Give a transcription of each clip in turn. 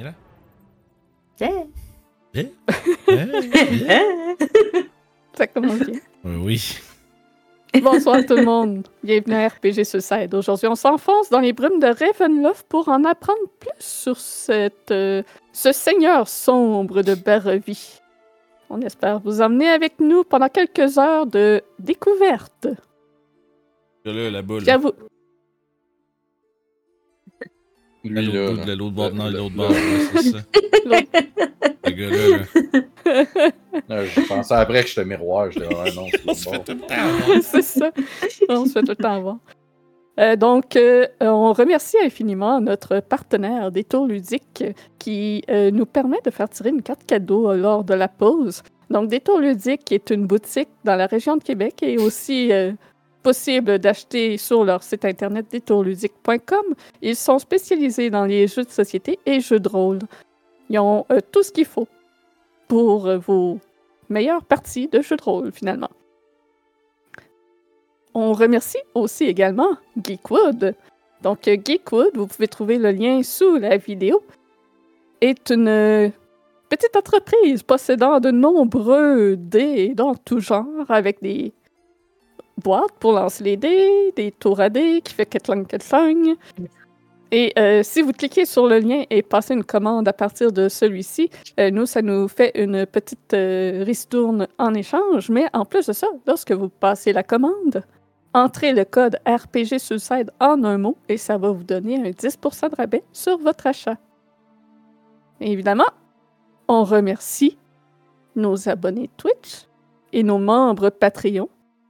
Yeah. Viens. Exactement bien. Euh, oui. Bonsoir tout le monde. Bienvenue à RPG Suicide. Aujourd'hui, on s'enfonce dans les brumes de Ravenloft pour en apprendre plus sur cette, euh, ce seigneur sombre de Barrevie. On espère vous emmener avec nous pendant quelques heures de découverte. Là, la boule. J'avoue, l'autre là, bout de l'autre bord, non, le- l'autre le- bord, ouais, c'est ça. Le gars-là, là. là, Je pensais après que j'étais miroir. J'étais, ah non, c'est On se fait bon. tout le temps. avoir. c'est ça. On se fait tout le temps avoir. Euh, donc, euh, on remercie infiniment notre partenaire Détour Ludique qui euh, nous permet de faire tirer une carte cadeau lors de la pause. Donc, Détour Ludique est une boutique dans la région de Québec et aussi euh, possible d'acheter sur leur site internet détourludique.com. Ils sont spécialisés dans les jeux de société et jeux de rôle. Ils ont euh, tout ce qu'il faut pour euh, vos meilleures parties de jeux de rôle, finalement. On remercie aussi également Geekwood. Donc, euh, Geekwood, vous pouvez trouver le lien sous la vidéo, est une petite entreprise possédant de nombreux dés dans tout genre, avec des boîtes pour lancer les dés, des tours à dés qui fait ketlang ketlang. Et euh, si vous cliquez sur le lien et passez une commande à partir de celui-ci, euh, nous, ça nous fait une petite euh, ristourne en échange. Mais en plus de ça, lorsque vous passez la commande, entrez le code RPG Suicide en un mot et ça va vous donner un 10% de rabais sur votre achat. Évidemment, on remercie nos abonnés Twitch et nos membres Patreon,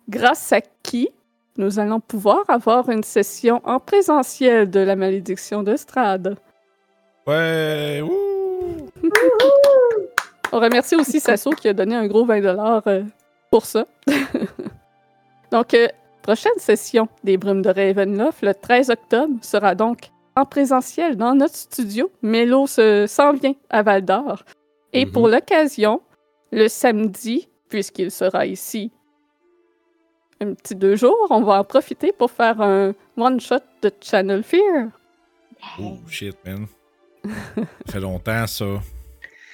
grâce à qui nous allons pouvoir avoir une session en présentiel de la malédiction de Strade. Ouais, wouh! On remercie aussi Sasso qui a donné un gros 20 euh, pour ça. donc, euh, prochaine session des Brumes de Ravenloft, le 13 octobre, sera donc en présentiel dans notre studio. Mélo se- s'en vient à Val d'Or. Et Mhm. pour l'occasion, le samedi, puisqu'il sera ici un petit deux jours, on va en profiter pour faire un one-shot de Channel Fear. Oh shit, man. Ça fait longtemps, ça. Ouais,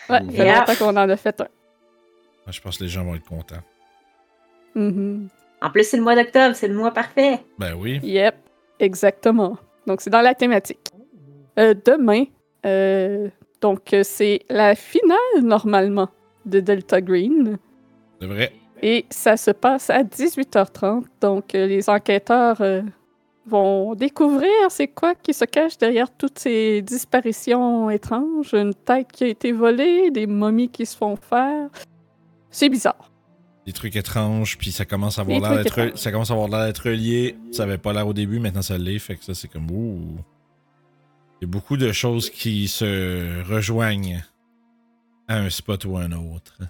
ça fait Yeah. longtemps qu'on en a fait un. Ah, Je pense que les gens vont être contents. Mhm. En plus, c'est le mois d'octobre, c'est le mois parfait. Ben oui. Yep, exactement. Donc, c'est dans la thématique. Euh, demain, euh, donc, c'est la finale, normalement, de Delta Green. C'est vrai. Et ça se passe à 18h30. Donc, euh, les enquêteurs euh, vont découvrir c'est quoi qui se cache derrière toutes ces disparitions étranges. Une tête qui a été volée, des momies qui se font faire. C'est bizarre. Des trucs étranges, puis ça commence à avoir l'air trucs d'être ça commence à avoir l'air d'être relié. Ça avait pas l'air au début, maintenant ça l'est, fait que ça c'est comme ouh. Il y a beaucoup de choses qui se rejoignent à un spot ou à un autre.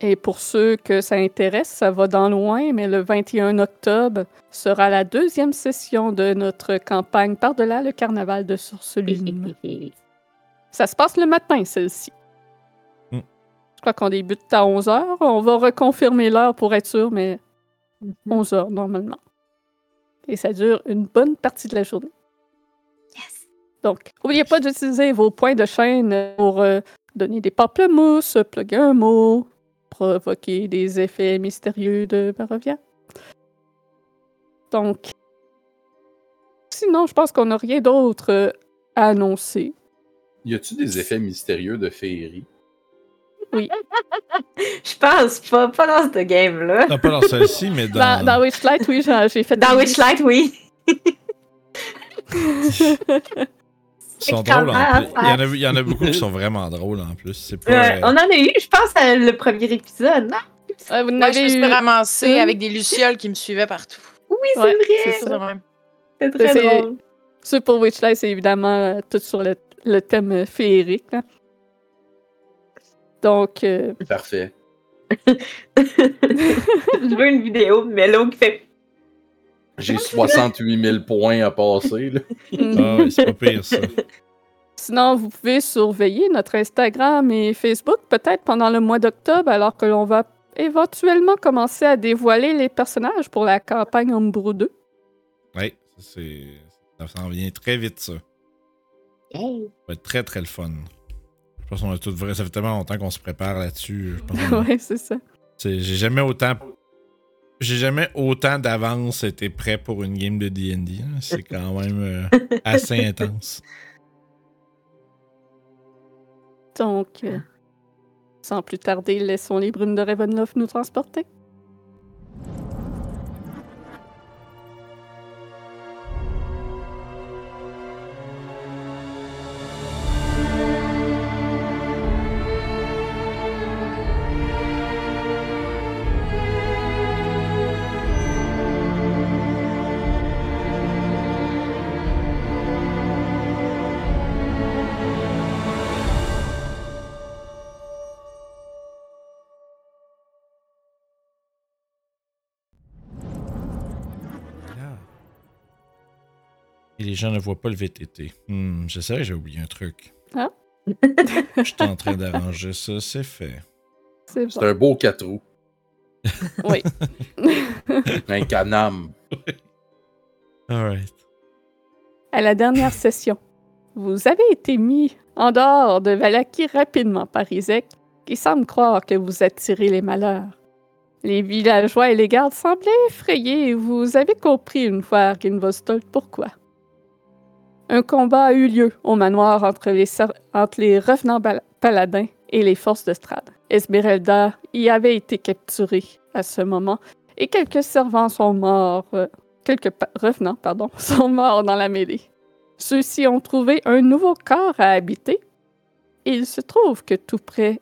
Et pour ceux que ça intéresse, ça va dans loin, mais le 21 octobre sera la deuxième session de notre campagne Par-delà le carnaval de Source Lune. Ça se passe le matin, celle-ci. Hmm. Je crois qu'on débute à 11h. On va reconfirmer l'heure pour être sûr, mais 11h normalement. Et ça dure une bonne partie de la journée. Yes. Donc, n'oubliez pas d'utiliser vos points de chaîne pour euh, donner des pamplemousses, plugger un mot, provoquer des effets mystérieux de Barovia. Donc, sinon, je pense qu'on n'a rien d'autre euh, à annoncer. Y a-tu des effets mystérieux de féerie? Je pense pas, pas dans ce game-là. Non, pas dans celle-ci, mais dans. Dans, dans Witchlight, oui, j'ai j'ai fait Dans Witchlight, oui. Ils sont drôles en Comment plus. Il y, en a, il y en a beaucoup qui sont vraiment drôles en plus. C'est pas. Euh, euh, on en a eu, je pense, à le premier épisode, non? Euh, vous Moi, je me suis ramassée une? avec des lucioles qui me suivaient partout. Oui, c'est Ouais, vrai. c'est C'est ça. C'est très C'est- drôle. Ceux pour Witchlight, c'est évidemment euh, tout sur le, le thème euh, féerique. là. Donc, euh, Parfait. je veux une vidéo de Mello qui fait. J'ai 68 000 points à passer. Là. Ah oui, c'est pas pire ça. Sinon, vous pouvez surveiller notre Instagram et Facebook peut-être pendant le mois d'octobre, alors que l'on va éventuellement commencer à dévoiler les personnages pour la campagne Homebrew 2. Oui, ça c'est. Ça s'en vient très vite ça. va être très très le fun. Je pense qu'on a tout vrai. Ça fait tellement longtemps qu'on se prépare là-dessus. Ouais, c'est ça. C'est- J'ai jamais autant. J'ai jamais autant d'avance été prêt pour une game de DD. hein. C'est quand même euh, assez intense. Donc, euh, sans plus tarder, laissons les brumes de Ravenloft nous transporter. Et les gens ne voient pas le VTT. Hmm, je sais, j'ai oublié un truc. Ah. Je suis en train d'arranger ça, c'est fait. C'est bon. un beau 4 roues. Oui. Un canam. Alright. À la dernière session, vous avez été mis en dehors de Valaki rapidement par Isaac, qui semble croire que vous attirez les malheurs. Les villageois et les gardes semblaient effrayés et vous avez compris une fois Arginvostolt pourquoi. Un combat a eu lieu au manoir entre les, entre les revenants paladins et les forces de Strad. Esmeralda y avait été capturée à ce moment et quelques servants sont morts euh, quelques revenants pardon, sont morts dans la mêlée. Ceux-ci ont trouvé un nouveau corps à habiter. Et il se trouve que tout près,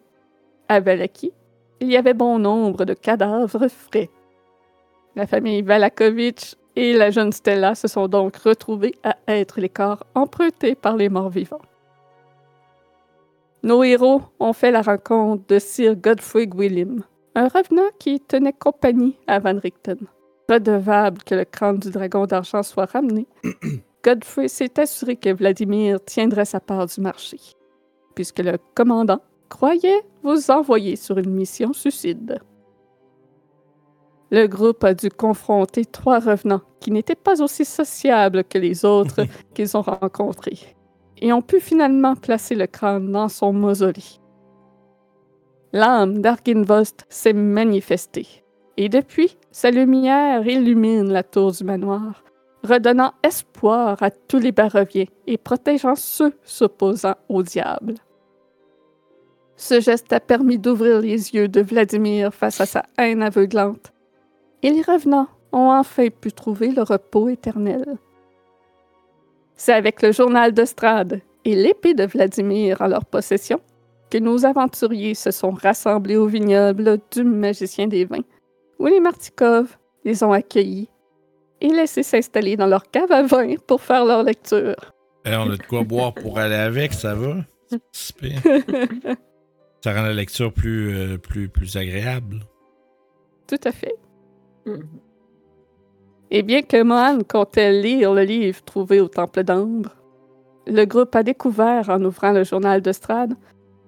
à Valaki, il y avait bon nombre de cadavres frais. La famille Valakovitch et la jeune Stella se sont donc retrouvés à être les corps empruntés par les morts vivants. Nos héros ont fait la rencontre de Sir Godfrey William, un revenant qui tenait compagnie à Van Richten redevable que le crâne du dragon d'argent soit ramené, Godfrey s'est assuré que Vladimir tiendrait sa part du marché, puisque le commandant croyait vous envoyer sur une mission suicide. Le groupe a dû confronter trois revenants qui n'étaient pas aussi sociables que les autres qu'ils ont rencontrés, et ont pu finalement placer le crâne dans son mausolée. L'âme d'Arginvost s'est manifestée, et depuis, sa lumière illumine la tour du manoir, redonnant espoir à tous les baroviens et protégeant ceux s'opposant au diable. Ce geste a permis d'ouvrir les yeux de Vladimir face à sa haine aveuglante, et les revenants ont enfin pu trouver le repos éternel. C'est avec le journal de Strade et l'épée de Vladimir en leur possession que nos aventuriers se sont rassemblés au vignoble du magicien des vins où les Martikov les ont accueillis et laissés s'installer dans leur cave à vin pour faire leur lecture. Eh, on a de quoi boire pour aller avec, ça va? Ça rend la lecture plus, euh, plus, plus agréable. Tout à fait. Mhm. Et bien que Mohan comptait lire le livre trouvé au Temple d'Ambre, le groupe a découvert en ouvrant le journal de Strade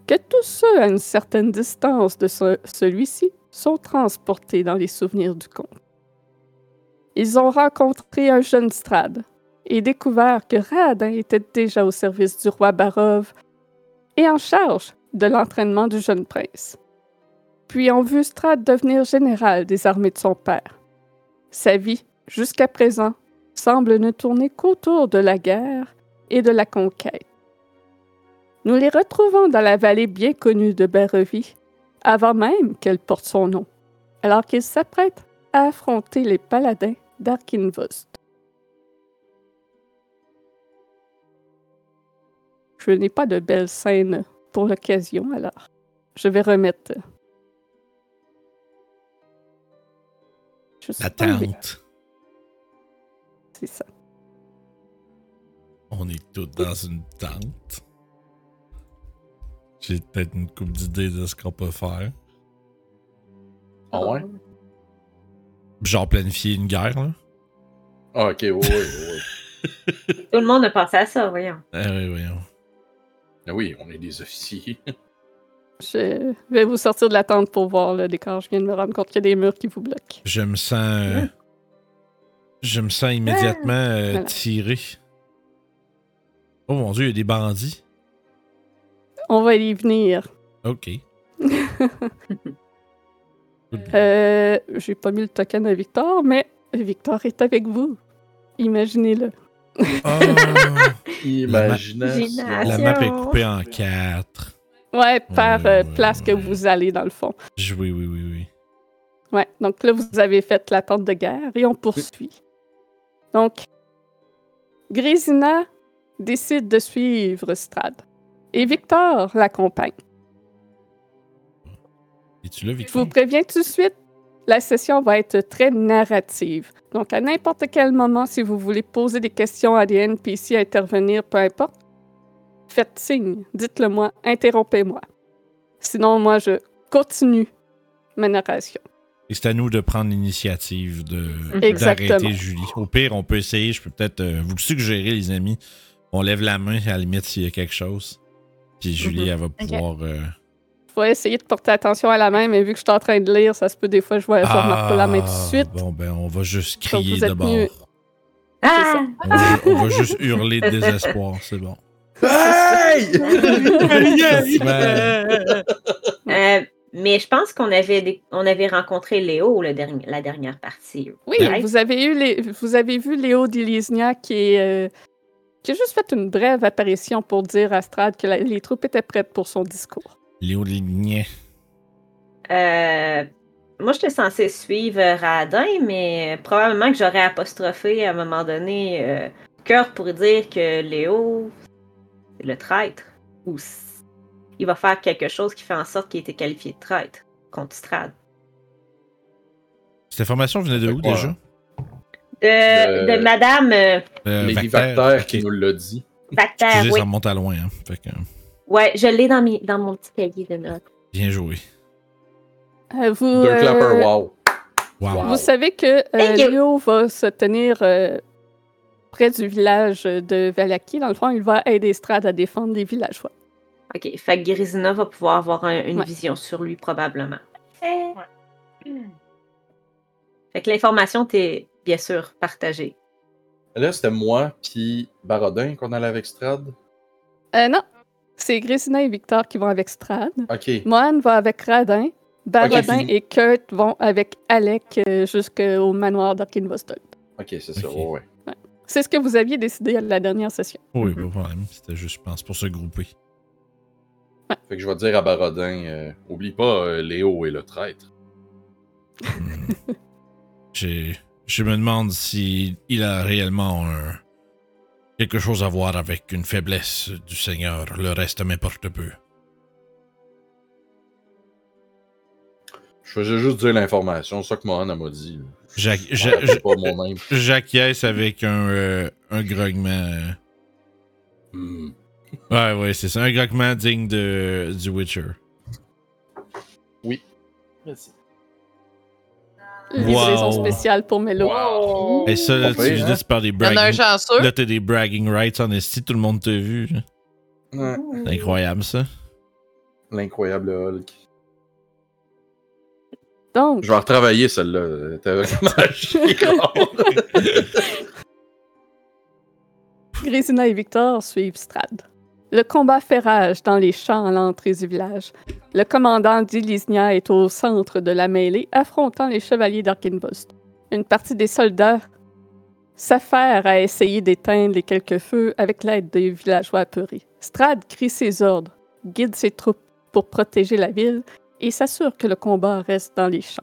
que tous ceux à une certaine distance de ce- celui-ci sont transportés dans les souvenirs du conte. Ils ont rencontré un jeune Strad et découvert que Raadin était déjà au service du roi Barov et en charge de l'entraînement du jeune prince. Puis ont vu Strad devenir général des armées de son père. Sa vie, jusqu'à présent, semble ne tourner qu'autour de la guerre et de la conquête. Nous les retrouvons dans la vallée bien connue de Berrevie, avant même qu'elle porte son nom, alors qu'ils s'apprêtent à affronter les paladins d'Arkinvost. Je n'ai pas de belle scène pour l'occasion, alors je vais remettre. Je suis. Attente. C'est ça. On est tous dans une tente. J'ai peut-être une coupe d'idées de ce qu'on peut faire. Ah ouais? Genre planifier une guerre, là. Ah, ok, oui, oui, oui. Tout le monde a pensé à ça, voyons. Ah oui, voyons. Ah oui, on est des officiers. Je vais vous sortir de la tente pour voir le décor. Je viens de me rendre compte qu'il y a des murs qui vous bloquent. Je me sens. euh, je me sens immédiatement euh, Voilà. tiré. Oh mon dieu, il y a des bandits. On va y venir. Ok. Euh, J'ai pas mis le token à Victor, mais Victor est avec vous. Imaginez-le. Oh, Imagination. la map est coupée en quatre. Ouais, par euh, ouais, place que vous allez, dans le fond. Je- Oui, oui, oui, oui. Ouais, donc là, vous avez fait l'attente de guerre et on poursuit. Donc, Grésina décide de suivre Strad. Et Victor l'accompagne. Es-tu là, Je Victor? vous préviens tout de suite, la session va être très narrative. Donc, à n'importe quel moment, si vous voulez poser des questions à des NPC, intervenir, peu importe, faites signe, dites-le moi, interrompez-moi. Sinon, moi, je continue ma narration. Et c'est à nous de prendre l'initiative de d'arrêter Julie. Au pire, on peut essayer. Je peux peut-être euh, vous suggérer, les amis. On lève la main à la limite s'il y a quelque chose. Puis Julie, Mhm. elle va pouvoir. euh, Je vais essayer de porter attention à la main, mais vu que je suis en train de lire, ça se peut des fois, je vois, je remarque pas la main tout de suite. Bon, ben, on va juste crier d'abord. Ah! On va juste hurler de désespoir, c'est bon. Hey! Euh, mais je pense qu'on avait, des- on avait rencontré Léo le dernier, la dernière partie. Oui, Right? vous avez, eu les, vous avez vu Léo Dilisnia qui, euh, qui a juste fait une brève apparition pour dire à Strad que la- les troupes étaient prêtes pour son discours. Léo Lignet. Euh, moi, j'étais censée suivre Radin, mais probablement que j'aurais apostrophé à un moment donné euh, Cœur pour dire que Léo, le traître. Ou il va faire quelque chose qui fait en sorte qu'il était qualifié de traître contre Strad. Cette information venait de où Quoi? déjà? De, Euh, de Madame euh, Euh, Lady ok. qui nous l'a dit. Vactaire, Excusez, oui. ça remonte à loin. Hein. Fait que, Ouais, je l'ai dans, mes- dans mon petit cahier de notes. bien joué. Euh, vous, Deux euh, clappers, wow. Wow. Vous savez que euh. Léo va se tenir euh, près du village de Valaki. Dans le fond, il va aider Strad à défendre les villageois. Ok, fait que Grisina va pouvoir avoir un- une Ouais. vision sur lui probablement. Fait que l'information t'est bien sûr partagée. Là, c'était moi puis Barodin qu'on allait avec Strad? Euh, non, c'est Grésina et Victor qui vont avec Strad. Ok. Mohan va avec Radin. Barodin et Kurt vont avec Alec euh, jusqu'au manoir d'Arkinvostok. Ok, c'est ça. Ok. ouais, ouais. C'est ce que vous aviez décidé à la dernière session. Oui, pas de problème. C'était juste, je pense, pour se grouper. Fait que je vais dire à Barodin, euh, oublie pas, euh, Léo est le traître. Hmm. Je me demande si il a réellement un- quelque chose à voir avec une faiblesse du Seigneur. Le reste m'importe peu. Je faisais juste dire l'information, c'est ça que Mohan elle m'a dit. J'acquiesce avec un, euh, un grognement. euh. Hmm. Ouais, ouais, c'est ça. Un grognement digne de, du Witcher. Merci. Livraison Wow. spéciale pour Melo. Wow. Et ça, là, tu hein? tu parles des un bragging... chanceux. Là, t'as des bragging rights en esti, tout le monde t'a vu. Ouais. C'est incroyable, ça. L'incroyable Hulk. Donc, Je vais retravailler celle-là. Grésina et Victor suivent Strad. Le combat fait rage dans les champs à l'entrée du village. Le commandant d'Ilisnia est au centre de la mêlée, affrontant les chevaliers d'Arkinvost. Une partie des soldats s'affaire à essayer d'éteindre les quelques feux avec l'aide des villageois apeurés. Strad crie ses ordres, guide ses troupes pour protéger la ville et s'assure que le combat reste dans les champs,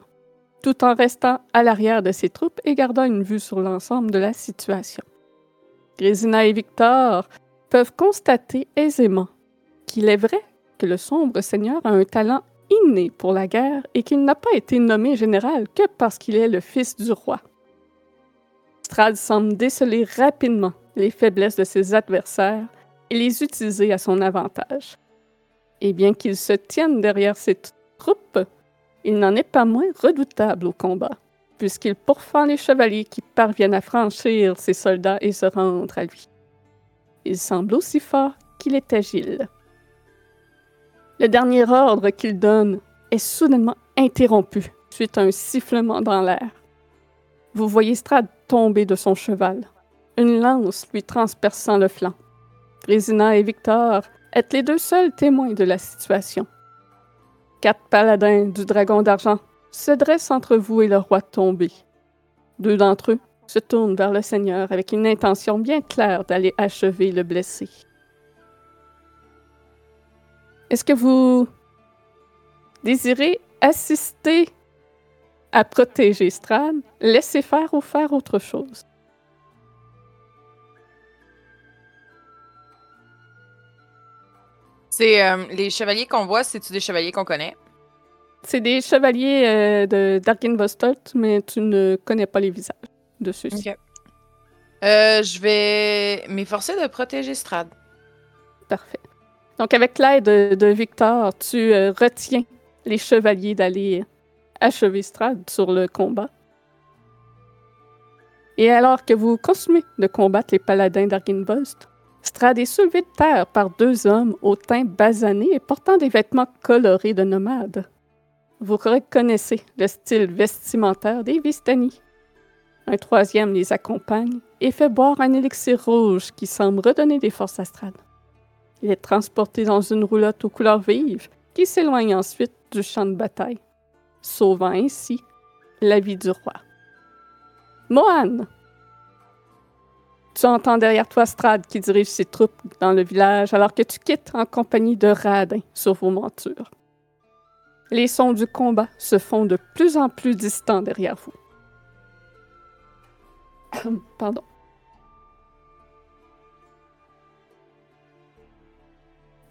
tout en restant à l'arrière de ses troupes et gardant une vue sur l'ensemble de la situation. Grésina et Victor peuvent constater aisément qu'il est vrai que le sombre seigneur a un talent inné pour la guerre et qu'il n'a pas été nommé général que parce qu'il est le fils du roi. Strad semble déceler rapidement les faiblesses de ses adversaires et les utiliser à son avantage. Et bien qu'il se tienne derrière ses t- troupes, il n'en est pas moins redoutable au combat, puisqu'il pourfend les chevaliers qui parviennent à franchir ses soldats et se rendre à lui. Il semble aussi fort qu'il est agile. Le dernier ordre qu'il donne est soudainement interrompu suite à un sifflement dans l'air. Vous voyez Strad tomber de son cheval, une lance lui transperçant le flanc. Résina et Victor êtes les deux seuls témoins de la situation. Quatre paladins du dragon d'argent se dressent entre vous et le roi tombé. Deux d'entre eux se tournent vers le Seigneur avec une intention bien claire d'aller achever le blessé. Est-ce que vous désirez assister à protéger Strad, laisser faire ou faire autre chose? C'est euh, les chevaliers qu'on voit, c'est-tu des chevaliers qu'on connaît? C'est des chevaliers euh, de mais tu ne connais pas les visages de ceux-ci. Ok. Euh, je vais m'efforcer de protéger Strad. Parfait. Donc, avec l'aide de, de Victor, tu euh, retiens les chevaliers d'aller achever Strad sur le combat. Et alors que vous continuez de combattre les paladins d'Arginvost, Strad est soulevé de terre par deux hommes au teint basané et portant des vêtements colorés de nomades. Vous reconnaissez le style vestimentaire des Vistani. Un troisième les accompagne et fait boire un élixir rouge qui semble redonner des forces à Strad. Il est transporté dans une roulotte aux couleurs vives qui s'éloigne ensuite du champ de bataille, sauvant ainsi la vie du roi. Mohan! Tu entends derrière toi Strad qui dirige ses troupes dans le village alors que tu quittes en compagnie de Radin sur vos montures. Les sons du combat se font de plus en plus distants derrière vous. Pardon.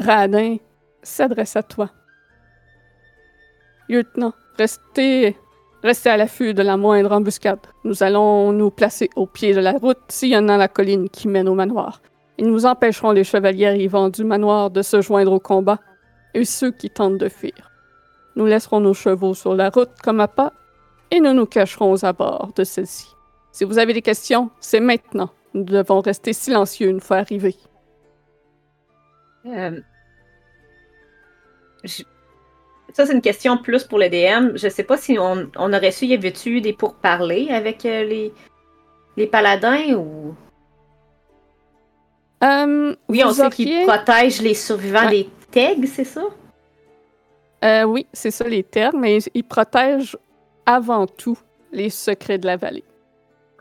Radin s'adresse à toi. Lieutenant, restez, restez à l'affût de la moindre embuscade. Nous allons nous placer au pied de la route sillonnant la colline qui mène au manoir. Et nous empêcherons les chevaliers arrivant du manoir de se joindre au combat et ceux qui tentent de fuir. Nous laisserons nos chevaux sur la route comme à pas et nous nous cacherons aux abords de celle-ci. Si vous avez des questions, c'est maintenant. Nous devons rester silencieux une fois arrivés. Euh, je- Ça, c'est une question plus pour le DM. Je sais pas si on, on aurait su, y avait-tu eu des pourparlers avec euh, les, les paladins ou? Euh, Oui, on sait qu'ils auriez- protègent les survivants Ouais. des tegs, c'est ça? Euh, oui, c'est ça les termes, mais ils protègent avant tout les secrets de la vallée.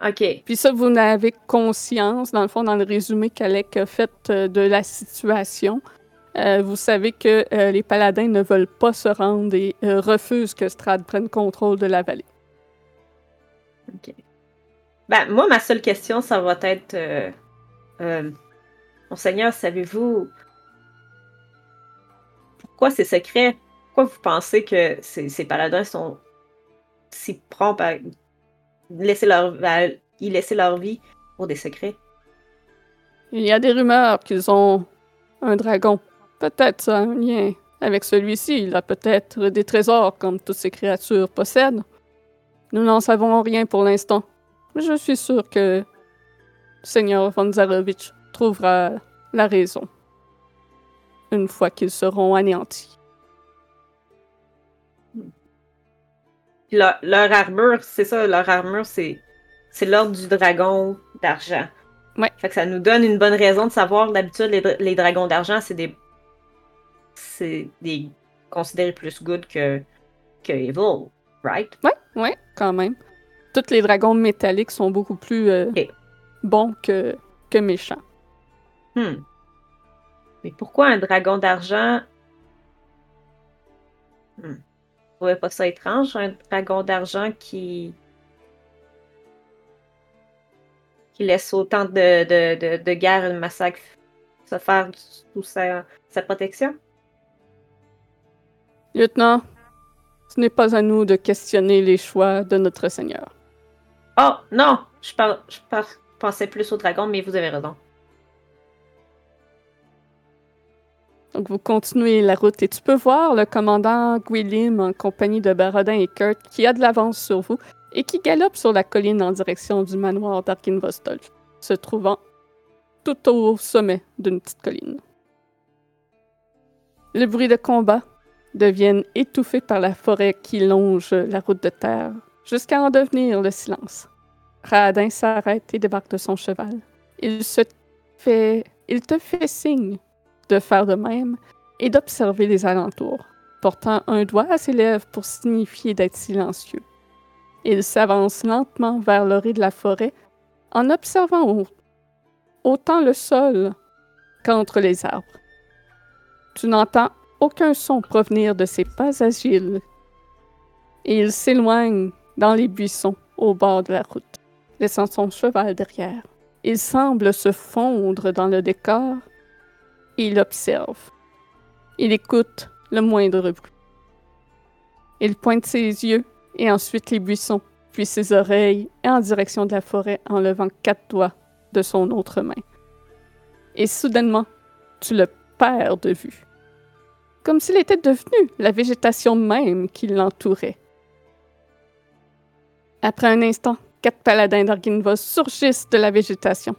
Ok. Puis ça, vous n'avez conscience, dans le fond, dans le résumé qu'Alec a fait euh, de la situation. Euh, vous savez que euh, les paladins ne veulent pas se rendre et euh, refusent que Strad prenne contrôle de la vallée. Ben, moi, ma seule question, ça va être. Monseigneur, savez-vous pourquoi c'est secret? Pourquoi vous pensez que ces, ces paladins sont si prompts à laisser leur, à y laisser leur vie pour des secrets? Il y a des rumeurs qu'ils ont un dragon. Peut-être ça a un lien avec celui-ci. Il a peut-être des trésors comme toutes ces créatures possèdent. Nous n'en savons rien pour l'instant. Mais je suis sûr que Seigneur von Zarovich trouvera la raison une fois qu'ils seront anéantis. Leur, leur armure, c'est ça, leur armure, c'est, c'est l'ordre du dragon d'argent. Ouais. Fait que ça nous donne une bonne raison de savoir d'habitude les dragons d'argent, c'est des. C'est des. considérés plus good que. que evil, right? Ouais, quand même. Tous les dragons métalliques sont beaucoup plus euh, bons que, que méchants. Hmm. Mais pourquoi un dragon d'argent? Hmm. Vous trouvez pas ça étrange, un dragon d'argent qui. qui laisse autant de, de, de, de guerres et de massacres se faire sous sa, sa protection? Lieutenant, ce n'est pas à nous de questionner les choix de notre Seigneur. Oh, non! Je, par- je par- pensais plus au dragon, mais vous avez raison. Donc, vous continuez la route et tu peux voir le commandant Gwilym en compagnie de Barodin et Kurt qui a de l'avance sur vous et qui galope sur la colline en direction du manoir d'Arkinvostol, se trouvant tout au sommet d'une petite colline. Le bruit de combat devient étouffé par la forêt qui longe la route de terre jusqu'à en devenir le silence. Radin s'arrête et débarque de son cheval. Il se fait il te fait signe de faire de même et d'observer les alentours, portant un doigt à ses lèvres pour signifier d'être silencieux. Il s'avance lentement vers l'orée de la forêt en observant au- autant le sol qu'entre les arbres. Tu n'entends aucun son provenir de ses pas agiles et il s'éloigne dans les buissons au bord de la route, laissant son cheval derrière. Il semble se fondre dans le décor et il observe. Il écoute le moindre bruit. Il pointe ses yeux et ensuite les buissons, puis ses oreilles en direction de la forêt en levant quatre doigts de son autre main. Et soudainement, tu le perds de vue. Comme s'il était devenu la végétation même qui l'entourait. Après un instant, quatre paladins d'Arginvos surgissent de la végétation.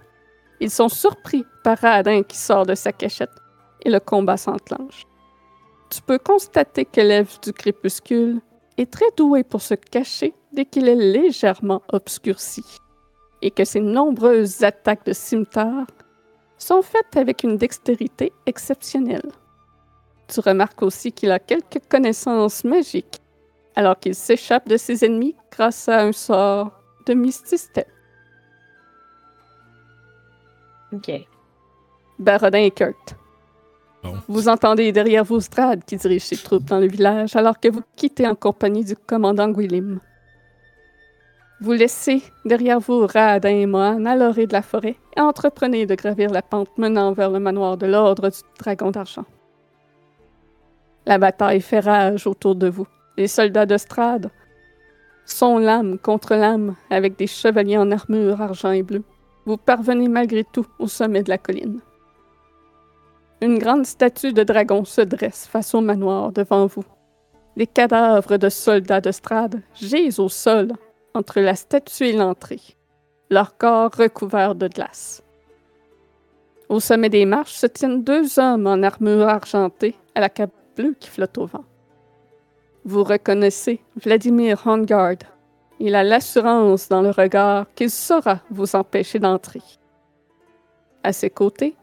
Ils sont surpris par Radin qui sort de sa cachette et le combat s'enclenche. Tu peux constater que l'elfe du crépuscule est très doué pour se cacher dès qu'il est légèrement obscurci et que ses nombreuses attaques de cimetière sont faites avec une dextérité exceptionnelle. Tu remarques aussi qu'il a quelques connaissances magiques alors qu'il s'échappe de ses ennemis grâce à un sort de mysticité. Ok. Barodin et Kurt. Bon. Vous entendez derrière vous Strad qui dirige ses troupes dans le village alors que vous quittez en compagnie du commandant Gwilym. Vous laissez derrière vous Radin et Mohan à l'orée de la forêt et entreprenez de gravir la pente menant vers le manoir de l'Ordre du Dragon d'Argent. La bataille fait rage autour de vous. Les soldats de Strad sont lame contre lame avec des chevaliers en armure argent et bleu. Vous parvenez malgré tout au sommet de la colline. Une grande statue de dragon se dresse face au manoir devant vous. Les cadavres de soldats de Strad gisent au sol entre la statue et l'entrée, leur corps recouvert de glace. Au sommet des marches se tiennent deux hommes en armure argentée à la cape bleue qui flotte au vent. Vous reconnaissez Vladimir Hongard. Il a l'assurance dans le regard qu'il saura vous empêcher d'entrer. À ses côtés,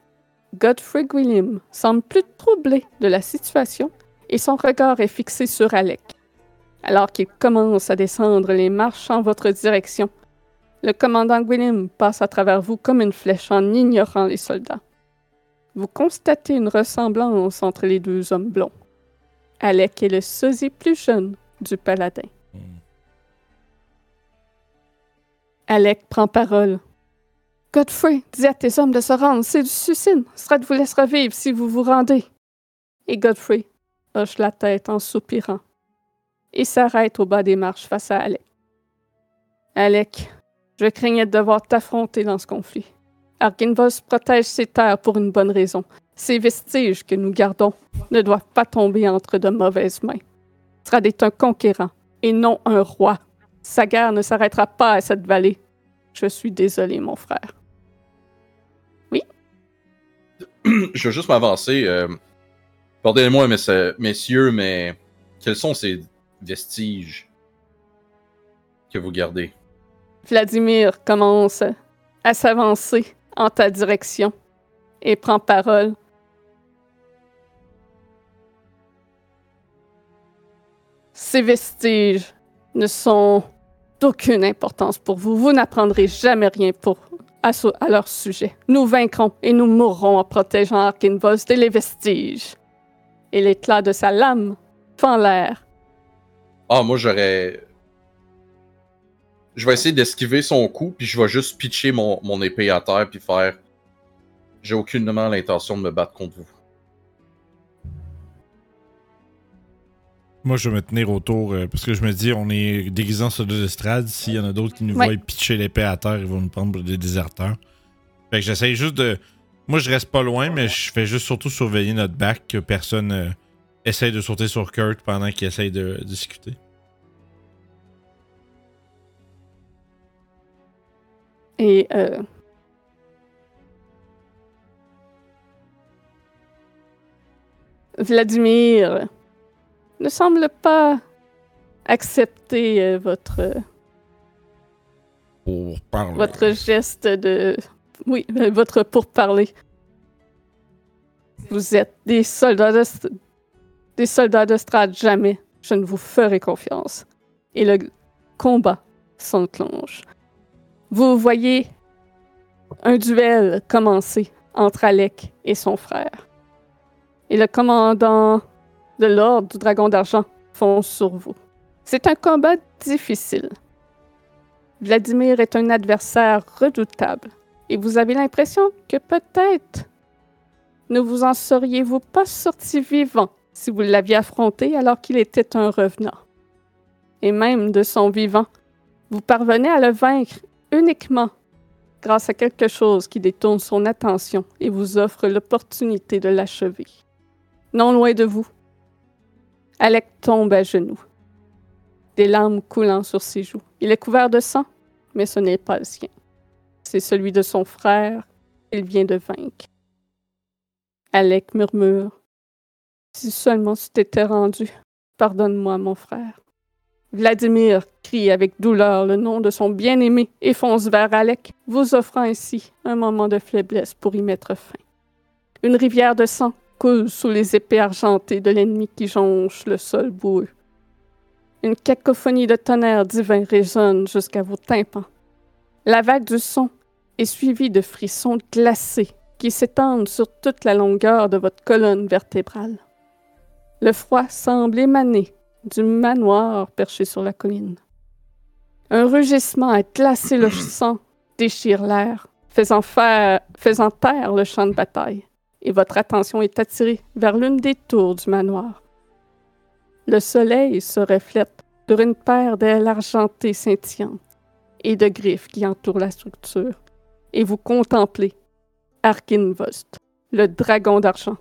Godfrey William semble plus troublé de la situation et son regard est fixé sur Alec. Alors qu'il commence à descendre les marches en votre direction, le commandant William passe à travers vous comme une flèche en ignorant les soldats. Vous constatez une ressemblance entre les deux hommes blonds. Alec est le sosie plus jeune du paladin. Hmm. Alec prend parole. Godfrey, dis à tes hommes de se rendre, c'est du suicide. Strad vous laissera vivre si vous vous rendez. Et Godfrey hoche la tête en soupirant et s'arrête au bas des marches face à Alec. Alec, je craignais de devoir t'affronter dans ce conflit. Arginvos protège ses terres pour une bonne raison. Ces vestiges que nous gardons ne doivent pas tomber entre de mauvaises mains. Strad est un conquérant et non un roi. Sa guerre ne s'arrêtera pas à cette vallée. Je suis désolé, mon frère. Je veux juste m'avancer. euh, Pardonnez-moi, messieurs, mais quels sont ces vestiges que vous gardez? Vladimir commence à s'avancer en ta direction et prend parole. Ces vestiges ne sont d'aucune importance pour vous. Vous n'apprendrez jamais rien pour, à, leur sujet. Nous vaincrons et nous mourrons en protégeant Arkinvos et les vestiges. Et l'éclat de sa lame fend l'air. Ah, moi, j'aurais. Je vais essayer d'esquiver son coup, puis je vais juste pitcher mon, mon épée à terre, puis faire. J'ai aucunement l'intention de me battre contre vous. Moi, je vais me tenir autour euh, parce que je me dis, on est déguisant sur deux estrades. S'il y en a d'autres qui nous Ouais. voient pitcher l'épée à terre, ils vont nous prendre pour des déserteurs. Fait que j'essaye juste de. Moi, je reste pas loin, mais je fais juste surtout surveiller notre bac, que personne euh, essaye de sauter sur Kurt pendant qu'il essaye de discuter. Et euh, Vladimir ne semble pas accepter euh, votre, Pour parler. votre geste de... Oui, euh, votre pourparler. Vous êtes des soldats de, des soldats de Strad. Jamais je ne vous ferai confiance. Et le combat s'enclenche. Vous voyez un duel commencer entre Alec et son frère. Et le commandant de l'Ordre du Dragon d'Argent fonce sur vous. C'est un combat difficile. Vladimir est un adversaire redoutable et vous avez l'impression que peut-être ne vous en seriez-vous pas sorti vivant si vous l'aviez affronté alors qu'il était un revenant. Et même de son vivant, vous parvenez à le vaincre uniquement grâce à quelque chose qui détourne son attention et vous offre l'opportunité de l'achever. Non loin de vous, Alec tombe à genoux, des larmes coulant sur ses joues. Il est couvert de sang, mais ce n'est pas le sien. C'est celui de son frère qu'il vient de vaincre. Alec murmure Si seulement tu t'étais rendu, pardonne-moi, mon frère. Vladimir crie avec douleur le nom de son bien-aimé et fonce vers Alec, vous offrant ainsi un moment de faiblesse pour y mettre fin. Une rivière de sang coule sous les épées argentées de l'ennemi qui jonche le sol boueux. Une cacophonie de tonnerre divin résonne jusqu'à vos tympans. La vague du son est suivie de frissons glacés qui s'étendent sur toute la longueur de votre colonne vertébrale. Le froid semble émaner du manoir perché sur la colline. Un rugissement à glacer le sang déchire l'air, faisant, faire, faisant taire le champ de bataille, et votre attention est attirée vers l'une des tours du manoir. Le soleil se reflète sur une paire d'ailes argentées scintillantes et de griffes qui entourent la structure, et vous contemplez Arkinvost, le dragon d'argent,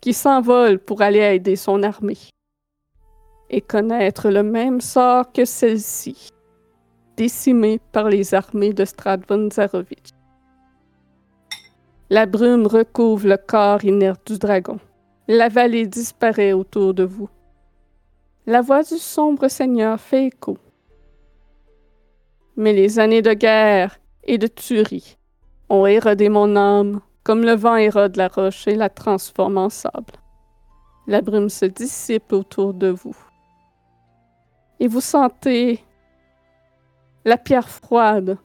qui s'envole pour aller aider son armée et connaître le même sort que celle-ci, décimée par les armées de Stradvon Zarovich. La brume recouvre le corps inerte du dragon. La vallée disparaît autour de vous. La voix du sombre seigneur fait écho. Mais les années de guerre et de tuerie ont érodé mon âme comme le vent érode la roche et la transforme en sable. La brume se dissipe autour de vous et vous sentez la pierre froide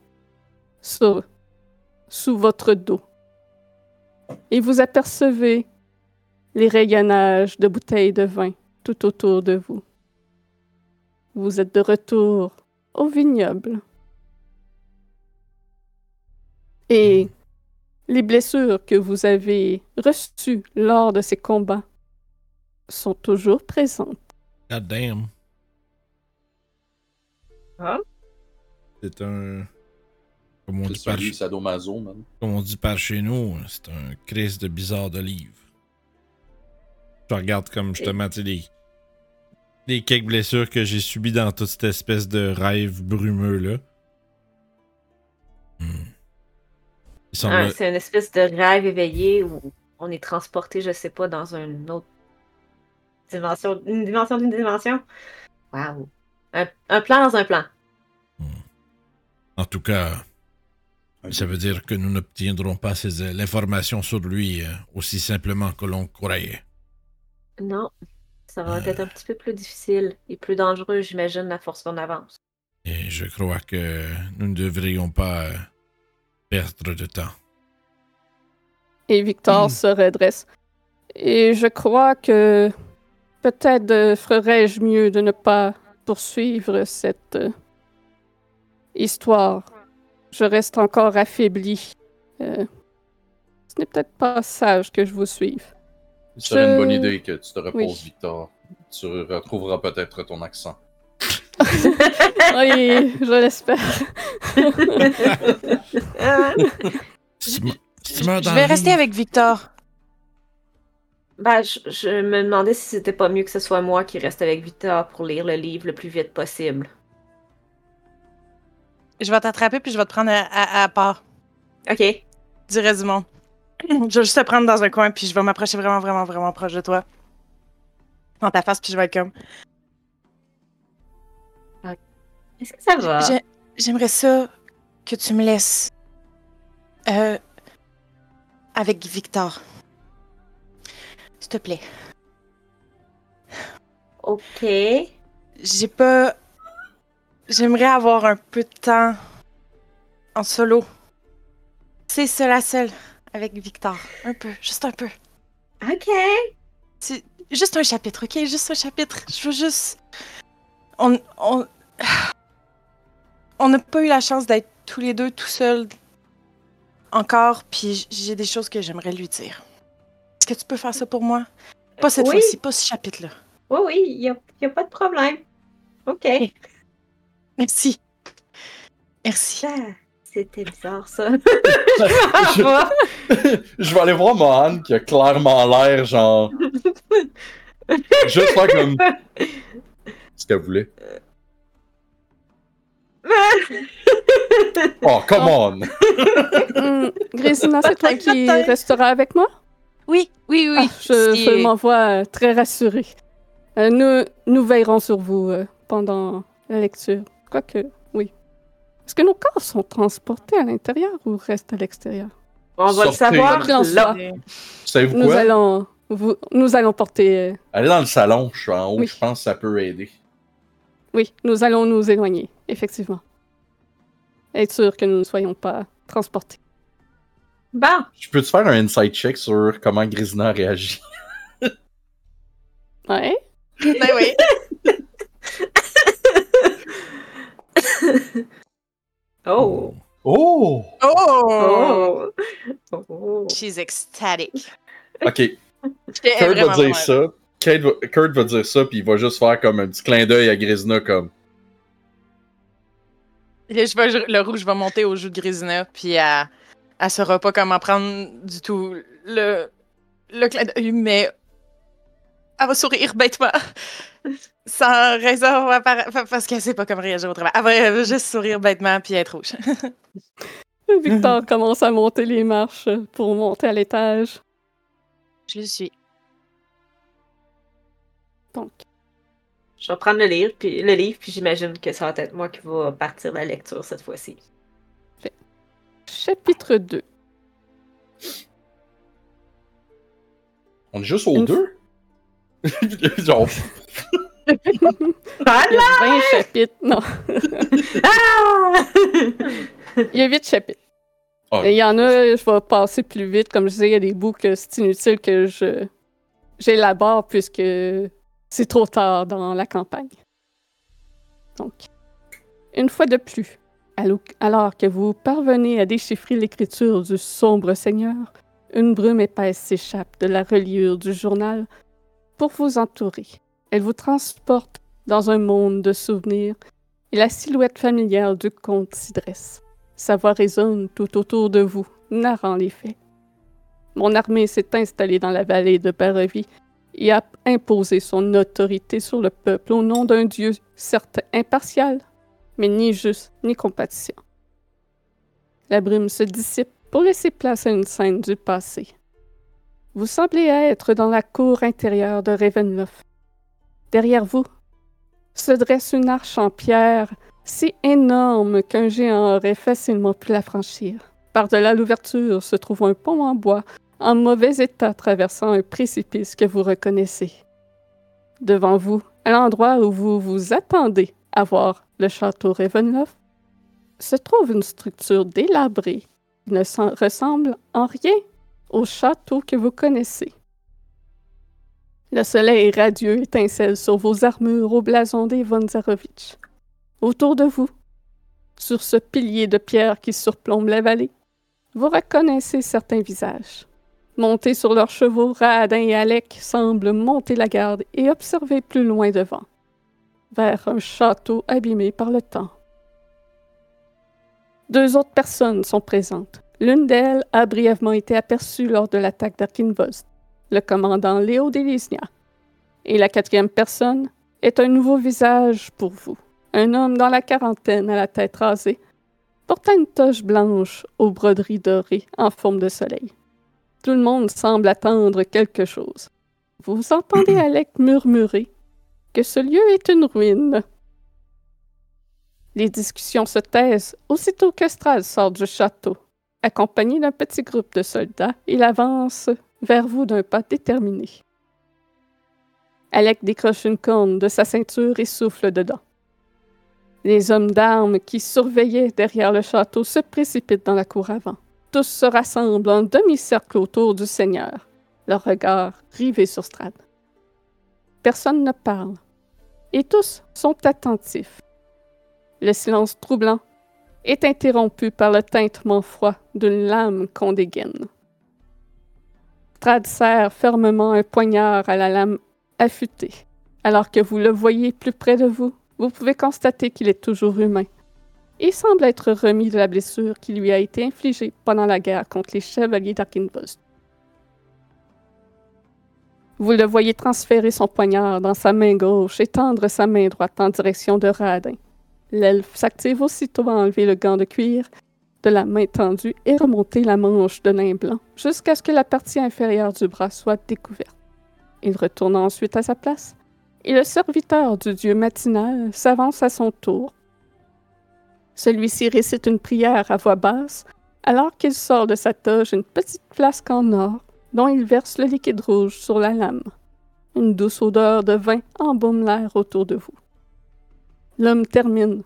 sous votre dos. Et vous apercevez les rayonnages de bouteilles de vin tout autour de vous. Vous êtes de retour au vignoble. Et les blessures que vous avez reçues lors de ces combats sont toujours présentes. God damn. Ah. C'est un. Comme on, dit par, celui sadomaso, man. comme on dit par chez nous, c'est un crise de bizarre de livre. Je regarde comme justement, tu sais, les, les quelques blessures que j'ai subies dans toute cette espèce de rêve brumeux là. Hmm. Ah, c'est une espèce de rêve éveillé où on est transporté, je sais pas, dans une autre dimension, une dimension d'une dimension. Waouh. Un, un plan dans un plan. En tout cas, ça veut dire que nous n'obtiendrons pas ces, euh, l'information sur lui euh, aussi simplement que l'on croyait. Non, ça va Euh. être un petit peu plus difficile et plus dangereux, j'imagine, à force qu'on avance. Et je crois que nous ne devrions pas perdre de temps. Et Victor se redresse. Et je crois que peut-être ferais-je mieux de ne pas poursuivre cette euh, histoire. Je reste encore affaibli. Euh, ce n'est peut-être pas sage que je vous suive. Ce serait une bonne idée que tu te reposes, Oui. Victor. Tu retrouveras peut-être ton accent. Oui, je l'espère. Si tu me- si tu Je, vais rester avec Victor. Ben, je, je me demandais si c'était pas mieux que ce soit moi qui reste avec Victor pour lire le livre le plus vite possible. Je vais t'attraper puis je vais te prendre à, à- à part Ok. du reste du monde. Je vais juste te prendre dans un coin puis je vais m'approcher vraiment, vraiment, vraiment proche de toi. Dans ta face puis je vais être comme. Est-ce que ça va? J'ai- J'aimerais ça que tu me laisses. Euh, avec Victor. S'il te plaît. Ok. J'ai pas. J'aimerais avoir un peu de temps en solo. C'est seul à seul avec Victor. Un peu, juste un peu. Ok. C'est juste un chapitre, ok? Juste un chapitre. Je veux juste. On. On. On n'a pas eu la chance d'être tous les deux tout seuls encore, puis j'ai des choses que j'aimerais lui dire. Est-ce que tu peux faire ça pour moi? Pas cette Oui. fois-ci, pas ce chapitre-là. Oui, oui, il n'y a, y a pas de problème. Ok. Merci. Merci. Ah, C'était bizarre, ça. je, je vais aller voir Mohan qui a clairement l'air genre. Juste faire comme. Ce qu'elle voulait. Oh, come on! Hum, Grésina, c'est toi qui Peut-être. restera avec moi? Oui, oui, oui. Ah, je, je m'en vois euh, très rassurée. Euh, nous, nous veillerons sur vous euh, pendant la lecture. Quoique, oui. Est-ce que nos corps sont transportés à l'intérieur ou restent à l'extérieur? On va le savoir là. Savez-vous quoi? allons, vous, nous allons porter... euh, Allez dans le salon, je suis en haut, Oui. je pense que ça peut aider. oui, nous allons nous éloigner, effectivement. Être sûr que nous ne soyons pas transportés. Bon, Je peux-tu faire un insight check sur comment Grisina réagit? Ouais? Ben oui. oh. Oh! Oh! Oh. Oh. She's ecstatic. Ok, Kurt va dire ça. Kate va- Kurt va dire ça, puis il va juste faire comme un petit clin d'œil à Grisina, comme. Là, je vais, le rouge va monter au joue de Grisina, puis elle, elle saura pas comment prendre du tout le, le clin d'œil, mais elle va sourire bêtement. Sans raison, parce qu'elle sait pas comment réagir au travail. Elle va, elle va juste sourire bêtement, puis être rouge. Victor commence à monter les marches pour monter à l'étage. Je le suis. Donc, Je vais prendre le livre, puis le livre, puis j'imagine que ça va être moi qui va partir la lecture cette fois-ci. Chapitre 2. On est juste au Une- 2? Genre, Il y a 20 chapitres. Non, Ah! il y a 8 chapitres. Ah. Et il y en a, je vais passer plus vite. Comme je disais, il y a des bouts que c'est inutile que je j'élabore puisque c'est trop tard dans la campagne. Donc, une fois de plus, alors que vous parvenez à déchiffrer l'écriture du sombre seigneur, une brume épaisse s'échappe de la reliure du journal pour vous entourer. Elle vous transporte dans un monde de souvenirs et la silhouette familière du comte s'y dresse. Sa voix résonne tout autour de vous, narrant les faits. Mon armée s'est installée dans la vallée de Barovie et a imposé son autorité sur le peuple au nom d'un dieu certes impartial, mais ni juste ni compatissant. La brume se dissipe pour laisser place à une scène du passé. Vous semblez être dans la cour intérieure de Ravenloft. Derrière vous se dresse une arche en pierre si énorme qu'un géant aurait facilement pu la franchir. Par-delà l'ouverture se trouve un pont en bois en mauvais état traversant un précipice que vous reconnaissez. Devant vous, à l'endroit où vous vous attendez à voir le château Ravenloft, se trouve une structure délabrée qui ne ressemble en rien au château que vous connaissez. Le soleil radieux étincelle sur vos armures au blason des von Zarovitch. Autour de vous, sur ce pilier de pierre qui surplombe la vallée, vous reconnaissez certains visages. Montés sur leurs chevaux, Raadin et Alec semblent monter la garde et observer plus loin devant, vers un château abîmé par le temps. Deux autres personnes sont présentes. L'une d'elles a brièvement été aperçue lors de l'attaque d'Arkinvost, le commandant Léo Delisnia. Et la quatrième personne est un nouveau visage pour vous. Un homme dans la quarantaine à la tête rasée, portant une toche blanche aux broderies dorées en forme de soleil. Tout le monde semble attendre quelque chose. Vous entendez Alec murmurer ce lieu est une ruine. Les discussions se taisent aussitôt que Strad sort du château. Accompagné d'un petit groupe de soldats, il avance vers vous d'un pas déterminé. Alec décroche une corne de sa ceinture et souffle dedans. Les hommes d'armes qui surveillaient derrière le château se précipitent dans la cour avant. Tous se rassemblent en demi-cercle autour du seigneur, leur regard rivé sur Strad. Personne ne parle, et tous sont attentifs. Le silence troublant est interrompu par le tintement froid d'une lame qu'on dégaine. Strad serre fermement un poignard à la lame affûtée. Alors que vous le voyez plus près de vous, vous pouvez constater qu'il est toujours humain. Il semble être remis de la blessure qui lui a été infligée pendant la guerre contre les chevaliers d'Arkinvost. Vous le voyez transférer son poignard dans sa main gauche et tendre sa main droite en direction de Radin. L'elfe s'active aussitôt à enlever le gant de cuir de la main tendue et remonter la manche de lin blanc jusqu'à ce que la partie inférieure du bras soit découverte. Il retourne ensuite à sa place et le serviteur du dieu matinal s'avance à son tour. Celui-ci récite une prière à voix basse alors qu'il sort de sa toge une petite flasque en or dont il verse le liquide rouge sur la lame. Une douce odeur de vin embaume l'air autour de vous. L'homme termine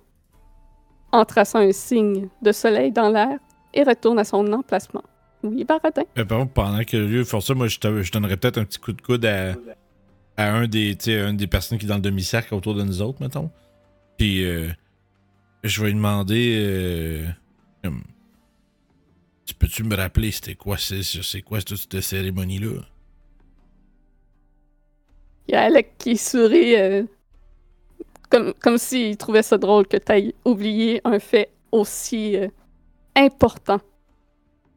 en traçant un signe de soleil dans l'air et retourne à son emplacement. Oui, Baradin. Mais par contre, pendant que lui fait ça, moi, je, donnerais peut-être un petit coup de coude à, un, des, tu sais, un des personnes qui est dans le demi-cercle autour de nous autres, mettons. Puis, euh, je vais lui demander. euh, tu peux-tu me rappeler c'était quoi, c'est, c'est quoi cette, cette cérémonie-là? Il y a Alec qui sourit euh, comme, comme s'il trouvait ça drôle que tu aies oublié un fait aussi euh, important.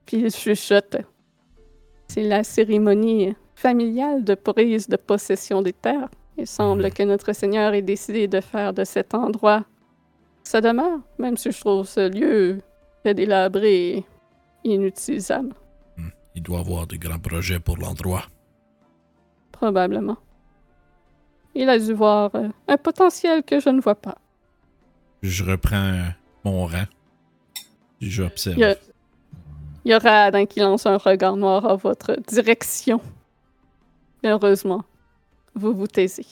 Puis il chuchote. C'est la cérémonie familiale de prise de possession des terres. Il semble que notre Seigneur ait décidé de faire de cet endroit sa demeure, même si je trouve ce lieu très délabré inutilisable, Hmm, Il doit avoir de grands projets pour l'endroit. probablement. Il a dû voir euh, un potentiel que je ne vois pas. Je reprends euh, mon rang. J'observe. Il il y a Radin qui lance un regard noir à votre direction. Heureusement, vous vous taisez.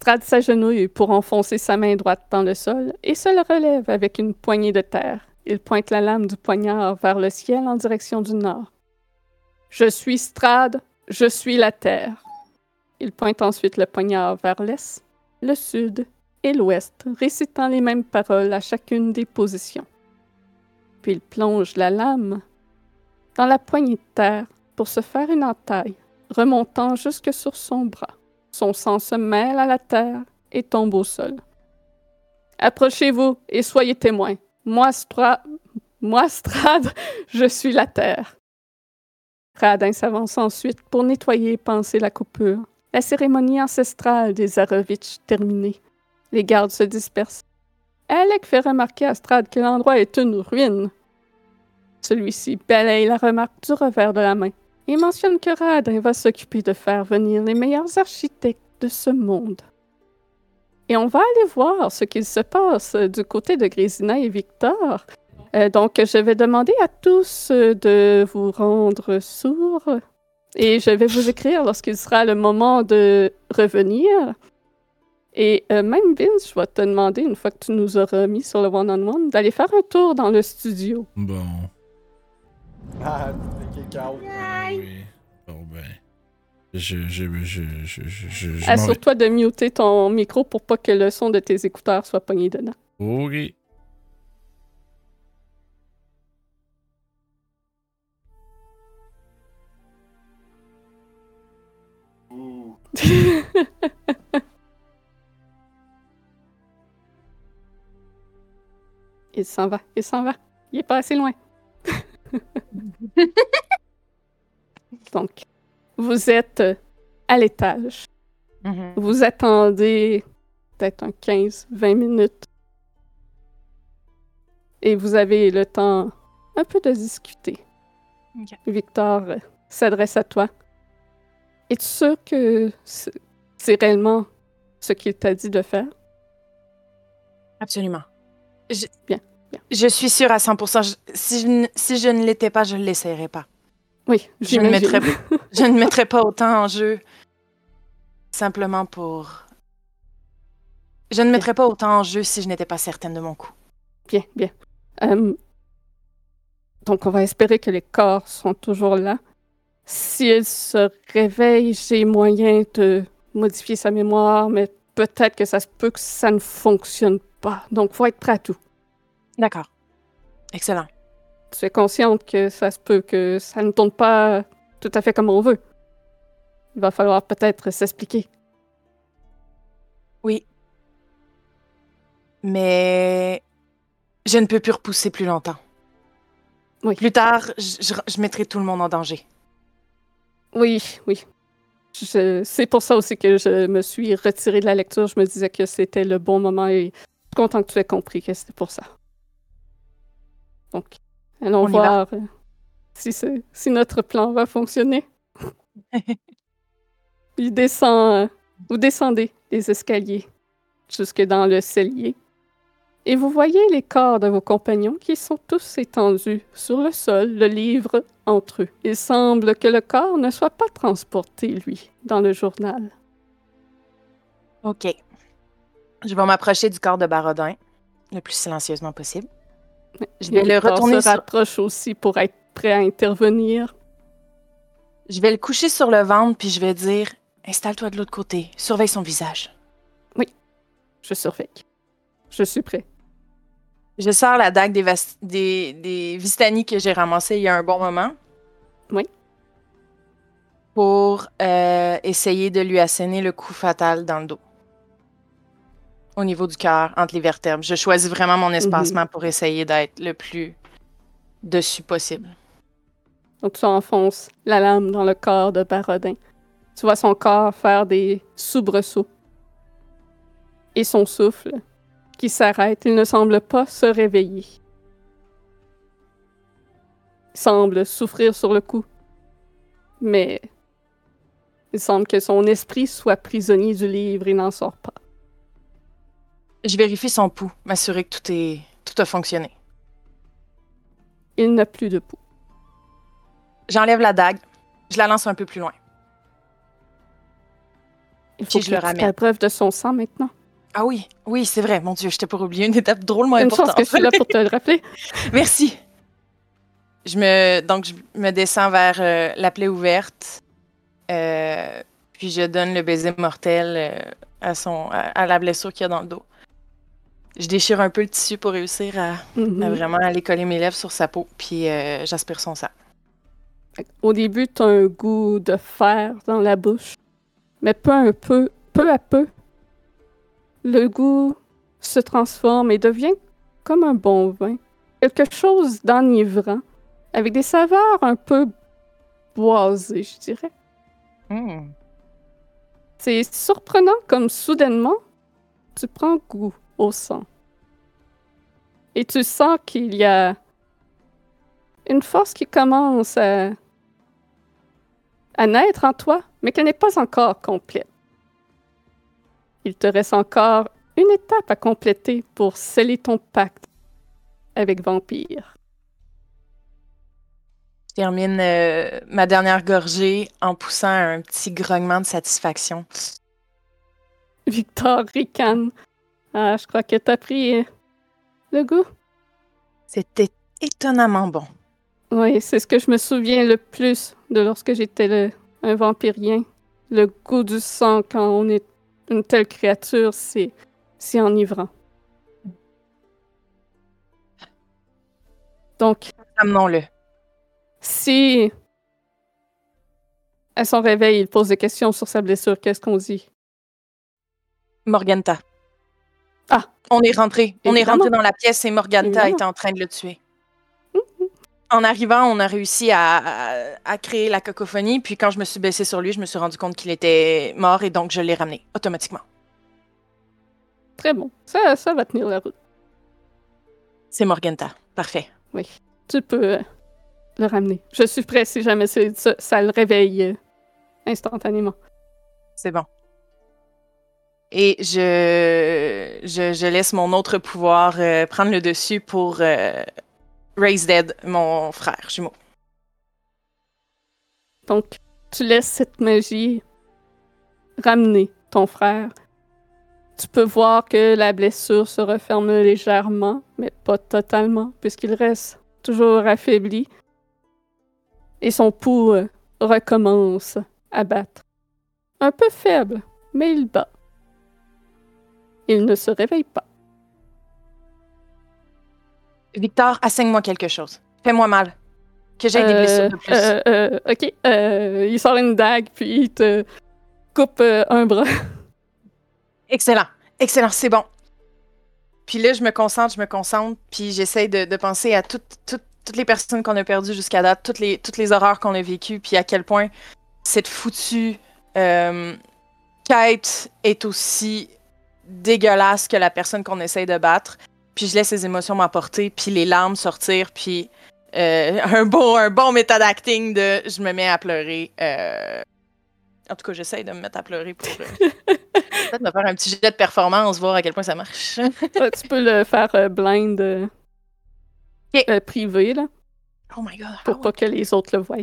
Strad s'agenouille pour enfoncer sa main droite dans le sol et se le relève avec une poignée de terre. Il pointe la lame du poignard vers le ciel en direction du nord. Je suis Strad, je suis la terre. Il pointe ensuite le poignard vers l'est, le sud et l'ouest, récitant les mêmes paroles à chacune des positions. Puis il plonge la lame dans la poignée de terre pour se faire une entaille, remontant jusque sur son bras. Son sang se mêle à la terre et tombe au sol. Approchez-vous et soyez témoins. Moi, Stra- Moi, Strad, je suis la terre. Radin s'avance ensuite pour nettoyer et panser la coupure. La cérémonie ancestrale des Zarovitch terminée. Les gardes se dispersent. Alec fait remarquer à Strad que l'endroit est une ruine. Celui-ci balaye la remarque du revers de la main et mentionne que Radin va s'occuper de faire venir les meilleurs architectes de ce monde. Et on va aller voir ce qu'il se passe euh, du côté de Grésina et Victor. Euh, donc, je vais demander à tous euh, de vous rendre sourds et je vais vous écrire lorsqu'il sera le moment de revenir. Et euh, même Vince, je vais te demander, une fois que tu nous auras mis sur le one-on-one, d'aller faire un tour dans le studio. Bon. Ah, KO. Oui. Bon, ben. Je. Je. Je. Je. Je. Je. je m'en vais. Assure-toi de muter ton micro pour pas que le son de tes écouteurs soit pogné dedans. Ok. Il s'en va, il s'en va. Il est pas assez loin. Donc, vous êtes euh, à l'étage. Mhm. Vous attendez peut-être un 15-20 minutes. Et vous avez le temps un peu de discuter. Victor euh, s'adresse à toi. Es-tu sûr que c'est réellement ce qu'il t'a dit de faire? Absolument. Je... Bien, bien. Je suis sûre à 100%. Je- Si, je ne... si je ne l'étais pas, je ne l'essayerais pas. Oui, Je ne, mettrais... je ne mettrais pas autant en jeu simplement pour. Je ne mettrais pas autant en jeu si je n'étais pas certaine de mon coup. Bien, bien. Euh, donc, on va espérer que les corps sont toujours là. Si elle se réveille, j'ai moyen de modifier sa mémoire, mais peut-être que ça se peut que ça ne fonctionne pas. Donc, faut être prêt à tout. D'accord. Excellent. Tu es consciente que ça se peut que ça ne tourne pas tout à fait comme on veut. Il va falloir peut-être s'expliquer. Oui. Mais je ne peux plus repousser plus longtemps. Oui. Plus tard, je, mettrai tout le monde en danger. Oui, oui. C'est pour ça aussi que je me suis retirée de la lecture. Je me disais que c'était le bon moment et je suis content que tu aies compris que c'était pour ça. Donc, allons On y va. Si, notre plan va fonctionner. Il descend, vous descendez les escaliers jusque dans le cellier et vous voyez les corps de vos compagnons qui sont tous étendus sur le sol, le livre entre eux. Il semble que le corps ne soit pas transporté, lui, dans le journal. OK. Je vais m'approcher du corps de Barodin le plus silencieusement possible. Je vais le retourner se sur... rapproche aussi pour être prêt à intervenir. Je vais le coucher sur le ventre, puis je vais dire Installe-toi de l'autre côté. Surveille son visage. Je surveille. Je suis prêt. Je sors la dague des, vas- des, des Vistani que j'ai ramassée il y a un bon moment. Oui. Pour euh, essayer de lui asséner le coup fatal dans le dos. Au niveau du cœur, entre les vertèbres. Je choisis vraiment mon espacement pour essayer d'être le plus dessus possible. Donc, tu enfonces la lame dans le corps de Barodin. Tu vois son corps faire des soubresauts. Et son souffle qui s'arrête. Il ne semble pas se réveiller. Il semble souffrir sur le coup. Mais il semble que son esprit soit prisonnier du livre et n'en sort pas. Je vérifie son pouls, m'assurer que tout, est, tout a fonctionné. Il n'a plus de pouls. J'enlève la dague, je la lance un peu plus loin. Il faut Puis je le ramène. la preuve de son sang maintenant. Ah oui, oui, c'est vrai. Mon Dieu, j'étais pour oublier une étape drôlement Une chance importante. que je suis là pour te le rappeler. Merci. Je me donc je me descends vers euh, la plaie ouverte, euh, puis je donne le baiser mortel euh, à son à, à la blessure qu'il y a dans le dos. Je déchire un peu le tissu pour réussir à, Mhm. à vraiment aller coller mes lèvres sur sa peau, puis euh, j'aspire son sang. Au début, tu as un goût de fer dans la bouche, mais peu à peu, peu à peu, le goût se transforme et devient comme un bon vin. Quelque chose d'enivrant, avec des saveurs un peu boisées, je dirais. Hmm. C'est surprenant comme soudainement, tu prends goût au sang. Et tu sens qu'il y a une force qui commence à, à naître en toi, mais qu'elle n'est pas encore complète. Il te reste encore une étape à compléter pour sceller ton pacte avec Vampire. Je termine euh, ma dernière gorgée en poussant un petit grognement de satisfaction. Victor ricane. Ah, je crois que t'as pris euh, le goût. C'était étonnamment bon. Oui, c'est ce que je me souviens le plus de lorsque j'étais un vampirien. Le goût du sang quand on est une telle créature, c'est c'est enivrant. Donc, Amenons-le. si à son réveil, il pose des questions sur sa blessure, qu'est-ce qu'on dit? Morganta. Ah. On est rentré. On est rentré dans la pièce et Morganta était en train de le tuer. En arrivant, on a réussi à, à- à créer la cacophonie, puis quand je me suis baissée sur lui, je me suis rendu compte qu'il était mort et donc je l'ai ramené automatiquement. Très bon. Ça, ça va tenir la route. C'est Morganta. Parfait. Tu peux euh, le ramener. Je suis prêt si jamais ça le réveille euh, instantanément. C'est bon. Et je, je, laisse mon autre pouvoir euh, prendre le dessus pour euh, Raise Dead, mon frère jumeau. Donc, tu laisses cette magie ramener ton frère. Tu peux voir que la blessure se referme légèrement, mais pas totalement, puisqu'il reste toujours affaibli. Et son pouls euh, recommence à battre. Un peu faible, mais il bat. Il ne se réveille pas. Victor, asseigne-moi quelque chose. Fais-moi mal. Que j'ai des Euh, blessures de plus. euh, euh, ok, euh, il sort une dague, puis il te coupe un bras. Excellent. Excellent, c'est bon. Puis là, je me concentre, je me concentre, puis j'essaie de, de penser à toutes, toutes, toutes les personnes qu'on a perdues jusqu'à date, toutes les, toutes les horreurs qu'on a vécues, puis à quel point cette foutue quête est aussi dégueulasse que la personne qu'on essaie de battre. Puis je laisse les émotions m'emporter, puis les larmes sortir, puis euh, un bon, un bon d'acting de je me mets à pleurer. euh, En tout cas, j'essaie de me mettre à pleurer pour euh, peut-être me faire un petit jet de performance, voir à quel point ça marche. Ouais, tu peux le faire blind privé, là, Oh my god. pour pas que les autres le voient.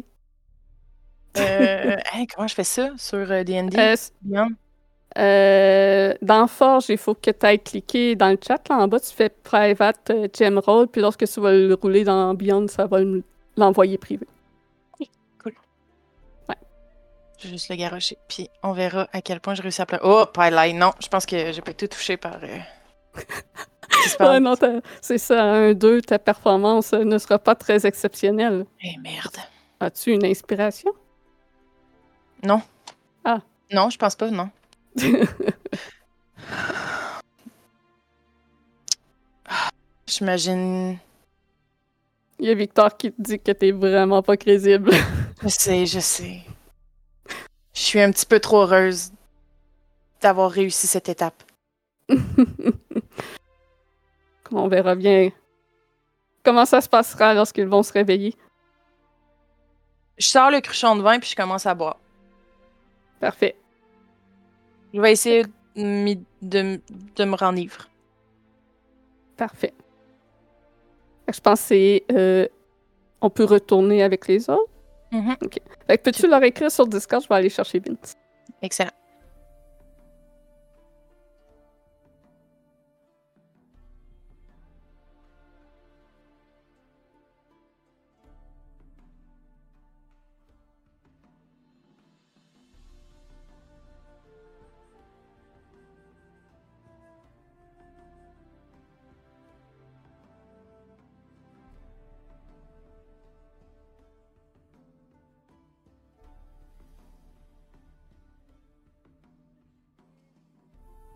Hey, comment je fais ça sur D&D? Euh, dans Forge, il faut que tu ailles cliquer dans le chat. Là, en bas, tu fais Private euh, Gem Roll, puis lorsque tu vas le rouler dans Beyond, ça va le- l'envoyer privé. Je vais juste le garocher, puis on verra à quel point je réussis à. Oh, Pylai, non, je pense que j'ai pas été touché par... Euh... Ouais, non, c'est ça, un 2, ta performance euh, ne sera pas très exceptionnelle. Eh, merde. As-tu une inspiration? Non. Ah. Non, je pense pas, non. J'imagine... Il y a Victor qui te dit que t'es vraiment pas crédible. Je sais, je sais. Je suis un petit peu trop heureuse d'avoir réussi cette étape. On verra bien comment ça se passera lorsqu'ils vont se réveiller. Je sors le cruchon de vin puis je commence à boire. Parfait. Je vais essayer de, de de me renivre. Parfait. Je pense que c'est. euh, on peut retourner avec les autres. Mhm. Fait que peux-tu leur écrire sur Discord? Je vais aller chercher Vince. Excellent.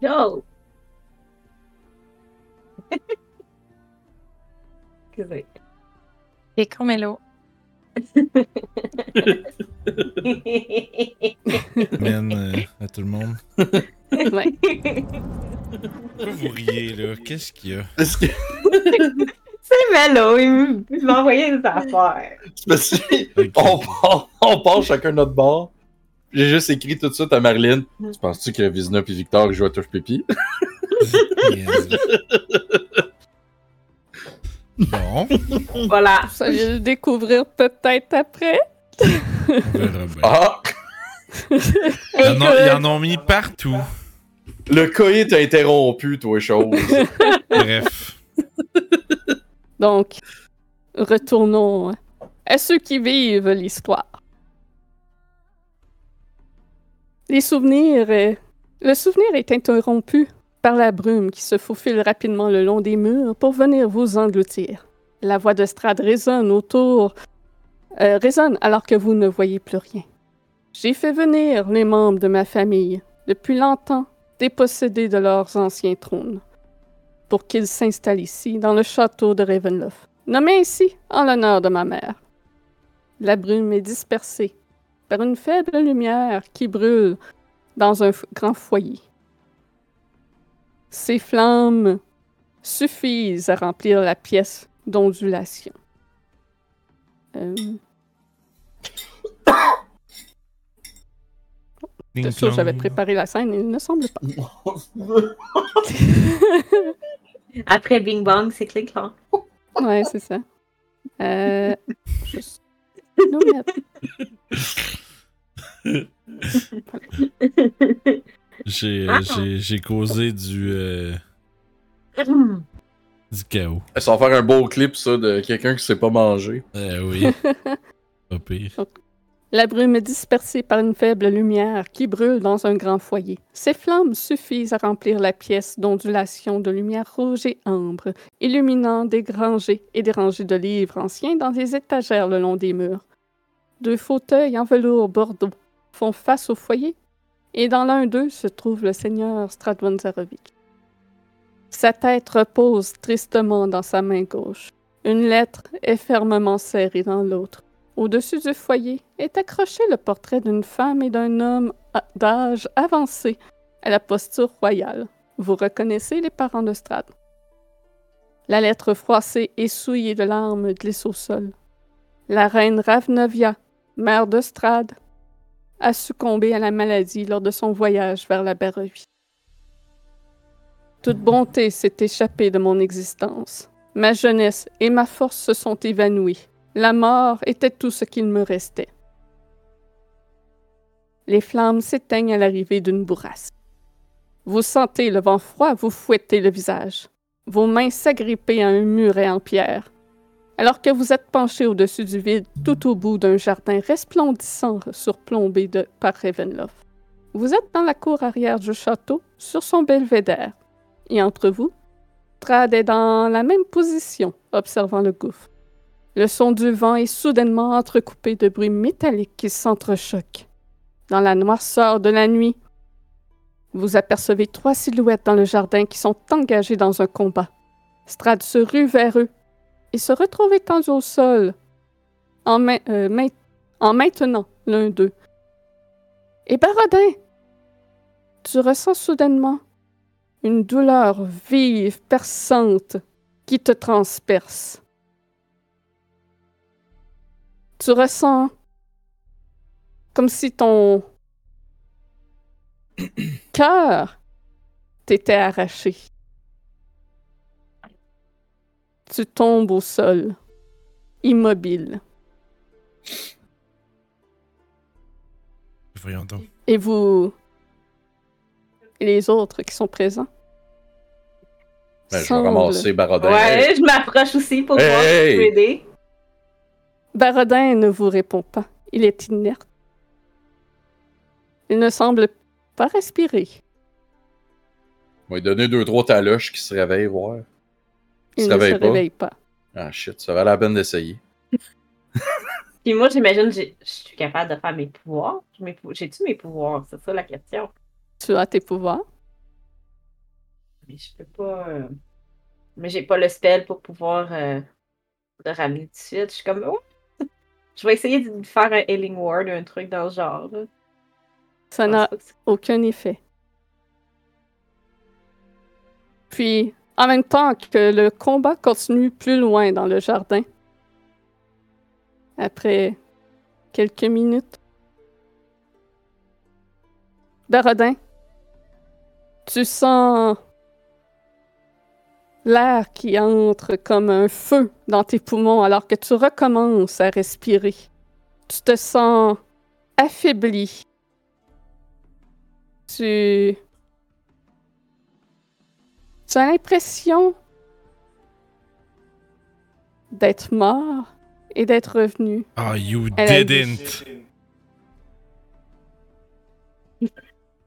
Yo! Excusez. Et Carmelo. Man, euh, à tout le monde. Ouais. Pourquoi vous riez, là? Qu'est-ce qu'il y a? Est-ce que C'est Mello, il m- il m'a envoyé des affaires. c'est parce que Ok. on part, on part chacun notre bord. J'ai juste écrit tout de suite à Marilyn. Tu penses-tu que Vizna et Victor jouent à Touche Pipi? Bon, Voilà. Vous allez le découvrir peut-être après. on verra bien. Ah! Ils en, ont, ils en ont mis partout. Le coït a interrompu, toi, chose. Bref. Donc, retournons à ceux qui vivent l'histoire. Les souvenirs. euh, le souvenir est interrompu par la brume qui se faufile rapidement le long des murs pour venir vous engloutir. La voix de Strad résonne autour. euh, résonne alors que vous ne voyez plus rien. J'ai fait venir les membres de ma famille, depuis longtemps dépossédés de leurs anciens trônes, pour qu'ils s'installent ici, dans le château de Ravenloft, nommé ainsi en l'honneur de ma mère. La brume est dispersée par une faible lumière qui brûle dans un grand foyer. Ces flammes suffisent à remplir la pièce d'ondulation. Euh, de sûr, j'avais préparé la scène, il ne semble pas. Après Bing Bang, c'est clic là. Ouais, c'est ça. Euh, juste J'ai Ah. j'ai- j'ai causé du, euh, du chaos. Ça va faire un beau clip, ça, de quelqu'un qui sait pas manger. Eh oui. Pas pire. La brume est dispersée par une faible lumière qui brûle dans un grand foyer. Ces flammes suffisent à remplir la pièce d'ondulations de lumière rouge et ambre, illuminant des rangées et des rangées de livres anciens dans des étagères le long des murs. Deux fauteuils en velours bordeaux font face au foyer, et dans l'un d'eux se trouve le seigneur Stradvon Zarovic. Sa tête repose tristement dans sa main gauche. Une lettre est fermement serrée dans l'autre. Au-dessus du foyer est accroché le portrait d'une femme et d'un homme d'âge avancé à la posture royale. Vous reconnaissez les parents de Strad. La lettre froissée et souillée de larmes glisse au sol. La reine Ravnovia, mère de Strad, a succombé à la maladie lors de son voyage vers la Barovie. Toute bonté s'est échappée de mon existence. Ma jeunesse et ma force se sont évanouies. La mort était tout ce qu'il me restait. Les flammes s'éteignent à l'arrivée d'une bourrasque. Vous sentez le vent froid vous fouetter le visage, vos mains s'agripper à un muret en pierre, alors que vous êtes penché au-dessus du vide tout au bout d'un jardin resplendissant surplombé de, par Ravenloft. Vous êtes dans la cour arrière du château, sur son belvédère, et entre vous, Trad est dans la même position, observant le gouffre. Le son du vent est soudainement entrecoupé de bruits métalliques qui s'entrechoquent. Dans la noirceur de la nuit, vous apercevez trois silhouettes dans le jardin qui sont engagées dans un combat. Strad se rue vers eux et se retrouve étendu au sol, en, euh, en maintenant l'un d'eux. Et Barodin, tu ressens soudainement une douleur vive, perçante, qui te transperce. Tu ressens comme si ton cœur t'était arraché. Tu tombes au sol, immobile, Voyons donc. et vous et les autres qui sont présents. Ben, je vais ramasser Barodin. Ouais, je m'approche aussi pour Hey, voir si je peux aider. Barodin ne vous répond pas. Il est inerte. Il ne semble pas respirer. On va lui donner deux, trois taloches qui se réveillent, voir. Il se ne se réveille pas. réveille pas. Ah shit, ça valait la peine d'essayer. Puis moi, j'imagine je suis capable de faire mes pouvoirs. J'ai-tu mes pouvoirs? C'est ça la question. Tu as tes pouvoirs? Mais je peux pas. euh, Mais j'ai pas le spell pour pouvoir euh, le ramener tout de suite. Je suis comme. Oh! Je vais essayer de faire un Healing Word ou un truc dans ce genre. là. Ça n'a aucun effet. Puis, en même temps que le combat continue plus loin dans le jardin, après quelques minutes, Barodin, tu sens l'air qui entre comme un feu dans tes poumons alors que tu recommences à respirer. Tu te sens affaibli. Tu... Tu as l'impression d'être mort et d'être revenu. Ah, you Elle a didn't.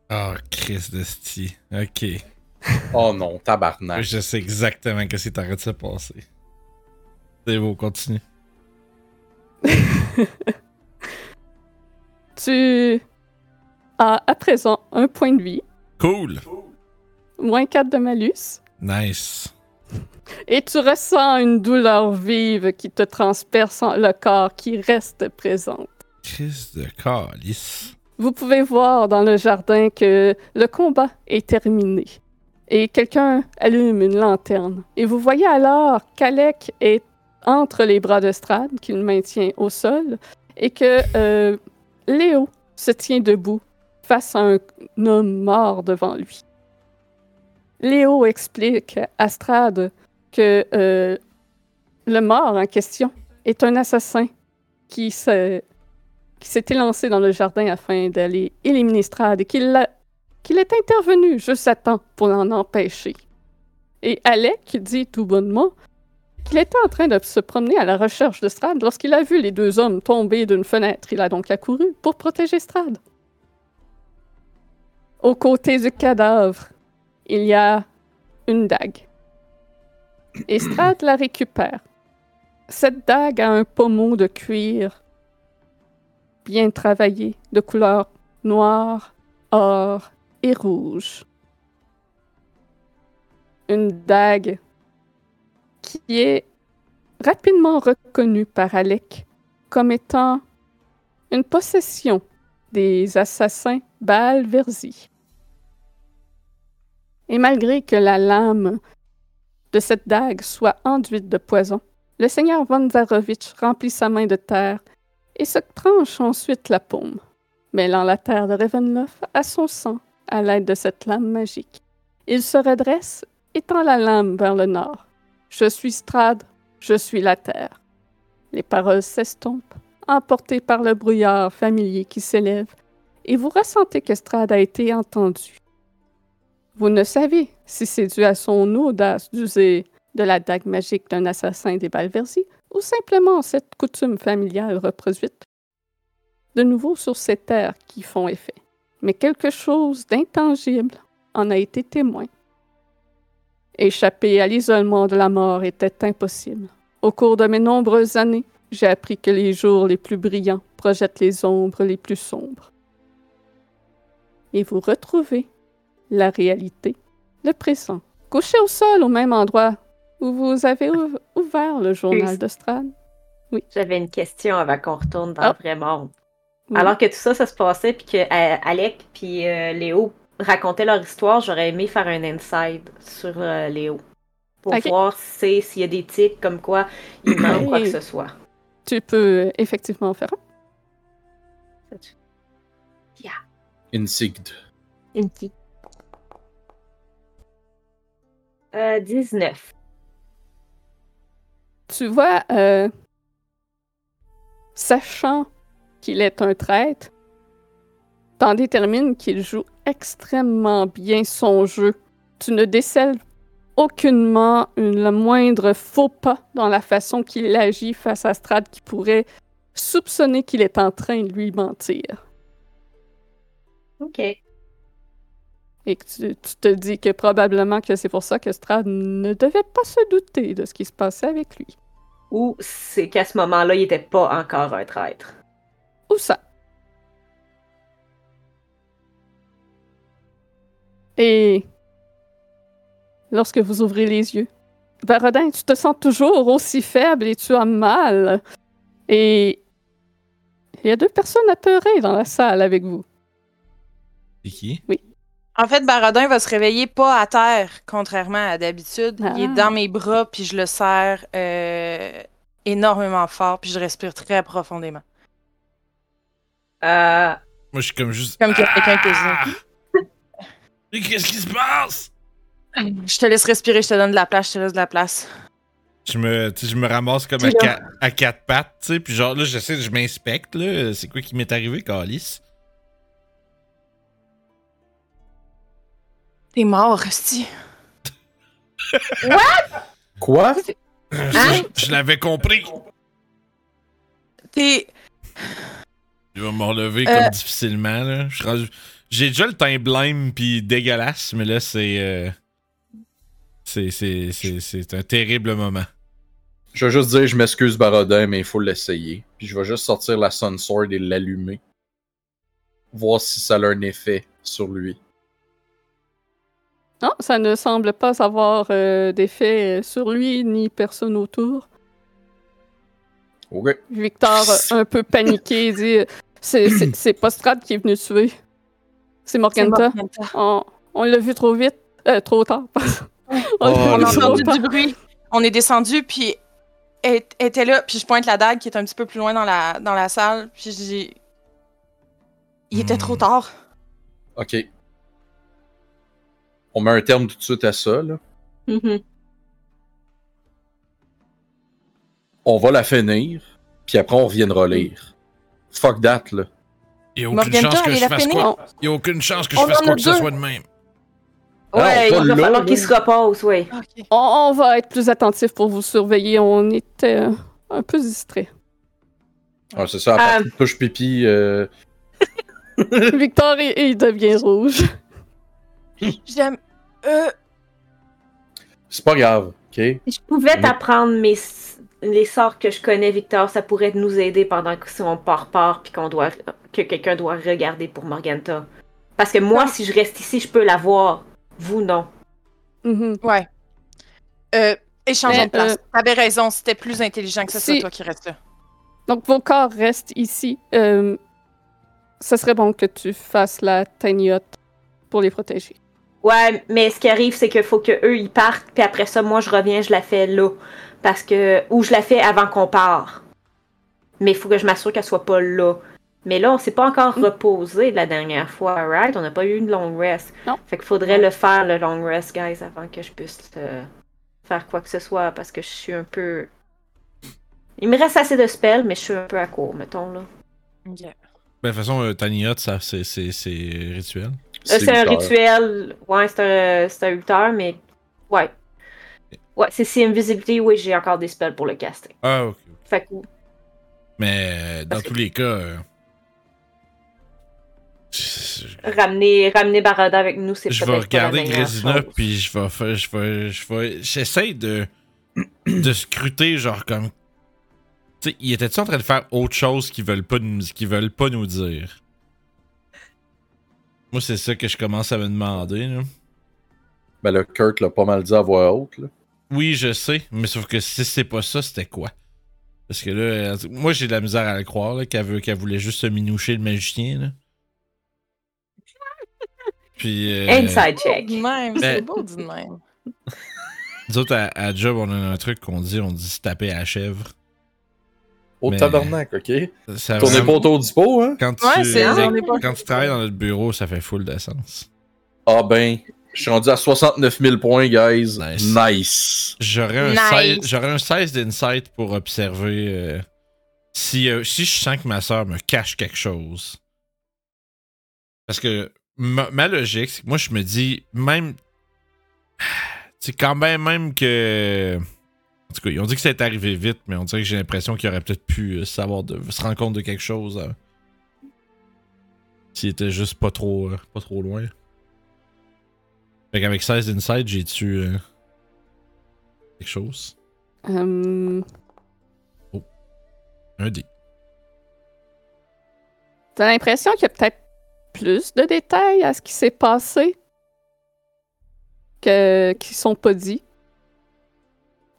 Ah, Chris de. Ok. Oh non, tabarnak. Je sais exactement ce qui est en train de se passer. C'est beau, continue. Tu as à présent un point de vie, Cool. moins 4 de malus, Nice. et tu ressens une douleur vive qui te transperce le corps qui reste présente. Chris de calice. Vous pouvez voir dans le jardin que le combat est terminé. Et quelqu'un allume une lanterne. Et vous voyez alors qu'Alec est entre les bras de Strad, qu'il maintient au sol, et que euh, Léo se tient debout face à un homme mort devant lui. Léo explique à Strad que euh, le mort en question est un assassin qui se qui s'est élancé dans le jardin afin d'aller éliminer Strad et qu'il l'a- qu'il est intervenu juste à temps pour l'en empêcher. Et Alec dit tout bonnement qu'il était en train de se promener à la recherche de Strad lorsqu'il a vu les deux hommes tomber d'une fenêtre. Il a donc accouru pour protéger Strad. Aux côtés du cadavre, il y a une dague. Et Strad la récupère. Cette dague a un pommeau de cuir bien travaillé, de couleur noire, or rouge. Une dague qui est rapidement reconnue par Alec comme étant une possession des assassins Baal Verzi. Et malgré que la lame de cette dague soit enduite de poison, le seigneur von Zarovitch remplit sa main de terre et se tranche ensuite la paume, mêlant la terre de Ravenloft à son sang à l'aide de cette lame magique. Il se redresse et tend la lame vers le nord. Je suis Strad, je suis la terre. Les paroles s'estompent, emportées par le brouillard familier qui s'élève, et vous ressentez que Strad a été entendu. Vous ne savez si c'est dû à son audace d'user de la dague magique d'un assassin des Balversi ou simplement cette coutume familiale reproduite de nouveau sur ces terres qui font effet. Mais quelque chose d'intangible en a été témoin. Échapper à l'isolement de la mort était impossible. Au cours de mes nombreuses années, j'ai appris que les jours les plus brillants projettent les ombres les plus sombres. Et vous retrouvez la réalité, le présent, couché au sol au même endroit où vous avez ou- ouvert le journal de Strad. J'avais une question avant qu'on retourne dans Ah. le vrai monde. Oui. Alors que tout ça, ça se passait, puis que euh, Alec puis euh, Léo racontaient leur histoire, j'aurais aimé faire un inside sur euh, Léo. Pour voir si s'il y a des tics comme quoi il manque quoi que ce soit. Tu peux euh, effectivement en faire un. Insigd. Une petite. Euh, 19. Tu vois, euh, sachant qu'il est un traître, t'en détermines qu'il joue extrêmement bien son jeu. Tu ne décèles aucunement une- le moindre faux pas dans la façon qu'il agit face à Strad qui pourrait soupçonner qu'il est en train de lui mentir. OK. Et que tu, tu te dis que probablement que c'est pour ça que Strad ne devait pas se douter de ce qui se passait avec lui. Ou c'est qu'à ce moment-là, il était pas encore un traître. Où ça? Et lorsque vous ouvrez les yeux, Barodin, tu te sens toujours aussi faible et tu as mal. Et il y a deux personnes apeurées dans la salle avec vous. C'est qui? En fait, Baradin va se réveiller pas à terre, contrairement à d'habitude. Il est Ah. dans mes bras, puis je le serre euh, énormément fort, puis je respire très profondément. Euh, Moi, je suis comme juste. Comme qu'il y a quelqu'un qui Ah! Mais Qu'est-ce qui se passe? Je te laisse respirer, je te donne de la place, je te laisse de la place. Je me, je me ramasse comme à, quatre pattes, tu sais, puis genre là, j'essaie, je m'inspecte, là. C'est quoi qui m'est arrivé, Calis? T'es mort, Rusty. Quoi? Hein? Je l'avais compris. T'es. Je vais me relever Euh. comme difficilement, là. Je suis rendu- J'ai déjà le teint blême puis dégueulasse, mais là, c'est. euh, C'est, c'est, c'est, c'est un terrible moment. Je vais juste dire, je m'excuse Barodin, mais il faut l'essayer. Puis je vais juste sortir la Sun Sword et l'allumer. Voir si ça a un effet sur lui. Non, ça ne semble pas avoir euh, d'effet sur lui ni personne autour. Ok. Victor, un peu paniqué, dit C'est c'est- c'est pas Strad qui est venu tuer. C'est Morganta. On, on l'a vu trop vite. Euh, trop tard, pardon. On Oh, On a entendu du bruit. On est descendu, puis elle était là, puis je pointe la dague qui est un petit peu plus loin dans la, dans la salle, puis je dis. Il était Hmm. trop tard. Ok. On met un terme tout de suite à ça, là. mhm. On va la finir, puis après on reviendra lire. Fuck that, là. Il y a aucune chance que elle je est fasse quoi. Il y a aucune chance que je On fasse en quoi a que ce deux. soit de même. Ah, Ouais, pas il va là, falloir là. qu'il se repose, oui. Ok. On, on va être plus attentif pour vous surveiller. On était euh, un peu distrait. Ah, c'est ça, à Euh. partir de touche pipi. euh, Victor, il, il devient rouge. J'aime. Euh, C'est pas grave, ok? Je pouvais t'apprendre mes les sorts que je connais, Victor, ça pourrait nous aider pendant que si on part part puis qu'on doit que quelqu'un doit regarder pour Morganta. Parce que moi, si je reste ici, je peux la voir. Vous non. Mhm. ouais. Euh, échangeons Mais, de place. euh, T'avais raison, c'était plus intelligent que ce si- soit toi qui reste là. Donc, vos corps restent ici. Euh, ça serait bon que tu fasses la hut pour les protéger. Ouais, mais ce qui arrive, c'est qu'il faut que eux ils partent, puis après ça, moi je reviens, je la fais là, parce que ou je la fais avant qu'on part. Mais il faut que je m'assure qu'elle soit pas là. Mais là, on s'est pas encore Mm. reposé la dernière fois, right? On n'a pas eu une long rest. Non. Fait qu'il faudrait le faire le long rest, guys, avant que je puisse euh, faire quoi que ce soit, parce que je suis un peu. Il me reste assez de spells, mais je suis un peu à court, mettons là. Ben, de toute façon, euh, Tiny Hut, ça, c'est, c'est, c'est rituel. Euh, C'est un rituel. Ouais, c'est un, c'est un 8 heures, mais. Ouais. Ouais, c'est si Invisibility, oui, j'ai encore des spells pour le caster. Ah, ok. Fait que. Mais euh, dans Parce que- tous les cas. euh, Ramener, ramener Barada avec nous, c'est Je peut-être vais regarder meilleure Grésina, chose. puis je vais faire. Je vais. Je vais. J'essaie de. de scruter, genre, comme. Tu sais, ils étaient-tu en train de faire autre chose qu'ils veulent pas nous, qu'ils veulent pas nous dire? Moi, c'est ça que je commence à me demander, là. Ben là, Kurt l'a pas mal dit à voix haute, là. Oui, je sais, mais sauf que si c'est pas ça, c'était quoi? Parce que là, moi j'ai de la misère à le croire, qu'elle veut- qu'elle voulait juste se minoucher le magicien, là. Puis. euh, Inside check. De même, Ben- c'est beau de même. Nous autres, à, à Job, on a un truc qu'on dit, on dit se taper à la chèvre. Au Mais- tabarnak, ok? Ça Tournez vraiment- pas autour du pot, hein? Quand tu, Ouais, c'est- on est pas- quand tu travailles dans notre bureau, ça fait full de sens. Ah ben, je suis rendu à 69 000 points, guys. Nice. Nice. J'aurais un, Nice. 16 j'aurais un 16 d'insight pour observer euh, si, euh, si je sens que ma soeur me cache quelque chose. Parce que ma, ma logique, c'est que moi je me dis, même. C'est quand même, même que. En tout cas, ils ont dit que ça est arrivé vite, mais on dirait que j'ai l'impression qu'il aurait peut-être pu euh, savoir de, se rendre compte de quelque chose. euh, S'il était juste pas trop, euh, pas trop loin. Fait qu'avec 16 d'insight, j'ai tué euh, quelque chose? Euh, Un dé. T'as l'impression qu'il y a peut-être plus de détails à ce qui s'est passé que qui sont pas dits?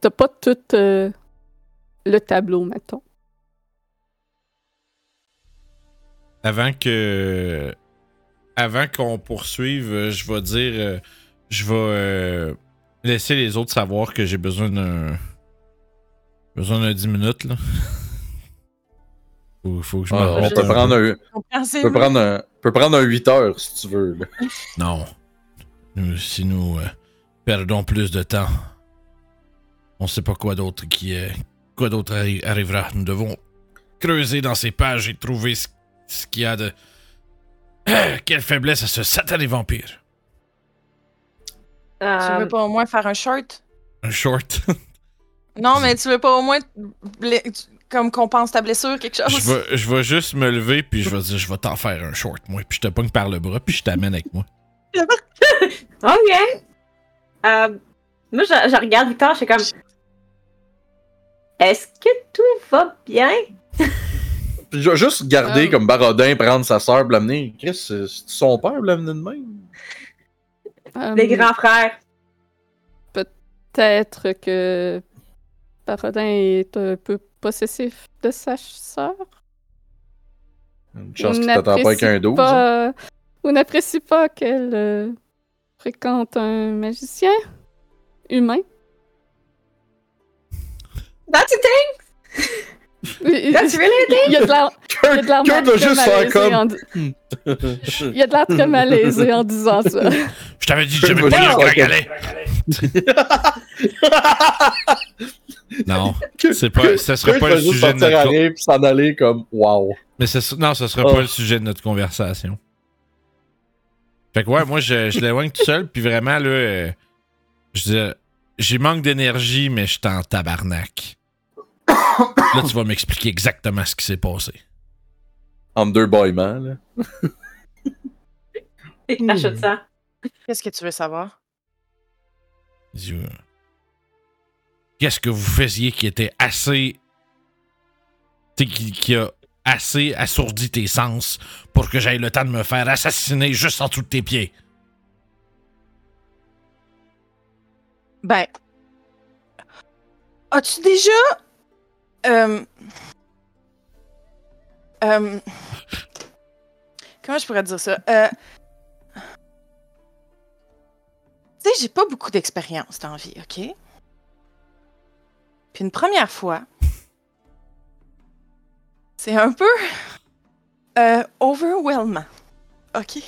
T'as pas tout euh, le tableau, mettons. Avant que. Avant qu'on poursuive, euh, je vais dire. euh, je vais euh, laisser les autres savoir que j'ai besoin d'un. Besoin d'un 10 minutes, là. faut, faut que je Ah, m'en on peut prendre un, on peut prendre un, peut prendre un 8 heures si tu veux. là. Non. Nous- si nous euh, perdons plus de temps, on sait pas quoi d'autre qui euh, quoi d'autre arri- arrivera. Nous devons creuser dans ces pages et trouver ce, ce qu'il y a de. Quelle faiblesse à ce satané vampire. Tu Euh, veux pas au moins faire un short? Un short? Non, mais tu veux pas au moins comme qu'on pense ta blessure, quelque chose? je, vais, je vais juste me lever puis je vais dire je vais t'en faire un short moi puis je te pogne par le bras puis je t'amène avec moi. Ok. Euh, moi, je, je regarde Victor, je suis comme. Est-ce que tout va bien? Puis je vais juste garder Ah. comme Barodin, prendre sa soeur, l'amener. Chris, c'est c'est son père, l'amener de même? Euh, Les grands frères. Peut-être que Parodin est un peu possessif de sa sœur. Une chance qu'il t'attend pas avec un 12. hein? pas- Ou n'apprécie pas qu'elle euh, fréquente un magicien humain. That's a thing? That's really a thing? il y a de l'air il y a de l'air Kurt va juste faire malaisé comme. en Il y a de l'air très malaisé en disant ça. Je t'avais dit Je j'aimais pas faire gars galets. Non, Que- c'est pas, que- ça serait Kurt pas le sujet de notre. rien puis s'en aller comme wow. Mais ce- non, ça serait Oh. pas le sujet de notre conversation. Fait que ouais, moi, je, je l'éloigne tout seul, puis vraiment, là, euh, je dis, euh, j'ai manque d'énergie, mais je suis en tabarnak. Là, tu vas m'expliquer exactement ce qui s'est passé. Entre deux boyments, là. Achète ça. Qu'est-ce que tu veux savoir? Qu'est-ce que vous faisiez qui était assez. tu sais, Qui, qui a assez assourdi tes sens pour que j'aille le temps de me faire assassiner juste en dessous de tes pieds? Ben. As-tu déjà. Euh. Euh. Comment je pourrais dire ça? Euh. Tu sais, j'ai pas beaucoup d'expérience dans la vie, OK? Puis une première fois, c'est un peu. Euh, overwhelming. OK?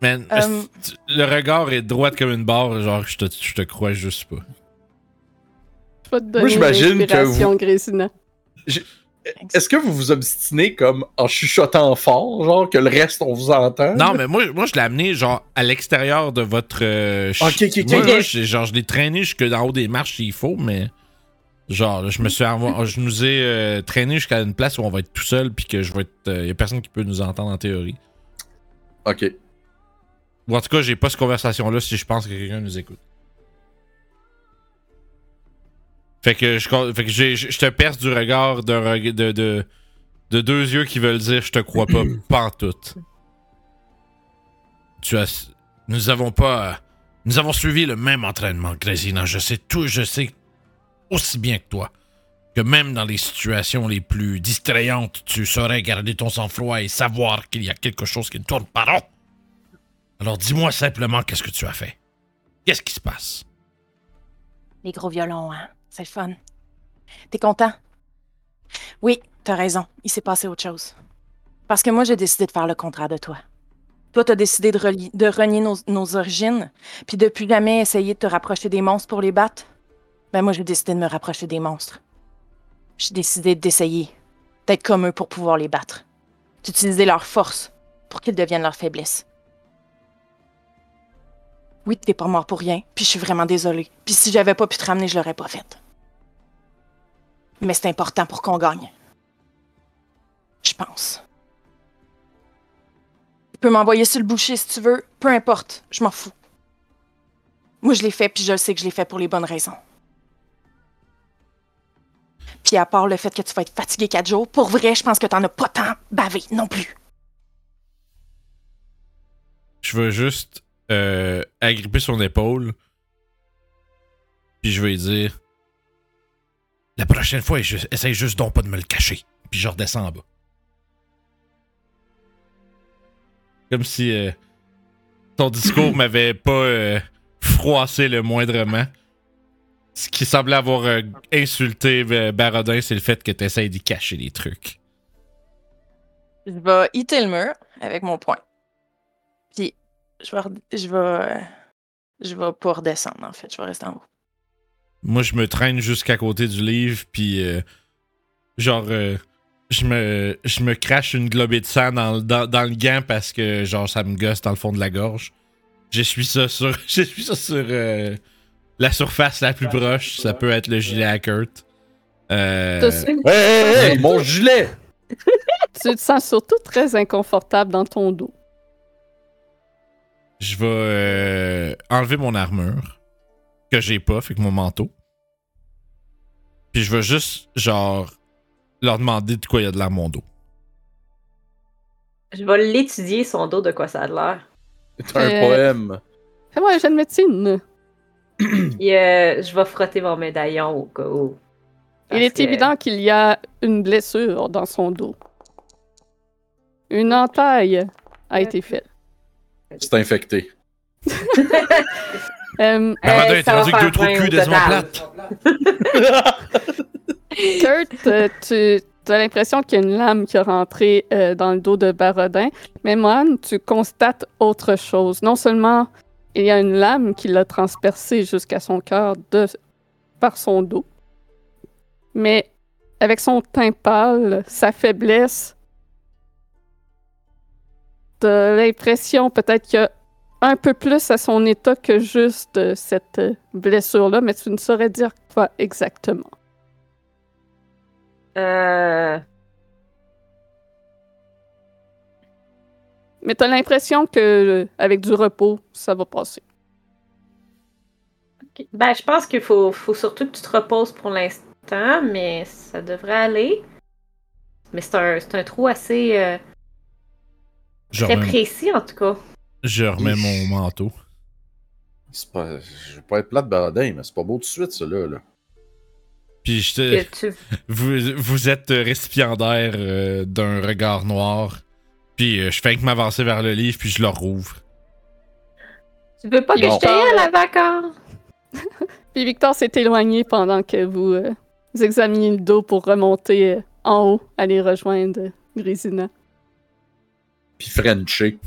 Man, Euh, le regard est droit comme une barre, genre, je te, je te crois juste pas. Je vais te Moi, donner j'imagine que Grésina. Est-ce que vous vous obstinez comme en chuchotant fort, genre que le reste on vous entend? Non, mais moi, moi je l'ai amené, genre, à l'extérieur de votre. euh, ch- Ok, ok, ok, moi, j'ai- genre, je l'ai traîné jusque dans haut des marches s'il faut, mais. Genre, là, je me suis envo- je nous ai euh, traîné jusqu'à une place où on va être tout seul, puis que je vais être. Il y a personne qui peut nous entendre en théorie. Ok. Ou en tout cas, j'ai pas cette conversation-là si je pense que quelqu'un nous écoute. Fait que je, fait que j'ai- je je te perce du regard d'un reg- de, de, de deux yeux qui veulent dire je te crois pas, pantoute. Tu as. Nous avons pas. Nous avons suivi le même entraînement, Grésina. Je sais tout, je sais aussi bien que toi. Que même dans les situations les plus distrayantes, tu saurais garder ton sang-froid et savoir qu'il y a quelque chose qui ne tourne pas rond. Alors dis-moi simplement qu'est-ce que tu as fait? Qu'est-ce qui se passe? Les gros violons, hein? C'est le fun. T'es content? Oui, t'as raison. Il s'est passé autre chose. Parce que moi, j'ai décidé de faire le contraire de toi. Toi, t'as décidé de, de renier nos, nos origines, puis de plus jamais essayer de te rapprocher des monstres pour les battre? Ben moi, j'ai décidé de me rapprocher des monstres. J'ai décidé d'essayer d'être comme eux pour pouvoir les battre. D'utiliser leur force pour qu'ils deviennent leur faiblesse. Oui, t'es pas mort pour rien, puis je suis vraiment désolée. Puis si j'avais pas pu te ramener, je l'aurais pas fait. Mais c'est important pour qu'on gagne. Je pense. Tu peux m'envoyer sur le boucher si tu veux, peu importe, je m'en fous. Moi, je l'ai fait, puis je sais que je l'ai fait pour les bonnes raisons. Puis à part le fait que tu vas être fatigué quatre jours, pour vrai, je pense que t'en as pas tant bavé non plus. Je veux juste euh, agripper son épaule. Puis je vais dire La prochaine fois, je- essaye juste donc pas de me le cacher. Puis je redescends en bas. Comme si euh, ton discours m'avait pas euh, froissé le moindrement. Ce qui semblait avoir euh, insulté euh, Barodin, c'est le fait que tu essayes d'y cacher des trucs. Je vais hitter le mur avec mon poing. Puis je vais, je vais, je vais pas redescendre en fait, je vais rester en haut. Moi, je me traîne jusqu'à côté du livre, puis euh, genre, euh, je me, je me crache une globée de sang dans, le- dans, dans le gant parce que genre ça me gosse dans le fond de la gorge. J'essuie ça sur, j'essuie ça sur euh, la surface la plus proche. Ça peut être le gilet à Kurt. Euh, T'as- Hey, hey, hey, mon gilet! Tu te sens surtout très inconfortable dans ton dos. je vais euh, enlever mon armure que j'ai pas, fait que mon manteau. Puis je vais juste genre leur demander de quoi il y a de l'air mon dos. Je vais l'étudier, son dos, de quoi ça a l'air. C'est un Euh, poème. Fais-moi un jeu de médecine. Puis euh, je vais frotter mon médaillon au cas où. Il Parce est que- évident qu'il y a une blessure dans son dos. Une entaille a été faite. C'est infecté. Euh, Euh, est ça va rendu que deux trous de 20 cul des plates. Kurt, euh, tu as l'impression qu'il y a une lame qui est rentrée euh, dans le dos de Barodin, mais Mohan, tu constates autre chose. Non seulement il y a une lame qui l'a transpercé jusqu'à son cœur de par son dos. Mais avec son teint pâle, sa faiblesse, t'as l'impression peut-être qu'il y a un peu plus à son état que juste euh, cette euh, blessure-là, mais tu ne saurais dire quoi exactement. Euh, Mais t'as l'impression que euh, avec du repos, ça va passer. Ben, je pense qu'il faut, faut surtout que tu te reposes pour l'instant, mais ça devrait aller. Mais c'est un, c'est un trou assez euh, Je très précis, en tout cas. Je remets mon manteau. C'est pas... Je vais pas être plate baradin, mais c'est pas beau tout de suite, ça, là. là. Puis je te... Tu- Vous, vous êtes récipiendaire euh, d'un regard noir. Puis euh, je fais que m'avancer vers le livre, puis je le rouvre. Tu veux pas que Non. je t'aille à la vacance? Puis Victor s'est éloigné pendant que vous, euh, vous examiniez le dos pour remonter euh, en haut, aller rejoindre euh, Grisina. Puis Frenché.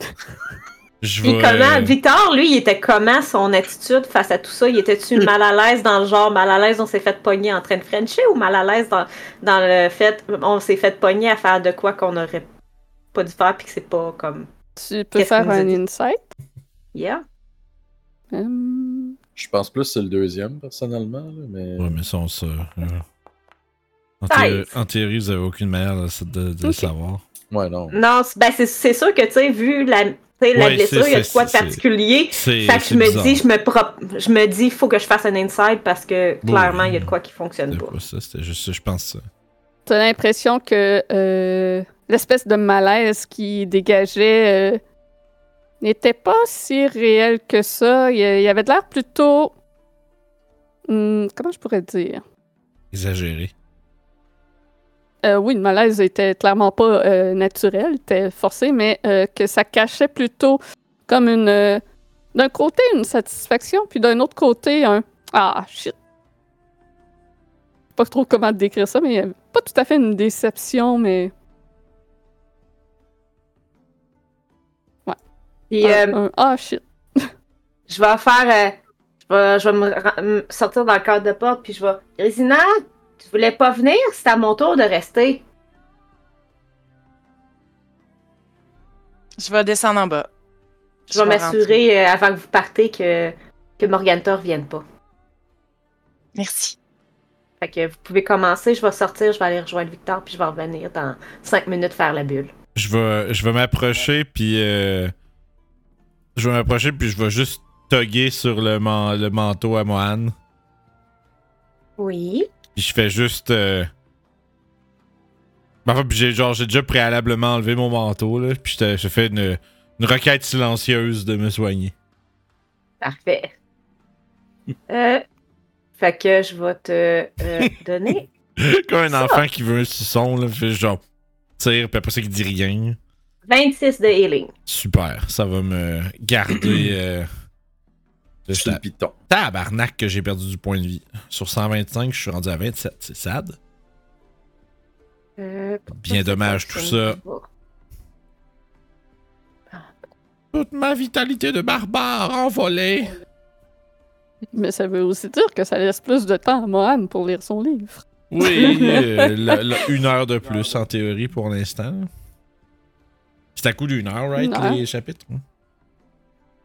Je Puis vais, comment? euh, Victor, lui, il était comment son attitude face à tout ça? Il était-tu mal à l'aise dans le genre mal à l'aise on s'est fait pogner en train de frencher ou mal à l'aise dans, dans le fait on s'est fait pogner à faire de quoi qu'on n'aurait pas dû faire puis que c'est pas comme Tu peux faire un insight? yeah. Hum, Je pense plus que c'est le deuxième, personnellement, mais... Ouais, mais ça, on se. euh, en, Seize. thé- en théorie, vous avez aucune manière de, de- de le Ok. savoir. Ouais, non. Non, c'est- ben c'est c'est sûr que tu sais, vu la, tu sais, la Ouais, blessure, il y a de quoi de particulier. Fait que je me bizarre. dis, je me pro- je me dis, faut que je fasse un inside parce que clairement, il y a de quoi qui fonctionne C'était pas. pas ça, c'était juste ça, je pense. ça. T'as l'impression que euh, l'espèce de malaise qui dégageait euh, n'était pas si réel que ça. Il, il avait de l'air plutôt. hum, comment je pourrais dire? Exagéré. Euh, oui, le malaise était clairement pas euh, naturel, était forcé, mais euh, que ça cachait plutôt comme une. d'un côté, une satisfaction, puis d'un autre côté, un. Ah, shit. Pas trop comment décrire ça, mais pas tout à fait une déception, mais. Puis, un- euh, un ah, shit. je vais faire. je, vais, je vais me, sortir dans le cadre de porte, puis je vais. Grisina, tu voulais pas venir? C'est à mon tour de rester. Je vais descendre en bas. Je vais m'assurer euh, avant que vous partez que, que Morganta revienne pas. Merci. Fait que vous pouvez commencer, je vais sortir, je vais aller rejoindre Victor, puis je vais revenir dans 5 minutes faire la bulle. Je vais, je vais m'approcher, puis. euh, je vais m'approcher, puis je vais juste tugger sur le, man- le manteau à Mohan. Oui. Puis je fais juste. Euh... Enfin, puis j'ai genre j'ai déjà préalablement enlevé mon manteau là, puis je fais une, une requête silencieuse de me soigner. Parfait. Euh, fait que je vais te euh, donner. Comme un Ça. enfant qui veut un suçon là, fait genre tire puis après ça qui dit rien. 26 de healing. Super, ça va me garder. euh, Sur le piton. tabarnak que j'ai perdu du point de vie. Sur 125, je suis rendu à 27. C'est sad. Euh, Bien dommage tout ça. Toute ma vitalité de barbare envolée. Mais ça veut aussi dire que ça laisse plus de temps à Mohan pour lire son livre. Oui, euh, la- la- une heure de plus en théorie pour l'instant. C'est à coup d'une heure, right, les chapitres?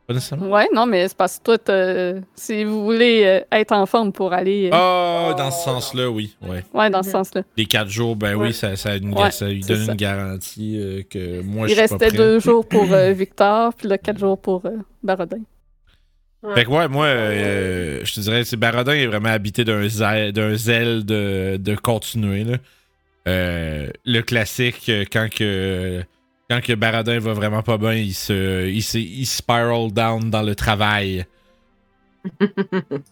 Pas nécessairement. Ouais, non, mais c'est parce que toi, si vous voulez euh, être en forme pour aller. euh, Ah, dans ce sens-là, oui. Ouais. Ouais, dans ce sens-là. Les quatre jours, ben Ouais. oui, ça, ça, a une- Ouais, ça lui c'est donne ça. une garantie euh, que moi, Il je suis pas restait prêt. deux jours pour euh, Victor, puis là, quatre jours pour euh, Barodin. Fait que ouais, moi, euh, je te dirais, c'est Barodin est vraiment habité d'un zèle, de, de continuer. Là. Euh, le classique, quand que, quand que Barodin va vraiment pas bien, il se, il, se, il spiral down dans le travail.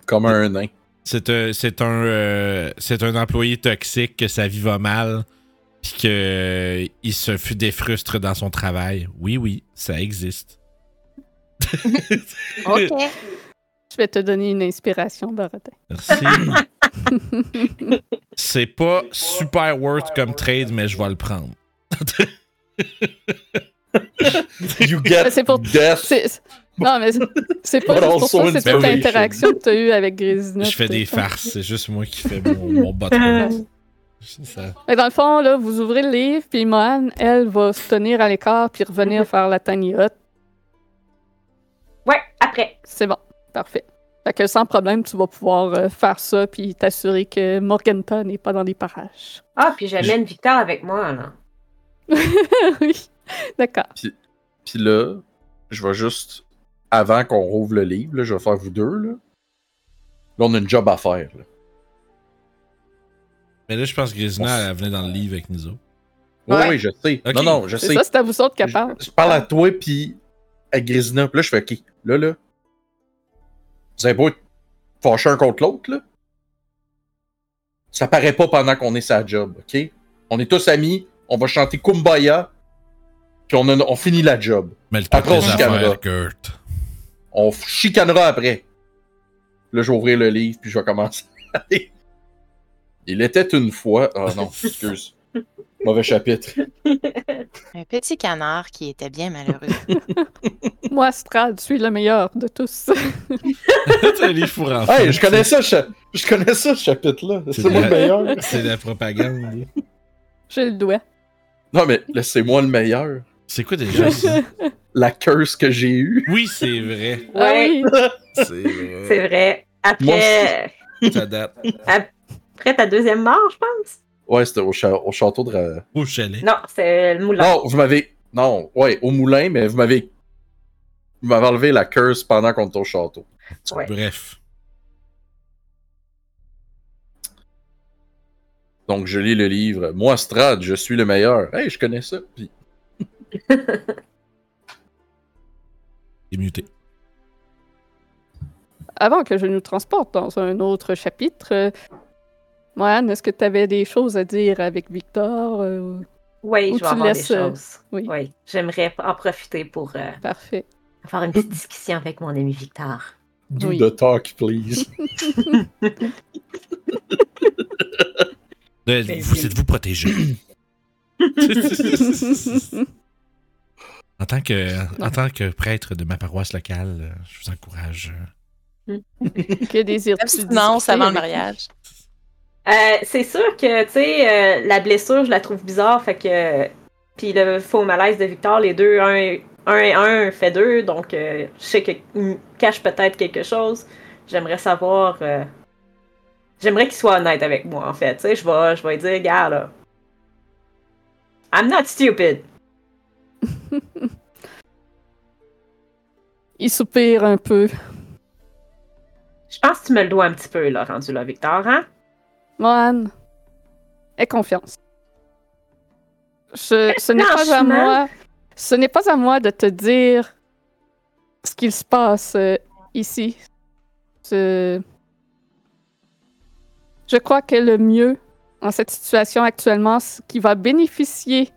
Comme un nain. C'est un, c'est un, euh, c'est un employé toxique que sa vie va mal, puis que euh, il se fut défrustre dans son travail. Oui, oui, ça existe. Ok. Je vais te donner une inspiration, Barodin. Merci. c'est pas super worth comme trade, mais je vais le prendre. You get C'est pour- death C'est Non, mais c'est- c'est pas pour ça, c'est toute l'interaction que tu as eue avec Grisina. Je fais des farces, c'est juste moi qui fais mon, mon ça. Que dans le fond, là, vous ouvrez le livre, puis Mohan, elle, va se tenir à l'écart, puis revenir faire la tiny hut. Ouais, après. C'est bon, parfait. Fait que sans problème, tu vas pouvoir euh, faire ça, puis t'assurer que Morganta n'est pas dans les parages. Ah, puis j'amène Victor avec moi, là. oui, d'accord. Puis là, je vais juste, avant qu'on rouvre le livre, là, je vais faire vous deux. Là, là on a une job à faire. Là. Mais là, je pense que Grisina, elle venait dans le livre avec nous autres. Oui, Ouais. je sais. Non, non, je C'est sais. ça, c'est à vous autres qu'elle parle. Je, je parle à toi, puis à Grisina. Puis là, je fais OK. Là, là. Vous avez beau être fâchés un contre l'autre, là. Ça paraît pas pendant qu'on est sa job, OK? On est tous amis, on va chanter Kumbaya, puis on, a- on finit la job. Mais le Après, on. Kurt. On chicanera après. Là, je vais ouvrir le livre, puis je vais commencer. Il était une fois. Oh non, excuse. Mauvais chapitre. Un petit canard qui était bien malheureux. Moi, Strad, je suis le meilleur de tous. Hey, je connais ça, je connais ça, ce chapitre-là. C'est le meilleur. C'est de la propagande. J'ai le doigt. Non, mais laissez-moi le meilleur. C'est quoi déjà ça? La curse que j'ai eue. Oui, c'est vrai. Ah oui. C'est vrai. c'est vrai. Après, Ça date. après ta deuxième mort, je pense? Ouais, c'était au, cha- au château de. Au chalet. Non, c'est le moulin. Non, vous m'avez. Non, ouais, au moulin, mais vous m'avez. Vous m'avez enlevé la curse pendant qu'on était au château. Ouais. Bref. Donc, je lis le livre. Moi, Strad, je suis le meilleur. Hey, je connais ça. Puis, C'est muté. Avant que je nous transporte dans un autre chapitre, euh, Mohan, est-ce que tu avais des choses à dire avec Victor? euh, Oui, Ou je vais avoir laisses, des euh, choses. oui. Oui, j'aimerais en profiter pour euh, Parfait. avoir une petite discussion avec mon ami Victor. do Oui. the talk, please. Là, Vous êtes-vous protégé? en, tant que, en tant que prêtre de ma paroisse locale, euh, je vous encourage. euh, que désires-tu Abstinence avant le mariage. Euh, c'est sûr que, tu sais, euh, la blessure, je la trouve bizarre, fait que... Puis le faux malaise de Victor, les deux, un, et- un et un fait deux, donc euh, je sais qu'il cache peut-être quelque chose. J'aimerais savoir... J'aimerais qu'il soit honnête avec moi, en fait. Tu sais, je vais, je vais lui dire, gars, là... I'm not stupid. Il soupire un peu. Je pense que tu me le dois un petit peu, là, rendu là, Victor, hein? Mohan, aie confiance. Je- ce n'est pas à moi. Ce n'est pas à moi de te dire ce qu'il se passe euh, ici. Je crois que le mieux en cette situation actuellement, ce qui va bénéficier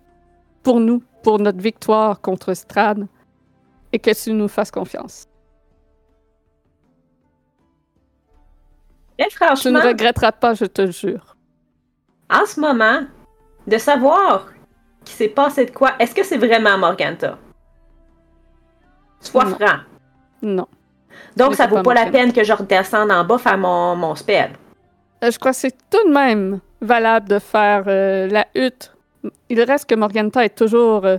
pour nous, pour notre victoire contre Strad, et que tu nous fasses confiance. Tu ne regretteras pas, je te jure. en ce moment, de savoir qu'il s'est passé de quoi, est-ce que c'est vraiment Morganta? Sois Non. franc. Non. Donc, ça vaut pas pas la peine que je redescende en bas faire mon, mon spell. Euh, Je crois que c'est tout de même valable de faire euh, la hutte. Il reste que Morganta est toujours euh,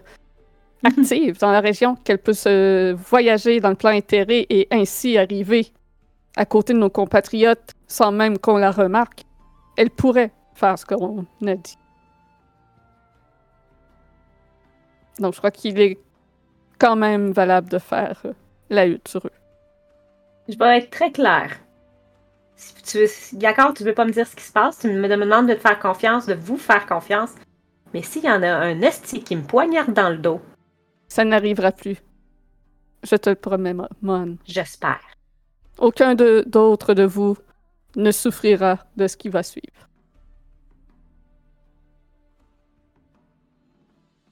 active dans la région, qu'elle peut se voyager dans le plan intérêt et ainsi arriver à côté de nos compatriotes sans même qu'on la remarque. Elle pourrait faire ce qu'on a dit. Donc je crois qu'il est quand même valable de faire euh, la hutte sur eux. Je vais être très claire. Si tu veux, d'accord, tu veux pas me dire ce qui se passe, tu me demandes de te faire confiance, de vous faire confiance. Mais s'il y en a un esti qui me poignarde dans le dos, Ça n'arrivera plus. Je te le promets, Mo- Mon. j'espère. Aucun d'autre de vous ne souffrira de ce qui va suivre.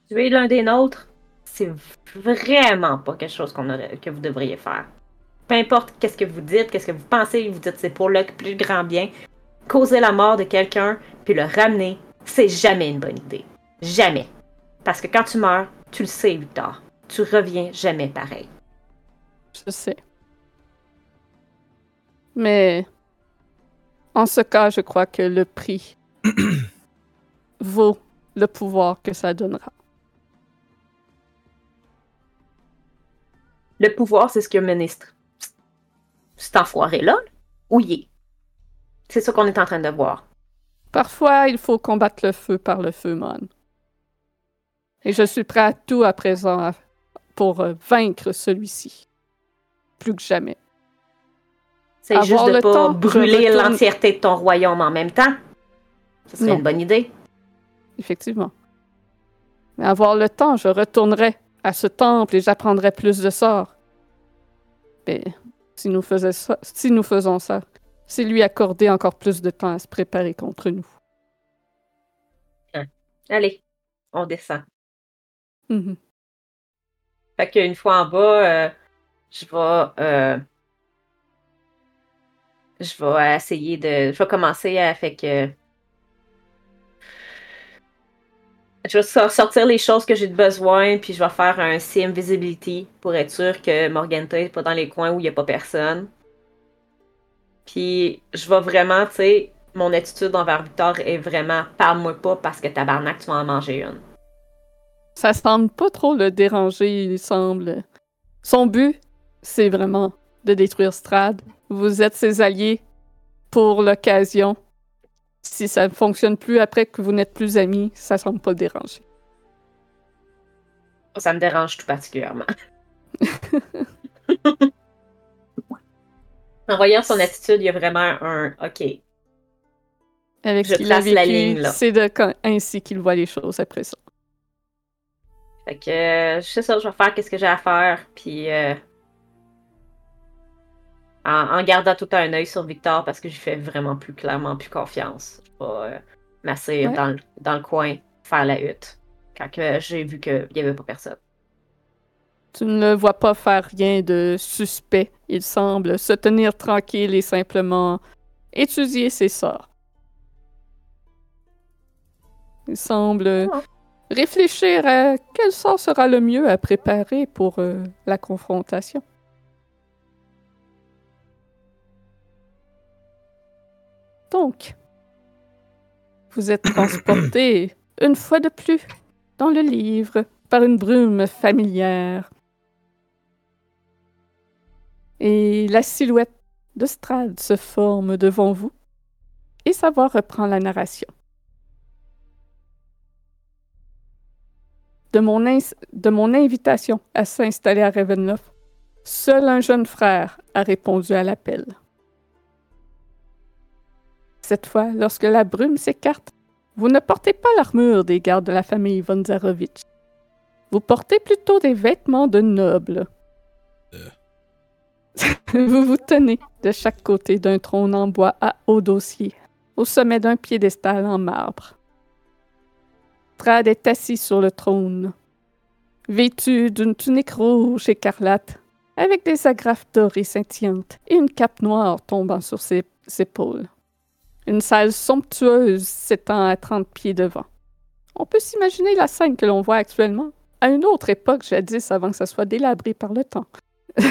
Tuer l'un des nôtres, c'est vraiment pas quelque chose qu'on aurait, que vous devriez faire. Peu importe qu'est-ce que vous dites, qu'est-ce que vous pensez, vous dites c'est pour le plus grand bien. Causer la mort de quelqu'un puis le ramener, c'est jamais une bonne idée. Jamais. Parce que quand tu meurs, tu le sais, Victor. Tu reviens jamais pareil. Je sais. Mais en ce cas, je crois que le prix vaut le pouvoir que ça donnera. Le pouvoir, c'est ce que ministre. Cet enfoiré-là, où il est. C'est ça qu'on est en train de voir. Parfois, il faut combattre le feu par le feu, Mon. Et je suis prêt à tout à présent pour euh, vaincre celui-ci. Plus que jamais. C'est Avoir juste de le pas brûler l'entièreté de ton royaume en même temps. Ce serait Non. une bonne idée. Effectivement. Mais avoir le temps, je retournerai à ce temple et j'apprendrai plus de sorts. Mais si nous, faisais ça, si nous faisons ça, c'est lui accorder encore plus de temps à se préparer contre nous. Allez, on descend. Mhm. Fait qu'une fois en bas, euh, je vais. euh, je vais essayer de. Je vais commencer à. Fait que. Je vais sor- sortir les choses que j'ai de besoin, puis je vais faire un sim visibility pour être sûr que Morganta n'est pas dans les coins où il n'y a pas personne. Puis je vais vraiment, tu sais, mon attitude envers Victor est vraiment parle-moi pas parce que tabarnak, tu vas en manger une. Ça semble pas trop le déranger, il semble. Son but, c'est vraiment de détruire Strad. Vous êtes ses alliés pour l'occasion. Si ça ne fonctionne plus après que vous n'êtes plus amis, ça semble pas déranger. Ça me dérange tout particulièrement. en voyant son attitude, il y a vraiment un OK. Avec Je ce qu'il a trace la vécu, ligne, c'est de quand- ainsi qu'il voit les choses après ça. Fait que euh, je sais ça, je vais faire qu'est-ce que j'ai à faire, puis euh, en, en gardant tout un œil sur Victor parce que j'y fais vraiment plus clairement plus confiance. Je vais euh, m'asseoir Ouais. dans, le- dans le coin, faire la hutte, quand j'ai vu qu'il n'y avait pas personne. Tu ne le vois pas faire rien de suspect. Il semble se tenir tranquille et simplement étudier ses sorts. Il semble Ah. réfléchir à quel sort sera le mieux à préparer pour euh, la confrontation. Donc, vous êtes transporté une fois de plus dans le livre par une brume familière. Et la silhouette de Strad se forme devant vous et sa voix reprend la narration. De mon, de mon invitation à s'installer à Ravenloft, seul un jeune frère a répondu à l'appel. Cette fois, lorsque la brume s'écarte, vous ne portez pas l'armure des gardes de la famille von Zarovitch. Vous portez plutôt des vêtements de nobles. vous vous tenez de chaque côté d'un trône en bois à haut dossier, au sommet d'un piédestal en marbre. Strad est assis sur le trône, vêtu d'une tunique rouge écarlate, avec des agrafes dorées scintillantes et une cape noire tombant sur ses épaules. Une salle somptueuse s'étend à 30 pieds devant. On peut s'imaginer la scène que l'on voit actuellement à une autre époque jadis avant que ça soit délabré par le temps.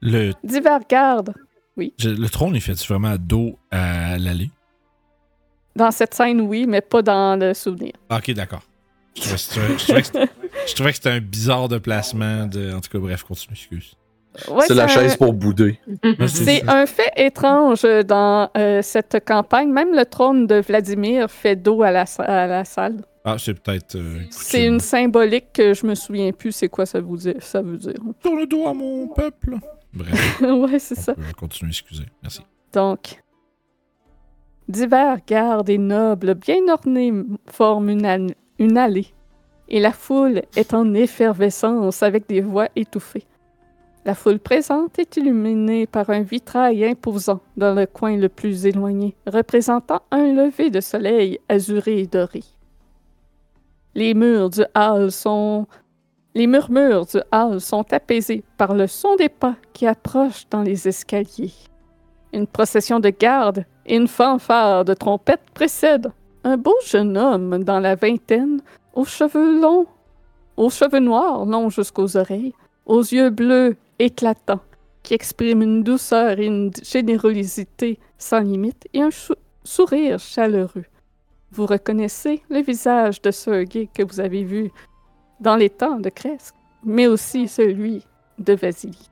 Le, Divers gardes. je- le trône, il fait vraiment dos à l'allée? Dans cette scène, oui, mais pas dans le souvenir. Ah, Ok, d'accord. Je trouvais, je trouvais que c'était un bizarre de placement. De... En tout cas, bref, continue, excuse. Ouais, c'est la un- chaise pour bouder. C'est un fait étrange dans euh, cette campagne. Même le trône de Vladimir fait dos à la, à la salle. Ah, c'est peut-être. euh, C'est une symbolique que je me souviens plus c'est quoi ça, vous dire, ça veut dire. Tourne le dos à mon peuple. Bref, ouais, c'est ça. on peut continuer, excusez. Merci. Donc, divers gardes et nobles bien ornés forment une, an- une allée, et la foule est en effervescence avec des voix étouffées. La foule présente est illuminée par un vitrail imposant dans le coin le plus éloigné, représentant un lever de soleil azuré et doré. Les murs du hall sont les murmures du hall sont apaisés par le son des pas qui approchent dans les escaliers. Une procession de gardes et une fanfare de trompettes précèdent un beau jeune homme dans la vingtaine, aux cheveux longs, aux cheveux noirs longs jusqu'aux oreilles, aux yeux bleus éclatant qui exprime une douceur et une générosité sans limite et un sourire chaleureux. Vous reconnaissez le visage de Sergei que vous avez vu dans les temps de Kresk, mais aussi celui de Vasily.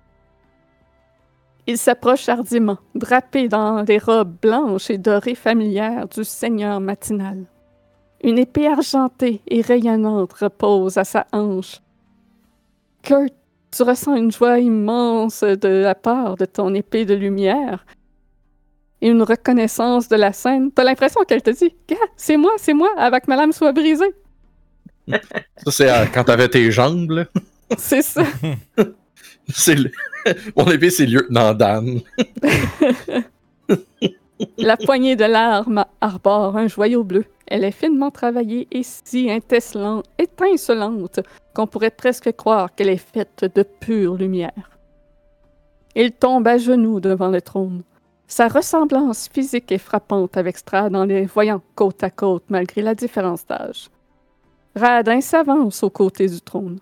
Il s'approche hardiment, drapé dans les robes blanches et dorées familières du seigneur matinal. Une épée argentée et rayonnante repose à sa hanche. Kurt, tu ressens une joie immense de la part de ton épée de lumière et une reconnaissance de la scène. T'as l'impression qu'elle te dit c'est moi, c'est moi, avant que ma lame soit brisée. Ça, c'est euh, quand t'avais tes jambes, là. C'est ça. C'est le- Mon épée, c'est lieutenant Dan. La poignée de l'arme arbore un joyau bleu. Elle est finement travaillée et si étincelan- étincelante qu'on pourrait presque croire qu'elle est faite de pure lumière. Il tombe à genoux devant le trône. Sa ressemblance physique est frappante avec Strad en les voyant côte à côte malgré la différence d'âge. Radin s'avance aux côtés du trône.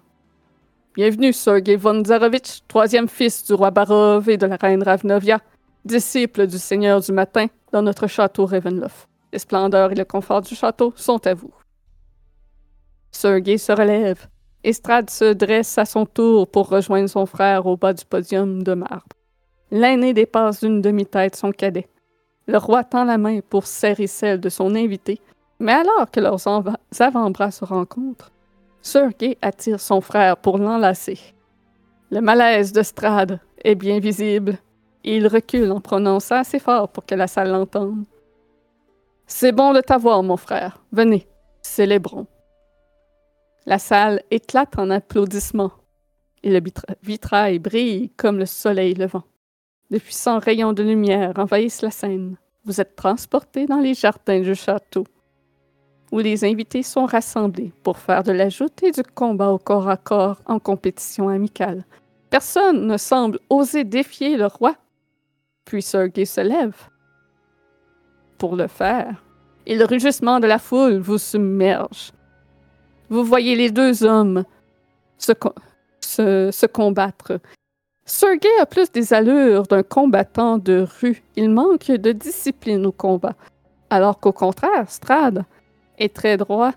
Bienvenue, Sergei von Zarovitch, troisième fils du roi Barov et de la reine Ravnovia disciple du Seigneur du matin dans notre château Ravenloft. Les splendeurs et le confort du château sont à vous. Sergei se relève. Estrade se dresse à son tour pour rejoindre son frère au bas du podium de marbre. L'aîné dépasse d'une demi-tête son cadet. Le roi tend la main pour serrer celle de son invité, mais alors que leurs avant-bras se rencontrent, Sergei attire son frère pour l'enlacer. Le malaise de Strade est bien visible il recule en prononçant assez fort pour que la salle l'entende. C'est bon de t'avoir, mon frère. Venez, célébrons. La salle éclate en applaudissements et le vitra- vitrail brille comme le soleil levant. De puissants rayons de lumière envahissent la scène. Vous êtes transportés dans les jardins du château, où les invités sont rassemblés pour faire de la joute et du combat au corps à corps en compétition amicale. Personne ne semble oser défier le roi. Puis Sergei se lève. Pour le faire, et le rugissement de la foule vous submerge. Vous voyez les deux hommes se, co- se- se combattre. Sergei a plus des allures d'un combattant de rue. Il manque de discipline au combat. Alors qu'au contraire, Strad est très droit,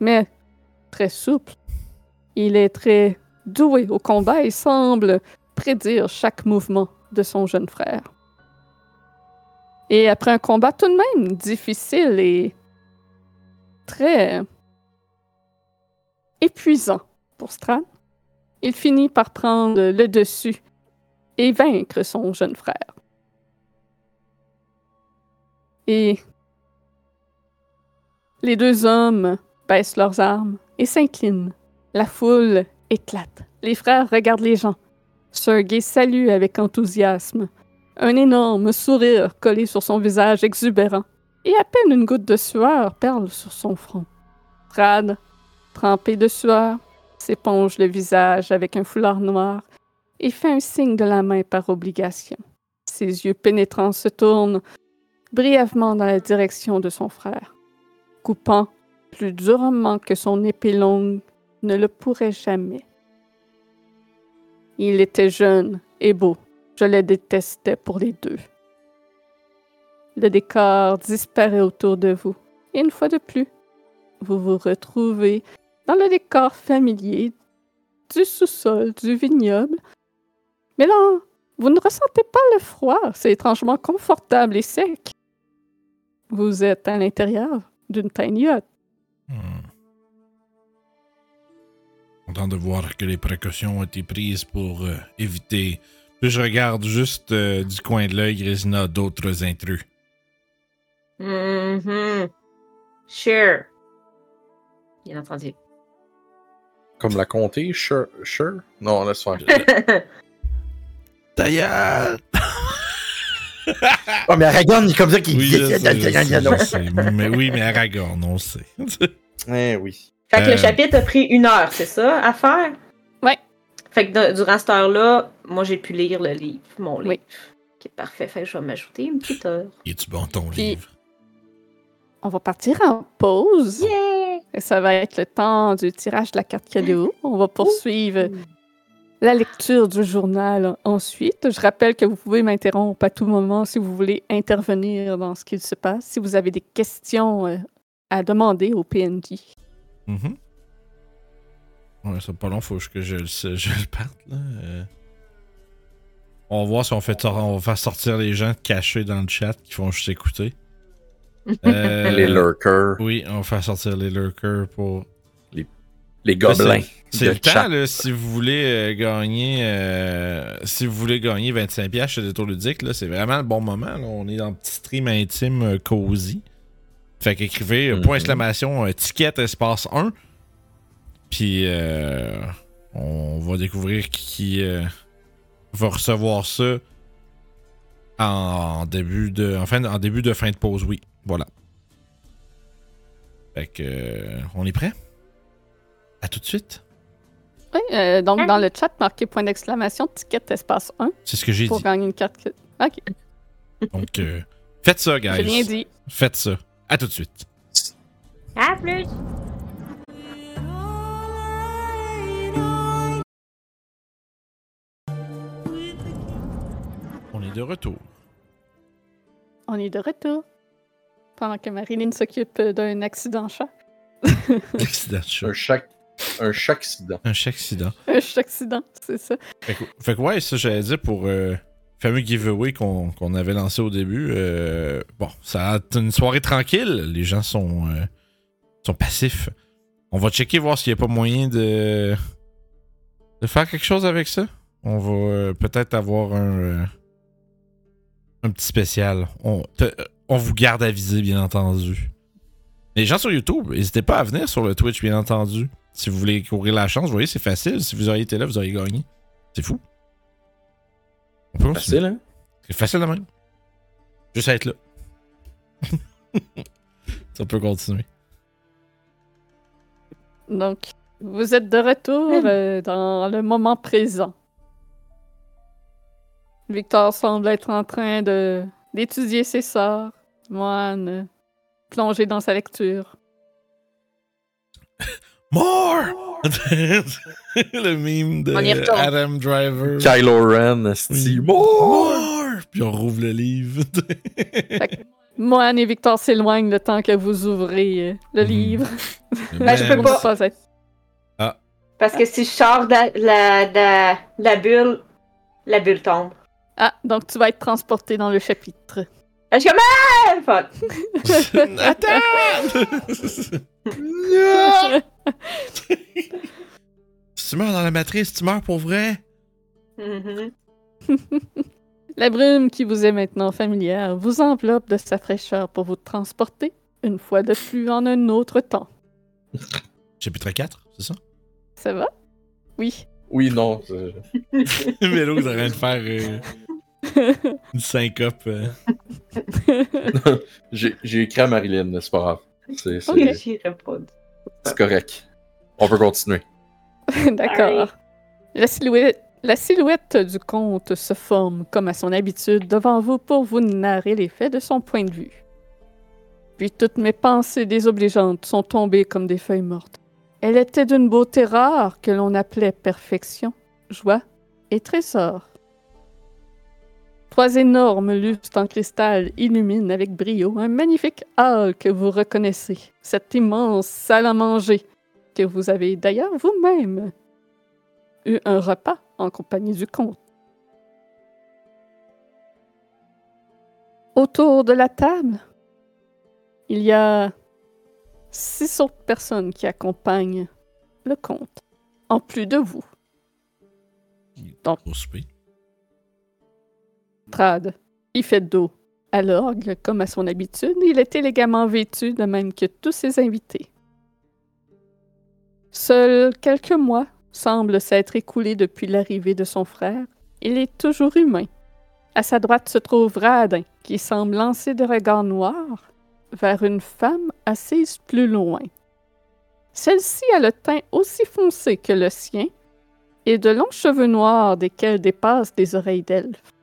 mais très souple. Il est très doué au combat et semble prédire chaque mouvement de son jeune frère. Et après un combat tout de même difficile et très épuisant pour Strad, il finit par prendre le dessus et vaincre son jeune frère. Et les deux hommes baissent leurs armes et s'inclinent. La foule éclate. Les frères regardent les gens. Sergei salue avec enthousiasme. Un énorme sourire collé sur son visage exubérant, et à peine une goutte de sueur perle sur son front. Strad, trempé de sueur, s'éponge le visage avec un foulard noir et fait un signe de la main par obligation. Ses yeux pénétrants se tournent brièvement dans la direction de son frère, coupant plus durement que son épée longue ne le pourrait jamais. Il était jeune et beau. Je le détestais pour les deux. Le décor disparaît autour de vous. Et une fois de plus, vous vous retrouvez dans le décor familier du sous-sol du vignoble. Mais là, vous ne ressentez pas le froid. C'est étrangement confortable et sec. Vous êtes à l'intérieur d'une tiny. Hmm. De voir que les précautions ont été prises pour euh, éviter. Puis je regarde juste euh, du coin de l'œil Grisina d'autres intrus. Mhm. Sure. Bien entendu. Comme la comté, sure, sure? Non, laisse faire. D'ailleurs! Oh, mais Aragorn, il est comme ça qu'il Oui, dit. je sais, je sais, je sais. mais oui, mais Aragorn, on le sait. Eh oui. Fait que Euh. le chapitre a pris une heure, c'est ça, à faire? Fait que de- durant cette heure-là, moi j'ai pu lire le livre, mon livre. Oui. Ok, parfait. Fait que je vais m'ajouter une petite heure. Es-tu bon ton Puis- livre? On va partir en pause. Yeah! Et ça va être le temps du tirage de la carte cadeau. On va poursuivre la lecture du journal ensuite. Je rappelle que vous pouvez m'interrompre à tout moment si vous voulez intervenir dans ce qu'il se passe, si vous avez des questions euh, à demander au PNJ. Mhm. Ouais, c'est pas long, faut que je, le- je le parte, là. euh. On va voir si on, fait on va faire sortir les gens cachés dans le chat qui font juste écouter. Euh, Les lurkers, Oui, on va faire sortir les lurkers pour. les gobelins. C'est le temps, chat. là, si vous voulez euh, gagner. euh, si vous voulez gagner 25$ chez Détour Ludique, là, c'est vraiment le bon moment. là. On est dans un petit stream intime euh, cozy. Fait qu'écrivez euh, point Mhm. exclamation euh, ticket espace 1. Puis euh, on va découvrir qui euh, va recevoir ça en début de. En, fin- en début de fin de pause, oui. Voilà. Fait que euh, on est prêt? À tout de suite. Oui, euh, donc dans le chat, marquez point d'exclamation, ticket espace 1 C'est ce que j'ai pour dit. gagner une carte. Ok, Donc, euh, faites ça, guys. j'ai rien dit. Faites ça. À tout de suite. À plus! De retour. On est de retour. Pendant que Marilyn s'occupe d'un accident chat. Accident de chat. Un chaque, un accident. Un accident. Un chat accident, c'est ça. Fait que, fait que ouais, ça j'allais dire pour euh, le fameux giveaway qu'on qu'on avait lancé au début. euh, bon, ça a été une soirée tranquille. Les gens sont, euh, sont passifs. On va checker voir s'il n'y a pas moyen de, de faire quelque chose avec ça. On va euh, peut-être avoir un, euh, un petit spécial. On, te- on vous garde avisé, bien entendu. Les gens sur YouTube, n'hésitez pas à venir sur le Twitch, bien entendu. Si vous voulez courir la chance, vous voyez, c'est facile. Si vous auriez été là, vous auriez gagné. C'est fou. On peut continuer. Facile, hein? C'est facile de même. Juste à être là. Ça peut continuer. Donc, vous êtes de retour euh, dans le moment présent. Victor semble être en train de d'étudier ses sorts. Moine euh, plongé dans sa lecture. More! le meme de. Adam Driver. Kylo Ren, esti. More! Puis on rouvre le livre. Moine et Victor s'éloignent le temps que vous ouvrez euh, le Mhm. livre. Ben, je peux pas. être- Parce que si je sors de la, de la bulle, la bulle tombe. Ah, donc tu vas être transporté dans le chapitre. Je suis comme Ah! Fuck. Attends! si tu meurs dans la matrice, tu meurs pour vrai? Mhm. La brume qui vous est maintenant familière vous enveloppe de sa fraîcheur pour vous transporter, une fois de plus, en un autre temps. Chapitre 4, c'est ça? Ça va? Oui. Oui, non. Mélo, est en train de faire euh, une syncope. euh. J'ai écrit à Marilyn, c'est pas grave. C'est correct. On peut continuer. D'accord. La silhouette, la silhouette du comte se forme, comme à son habitude, devant vous pour vous narrer les faits de son point de vue. Puis toutes mes pensées désobligeantes sont tombées comme des feuilles mortes. Elle était d'une beauté rare que l'on appelait perfection, joie et trésor. Trois énormes lustres en cristal illuminent avec brio un magnifique hall que vous reconnaissez, cette immense salle à manger que vous avez d'ailleurs vous-même eu un repas en compagnie du comte. Autour de la table, il y a six autres personnes qui accompagnent le comte, en plus de vous. Au il fait dos à l'orgue comme à son habitude. Il est élégamment vêtu, de même que tous ses invités. Seuls quelques mois semblent s'être écoulés depuis l'arrivée de son frère. Il est toujours humain. À sa droite se trouve Radin, qui semble lancer des regards noirs vers une femme assise plus loin. Celle-ci a le teint aussi foncé que le sien et de longs cheveux noirs desquels dépassent des oreilles d'elfe.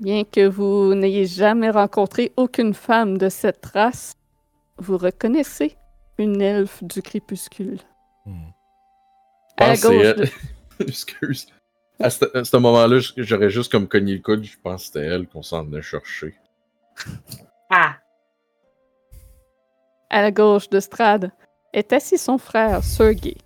Bien que vous n'ayez jamais rencontré aucune femme de cette race, vous reconnaissez une elfe du crépuscule. Hmm. À la Ah, gauche elle. de... Excuse. À ce, à ce moment-là, j'aurais juste comme cogné le coude, je pense que c'était elle qu'on s'en venait chercher. Ah, À la gauche de Strad est assis son frère Sergei.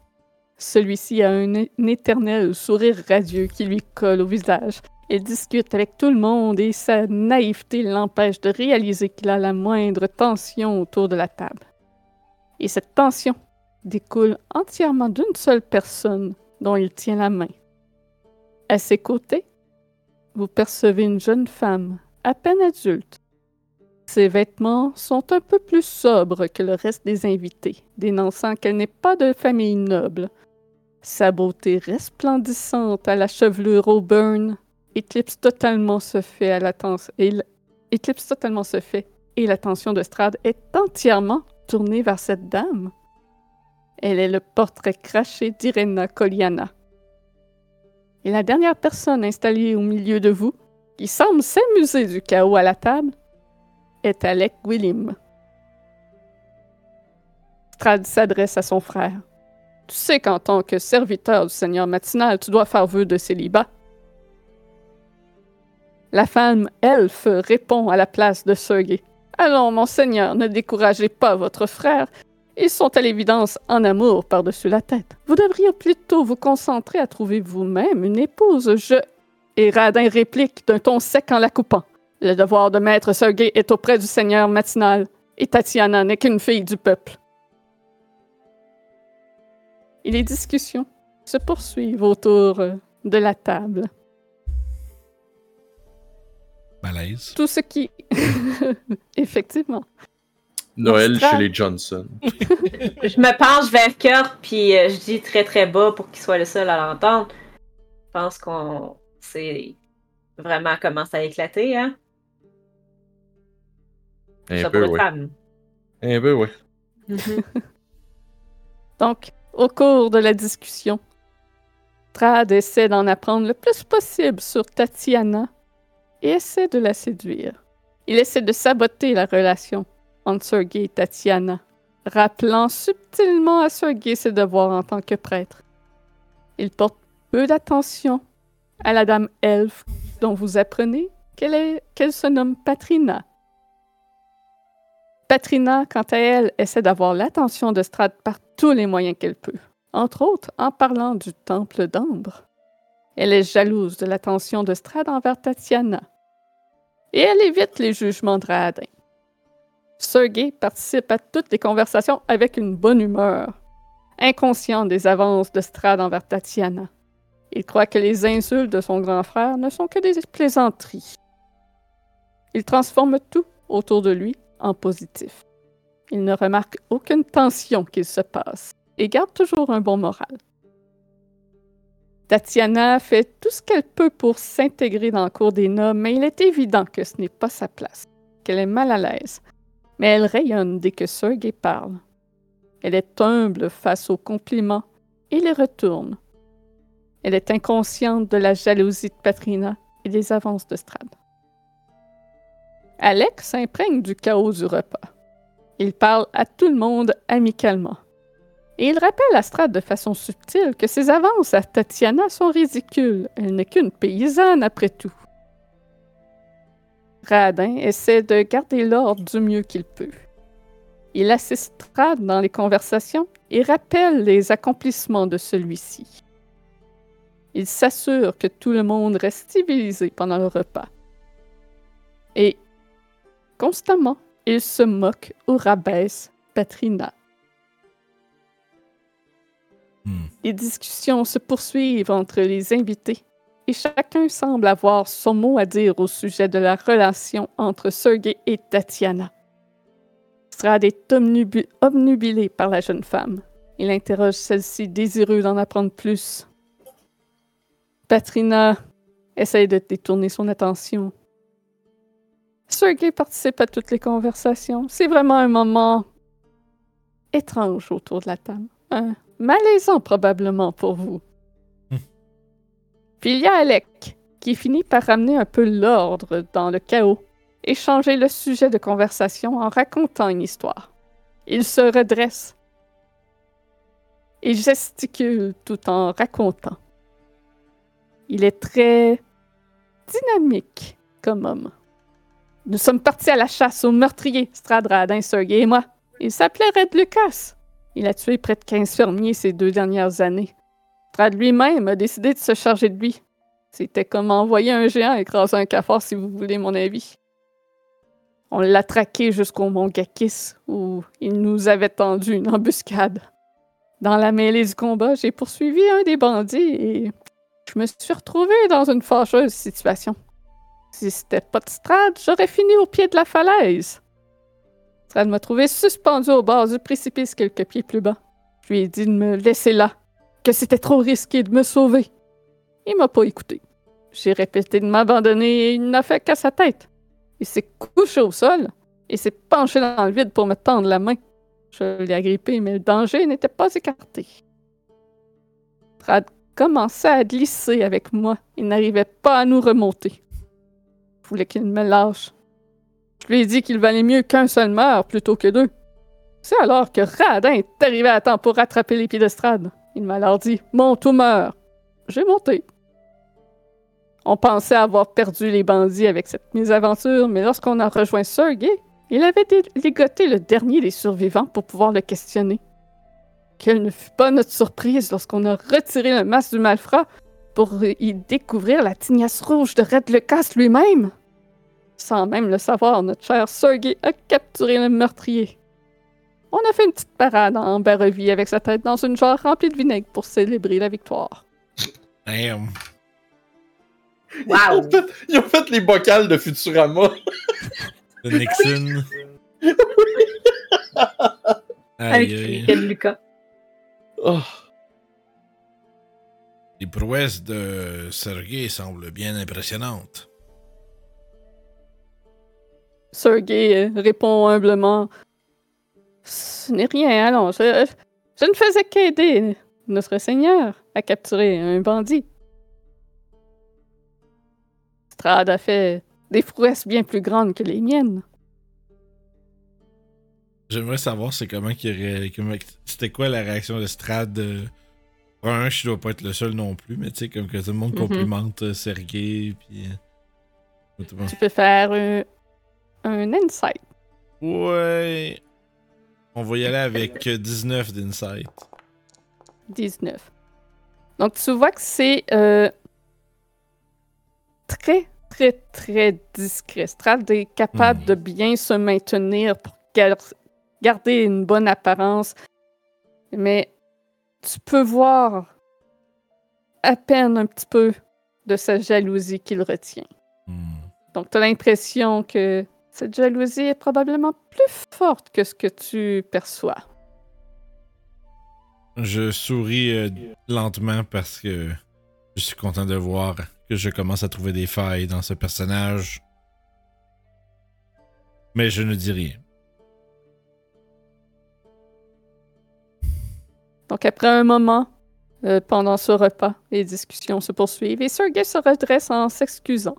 Celui-ci a un éternel sourire radieux qui lui colle au visage. Il discute avec tout le monde et sa naïveté l'empêche de réaliser qu'il a la moindre tension autour de la table. Et cette tension découle entièrement d'une seule personne dont il tient la main. À ses côtés, vous percevez une jeune femme, à peine adulte, ses vêtements sont un peu plus sobres que le reste des invités, dénonçant qu'elle n'est pas de famille noble. Sa beauté resplendissante à la chevelure auburn éclipse totalement ce fait à et éclipse totalement ce fait et l'attention de Strad est entièrement tournée vers cette dame. Elle est le portrait craché d'Irena Koliana. Et la dernière personne installée au milieu de vous, qui semble s'amuser du chaos à la table, est Alec Willim. Strad s'adresse à son frère. Tu sais qu'en tant que serviteur du Seigneur matinal, tu dois faire vœu de célibat. La femme elfe répond à la place de Sergei. Allons, mon Seigneur, ne découragez pas votre frère. Ils sont à l'évidence en amour par-dessus la tête. Vous devriez plutôt vous concentrer à trouver vous-même une épouse. Je. Et Radin réplique d'un ton sec en la coupant. Le devoir de maître Sergei est auprès du Seigneur matinal, et Tatiana n'est qu'une fille du peuple. Et les discussions se poursuivent autour de la table. Malaise. Tout ce qui... Effectivement. Noël chez les Johnson. je me penche vers Kurt, puis euh, je dis très très bas pour qu'il soit le seul à l'entendre. Je pense qu'on c'est vraiment commence à éclater, hein? Un Ça peu, oui. femme. Un peu, oui. Donc, au cours de la discussion, Trad essaie d'en apprendre le plus possible sur Tatiana et essaie de la séduire. Il essaie de saboter la relation entre Sergei et Tatiana, rappelant subtilement à Sergei ses devoirs en tant que prêtre. Il porte peu d'attention à la dame elfe dont vous apprenez qu'elle se nomme Patrina. Patrina, quant à elle, essaie d'avoir l'attention de Strad par tous les moyens qu'elle peut, entre autres en parlant du temple d'Ambre. Elle est jalouse de l'attention de Strad envers Tatiana. Et elle évite les jugements de Radin. Sergei participe à toutes les conversations avec une bonne humeur, inconscient des avances de Strad envers Tatiana. Il croit que les insultes de son grand frère ne sont que des plaisanteries. Il transforme tout autour de lui en positif. Il ne remarque aucune tension qu'il se passe et garde toujours un bon moral. Tatiana fait tout ce qu'elle peut pour s'intégrer dans le cours des nobles, mais il est évident que ce n'est pas sa place, qu'elle est mal à l'aise. Mais elle rayonne dès que Sergei parle. Elle est humble face aux compliments et les retourne. Elle est inconsciente de la jalousie de Patrina et des avances de Strad. Alex s'imprègne du chaos du repas. Il parle à tout le monde amicalement. Et il rappelle à Strad de façon subtile que ses avances à Tatiana sont ridicules. Elle n'est qu'une paysanne après tout. Radin essaie de garder l'ordre du mieux qu'il peut. Il assiste Strad dans les conversations et rappelle les accomplissements de celui-ci. Il s'assure que tout le monde reste civilisé pendant le repas. Et constamment, il se moque ou rabaisse Patrina. Hmm. Les discussions se poursuivent entre les invités et chacun semble avoir son mot à dire au sujet de la relation entre Sergei et Tatiana. Strad est obnubilé par la jeune femme. Il interroge celle-ci désireux d'en apprendre plus. Patrina essaye de détourner son attention. Sergei participe à toutes les conversations. C'est vraiment un moment étrange autour de la table. Malaisant probablement pour vous. Puis il y a Alec, qui finit par ramener un peu l'ordre dans le chaos et changer le sujet de conversation en racontant une histoire. Il se redresse. Il gesticule tout en racontant. Il est très dynamique comme homme. Nous sommes partis à la chasse aux meurtriers, Strad Radin, Sergei et moi. Il s'appelait Red Lucas. Il a tué près de 15 fermiers ces deux dernières années. Strad lui-même a décidé de se charger de lui. C'était comme envoyer un géant écraser un cafard, si vous voulez mon avis. On l'a traqué jusqu'au mont Gakis, où il nous avait tendu une embuscade. Dans la mêlée du combat, j'ai poursuivi un des bandits et je me suis retrouvé dans une fâcheuse situation. Si c'était pas de Strad, j'aurais fini au pied de la falaise. Strad m'a trouvé suspendu au bord du précipice quelques pieds plus bas. Je lui ai dit de me laisser là, que c'était trop risqué de me sauver. Il m'a pas écouté. J'ai répété de m'abandonner et il n'a fait qu'à sa tête. Il s'est couché au sol et s'est penché dans le vide pour me tendre la main. Je l'ai agrippé, mais le danger n'était pas écarté. Strad commençait à glisser avec moi. Il n'arrivait pas à nous remonter. Je voulais qu'il me lâche. Je lui ai dit qu'il valait mieux qu'un seul meurt plutôt que deux. C'est alors que Radin est arrivé à temps pour rattraper les pieds de Strad. Il m'a alors dit Monte ou meurs. J'ai monté. On pensait avoir perdu les bandits avec cette mésaventure, mais lorsqu'on a rejoint Sergei, il avait ligoté le dernier des survivants pour pouvoir le questionner. Quelle ne fut pas notre surprise lorsqu'on a retiré le masque du malfrat pour y découvrir la tignasse rouge de Red Lucas lui-même. Sans même le savoir, notre cher Sergei a capturé le meurtrier. On a fait une petite parade en Barovie avec sa tête dans une jarre remplie de vinaigre pour célébrer la victoire. Damn. Ils, ont fait, ils ont fait les bocales de Futurama. De Nixon. Avec Aïe, aïe. Red Lucas. Oh. Les prouesses de Sergei semblent bien impressionnantes. Sergei euh, répond humblement Ce n'est rien, allons, je, je ne faisais qu'aider notre Seigneur à capturer un bandit. Strad a fait des prouesses bien plus grandes que les miennes. J'aimerais savoir c'est comment qu'il C'était quoi la réaction de Strad euh, un, je dois pas être le seul non plus, mais tu sais, comme que tout le monde Mhm. complimente euh, Sergei, puis. Tu peux faire un, un insight. Ouais. On va y aller avec euh, 19 d'insight. 19. Donc, tu vois que c'est euh, très, très, très discret. Strad est capable de bien se maintenir pour gar- garder une bonne apparence. Mais tu peux voir à peine un petit peu de sa jalousie qu'il retient. Hmm. Donc, tu as l'impression que cette jalousie est probablement plus forte que ce que tu perçois. Je souris euh, lentement parce que je suis content de voir que je commence à trouver des failles dans ce personnage. Mais je ne dis rien. Donc, après un moment, euh, pendant ce repas, les discussions se poursuivent et Sergei se redresse en s'excusant,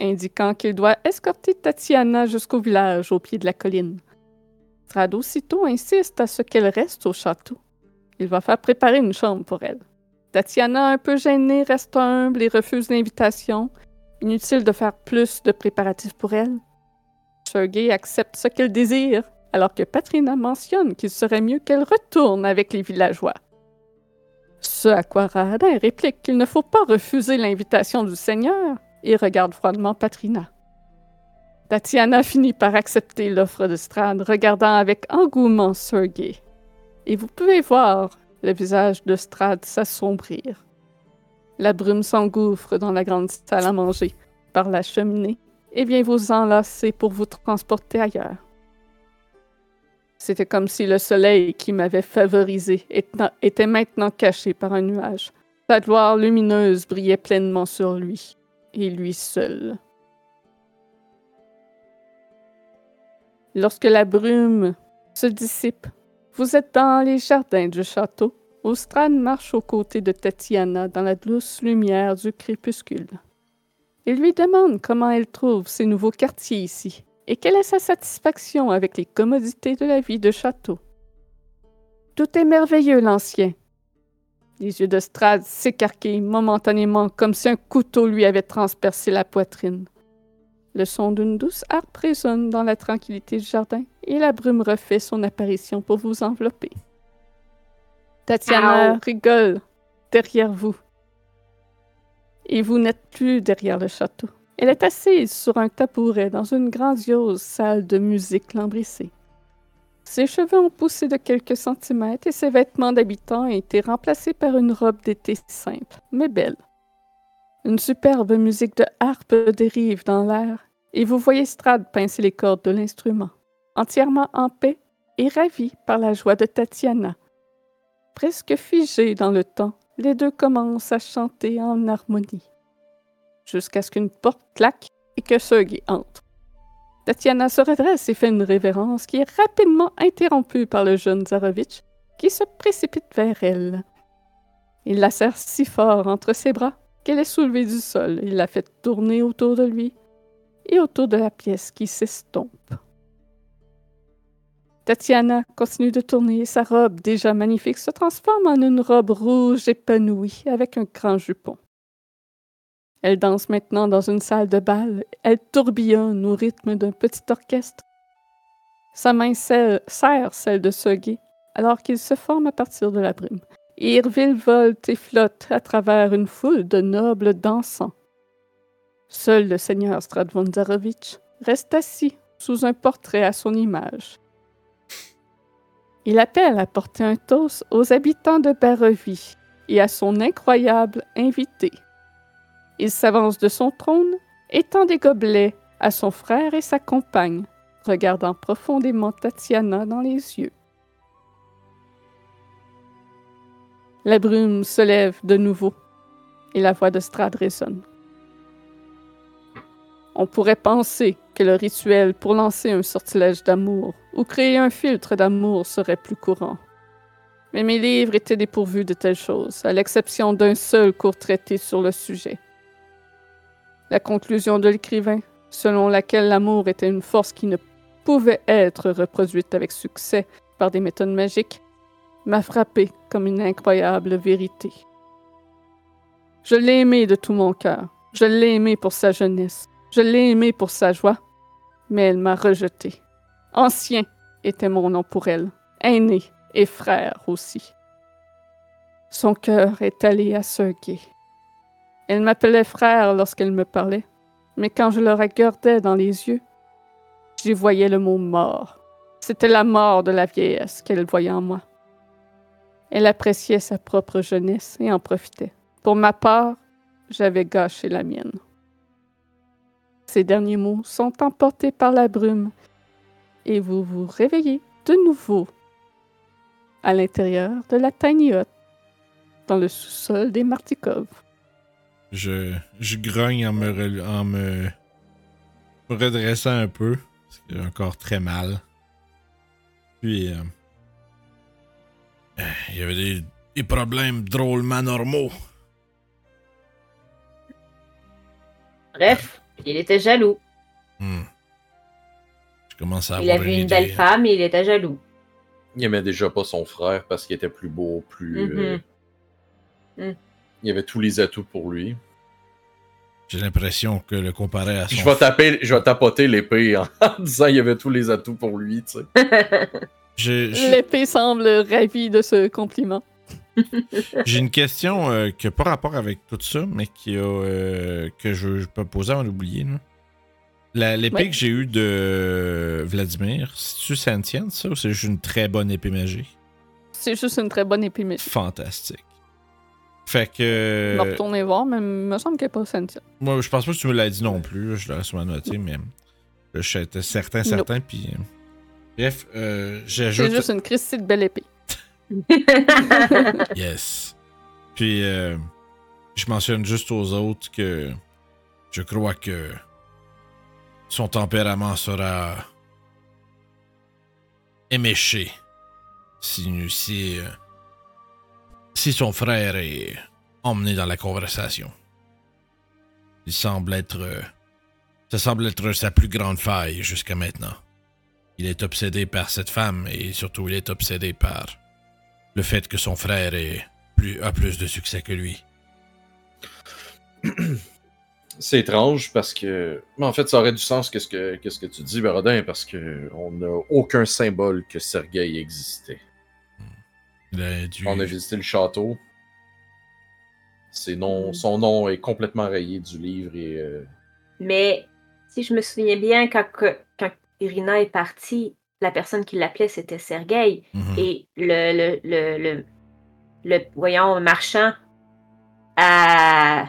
indiquant qu'il doit escorter Tatiana jusqu'au village au pied de la colline. Strad aussitôt insiste à ce qu'elle reste au château. Il va faire préparer une chambre pour elle. Tatiana, un peu gênée, reste humble et refuse l'invitation. Inutile de faire plus de préparatifs pour elle. Sergei accepte ce qu'elle désire, alors que Patrina mentionne qu'il serait mieux qu'elle retourne avec les villageois. Ce à quoi Radin réplique qu'il ne faut pas refuser l'invitation du Seigneur et regarde froidement Patrina. Tatiana finit par accepter l'offre de Strad, regardant avec engouement Sergei. Et vous pouvez voir le visage de Strad s'assombrir. La brume s'engouffre dans la grande salle à manger par la cheminée et vient vous enlacer pour vous transporter ailleurs. C'était comme si le soleil qui m'avait favorisé éta- était maintenant caché par un nuage. Sa gloire lumineuse brillait pleinement sur lui, et lui seul. Lorsque la brume se dissipe, vous êtes dans les jardins du château. où Strad marche aux côtés de Tatiana dans la douce lumière du crépuscule. Il lui demande comment elle trouve ces nouveaux quartiers ici et quelle est sa satisfaction avec les commodités de la vie de château. Tout est merveilleux, l'ancien. Les yeux de Strad s'écarquillent momentanément comme si un couteau lui avait transpercé la poitrine. Le son d'une douce harpe résonne dans la tranquillité du jardin et la brume refait son apparition pour vous envelopper. Tatiana Ow. rigole derrière vous. Et vous n'êtes plus derrière le château. Elle est assise sur un tabouret dans une grandiose salle de musique lambrissée. Ses cheveux ont poussé de quelques centimètres et ses vêtements d'habitant ont été remplacés par une robe d'été simple, mais belle. Une superbe musique de harpe dérive dans l'air et vous voyez Strad pincer les cordes de l'instrument, entièrement en paix et ravi par la joie de Tatiana. Presque figés dans le temps, les deux commencent à chanter en harmonie, jusqu'à ce qu'une porte claque et que Sergei entre. Tatiana se redresse et fait une révérence qui est rapidement interrompue par le jeune Zarovitch qui se précipite vers elle. Il la serre si fort entre ses bras qu'elle est soulevée du sol. Il la fait tourner autour de lui et autour de la pièce qui s'estompe. Tatiana continue de tourner et sa robe déjà magnifique se transforme en une robe rouge épanouie avec un grand jupon. Elle danse maintenant dans une salle de bal. Elle tourbillonne au rythme d'un petit orchestre. Sa main serre celle de Sergei alors qu'il se forme à partir de la brume. Et il virevolte et flotte à travers une foule de nobles dansants. Seul le seigneur Stradvonzarovitch reste assis sous un portrait à son image. Il appelle à porter un toast aux habitants de Barovie et à son incroyable invité. Il s'avance de son trône et tend des gobelets à son frère et sa compagne, regardant profondément Tatiana dans les yeux. La brume se lève de nouveau et la voix de Strad résonne. On pourrait penser que le rituel pour lancer un sortilège d'amour ou créer un filtre d'amour serait plus courant. Mais mes livres étaient dépourvus de telles choses, à l'exception d'un seul court traité sur le sujet. La conclusion de l'écrivain, selon laquelle l'amour était une force qui ne pouvait être reproduite avec succès par des méthodes magiques, m'a frappé comme une incroyable vérité. Je l'ai aimé de tout mon cœur. Je l'ai aimé pour sa jeunesse. Je l'ai aimé pour sa joie. Mais elle m'a rejeté. Ancien était mon nom pour elle. Aîné et frère aussi. Son cœur est allé à Sergei. Elle m'appelait frère lorsqu'elle me parlait, mais quand je le regardais dans les yeux, j'y voyais le mot mort. C'était la mort de la vieillesse qu'elle voyait en moi. Elle appréciait sa propre jeunesse et en profitait. Pour ma part, j'avais gâché la mienne. Ces derniers mots sont emportés par la brume et vous vous réveillez de nouveau à l'intérieur de la tiny dans le sous-sol des Martikov. Je, je grogne en me, rel- en me redressant un peu, parce que j'ai encore très mal. Puis, euh, euh, il y avait des, des problèmes drôlement normaux. Bref, il était jaloux. Hmm. Je commence à Il avoir avait une belle femme et il était jaloux. Il aimait déjà pas son frère parce qu'il était plus beau, plus. euh, Mhm. Il avait tous les atouts pour lui. J'ai l'impression que le comparer à son Je vais taper, je vais tapoter l'épée en, en disant il y avait tous les atouts pour lui, tu sais. L'épée semble ravie de ce compliment. J'ai une question euh, qui n'a pas rapport avec tout ça, mais qui a, euh, que je, je peux poser là. La- L'épée Ouais. que j'ai eue de Vladimir, c'est-tu sentiente ça ou c'est juste une très bonne épée magique? C'est juste une très bonne épée magique. Fantastique. Fait Je vais que. retourner voir, mais il me semble qu'elle n'est pas sentient. Moi, je pense pas que tu me l'as dit non plus. Je l'aurais sûrement noté, mais. suis certain, certain. Puis. euh, Bref, euh, C'est j'ajoute. juste une Christie de belle épée. Yes. Puis, euh, je mentionne juste aux autres que je crois que son tempérament sera éméché si, si, euh, si son frère est emmené dans la conversation. Il semble être. euh, ça semble être sa plus grande faille jusqu'à maintenant. Il est obsédé par cette femme et surtout il est obsédé par le fait que son frère est plus, a plus de succès que lui. C'est étrange parce que. Mais en fait, ça aurait du sens qu'est-ce que, que tu dis, Barodin, parce que on n'a aucun symbole que Sergei existait. On a visité le château. C'est non, Mm. son nom est complètement rayé du livre et. euh, Mais si je me souviens bien, quand, que- quand Irina est partie, la personne qui l'appelait, c'était Sergei. Mhm. Et le, le, le, le, le- voyons, marchand à,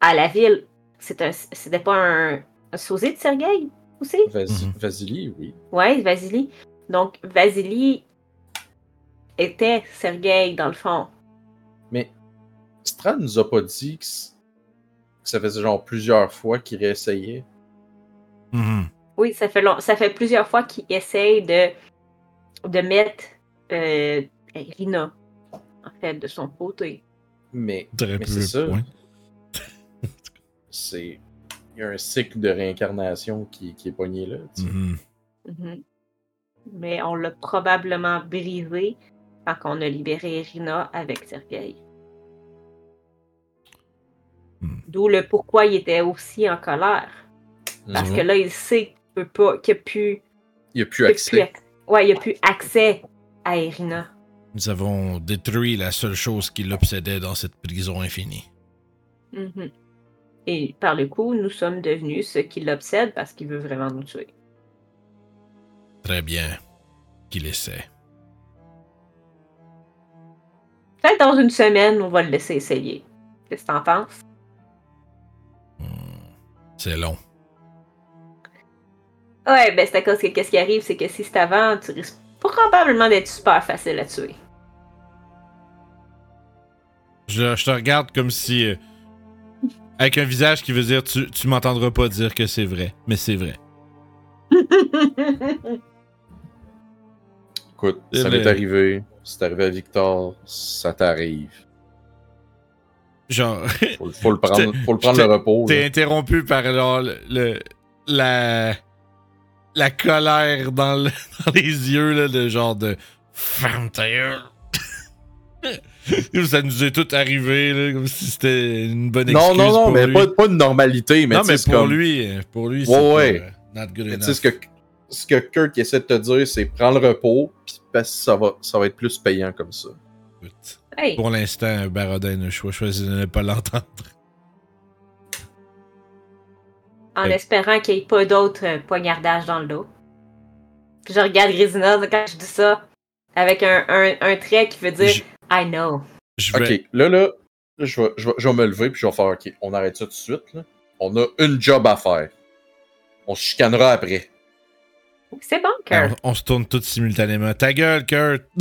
à la ville, c'est un- c'était pas un, un sosie de Sergei aussi? Vas- Mhm. Vasily, oui. Ouais, Vasily. Donc, Vasily était Sergei, dans le fond. Mais Strad nous a pas dit que, ça faisait genre plusieurs fois qu'il réessayait. Mhm. Oui, ça fait, long, ça fait plusieurs fois qu'il essaye de, de mettre euh, Irina, en fait, de son côté. Mais Très Mais peu, c'est ça. c'est. Il y a un cycle de réincarnation qui, qui est pogné là. Mhm. Mhm. Mais on l'a probablement brisé quand on a libéré Irina avec Sergei. Hmm. D'où le pourquoi il était aussi en colère. Parce que là, il sait qu'il peut pas, qu'il n'y a plus, Il a plus accès. plus ouais, il a plus accès à Irina. Nous avons détruit la seule chose qui l'obsédait dans cette prison infinie. Mhm. Et par le coup, nous sommes devenus ceux qui l'obsèdent parce qu'il veut vraiment nous tuer. Très bien qu'il essaie. Peut-être dans une semaine, on va le laisser essayer. Qu'est-ce que t'en penses? Hmm. C'est long. Ouais, ben c'est à cause que qu'est-ce qui arrive, c'est que si c'est avant, tu risques probablement d'être super facile à tuer. Je, je te regarde comme si. euh, avec un visage qui veut dire tu, tu m'entendras pas dire que c'est vrai, mais c'est vrai. Écoute, ça vrai. m'est arrivé. C'est arrivé à Victor. Ça t'arrive. Genre, Faut, le- faut le prendre, faut le, prendre le repos. t'es interrompu par genre, le, le- la. La colère dans, le- dans les yeux, là, de genre de. Ferme ta. Ça nous est tout arrivé, là, comme si c'était une bonne excuse. Non, non, non, pour mais lui. pas, pas de normalité. Mais non, mais pour comme- lui, pour lui, c'est Ouais, pas, ouais. euh, not good Mais enough. tu sais, ce que, ce que Kurt essaie de te dire, c'est prends le repos, puis parce que ça va, ça va être plus payant comme ça. Hey, Pour l'instant, Barodin a cho- choisi de ne pas l'entendre. en Ouais. espérant qu'il n'y ait pas d'autres euh, poignardages dans le dos. Puis je regarde Grisina quand je dis ça, avec un, un, un trait qui veut dire Je- I know. Je vais, Ok, là, là, là, je vais, je, vais, je vais me lever, puis je vais faire, ok, on arrête ça tout de suite. Là. On a une job à faire. On se chicanera après. C'est bon, Ah, Kurt. on, on se tourne tous simultanément. Ta gueule, Kurt!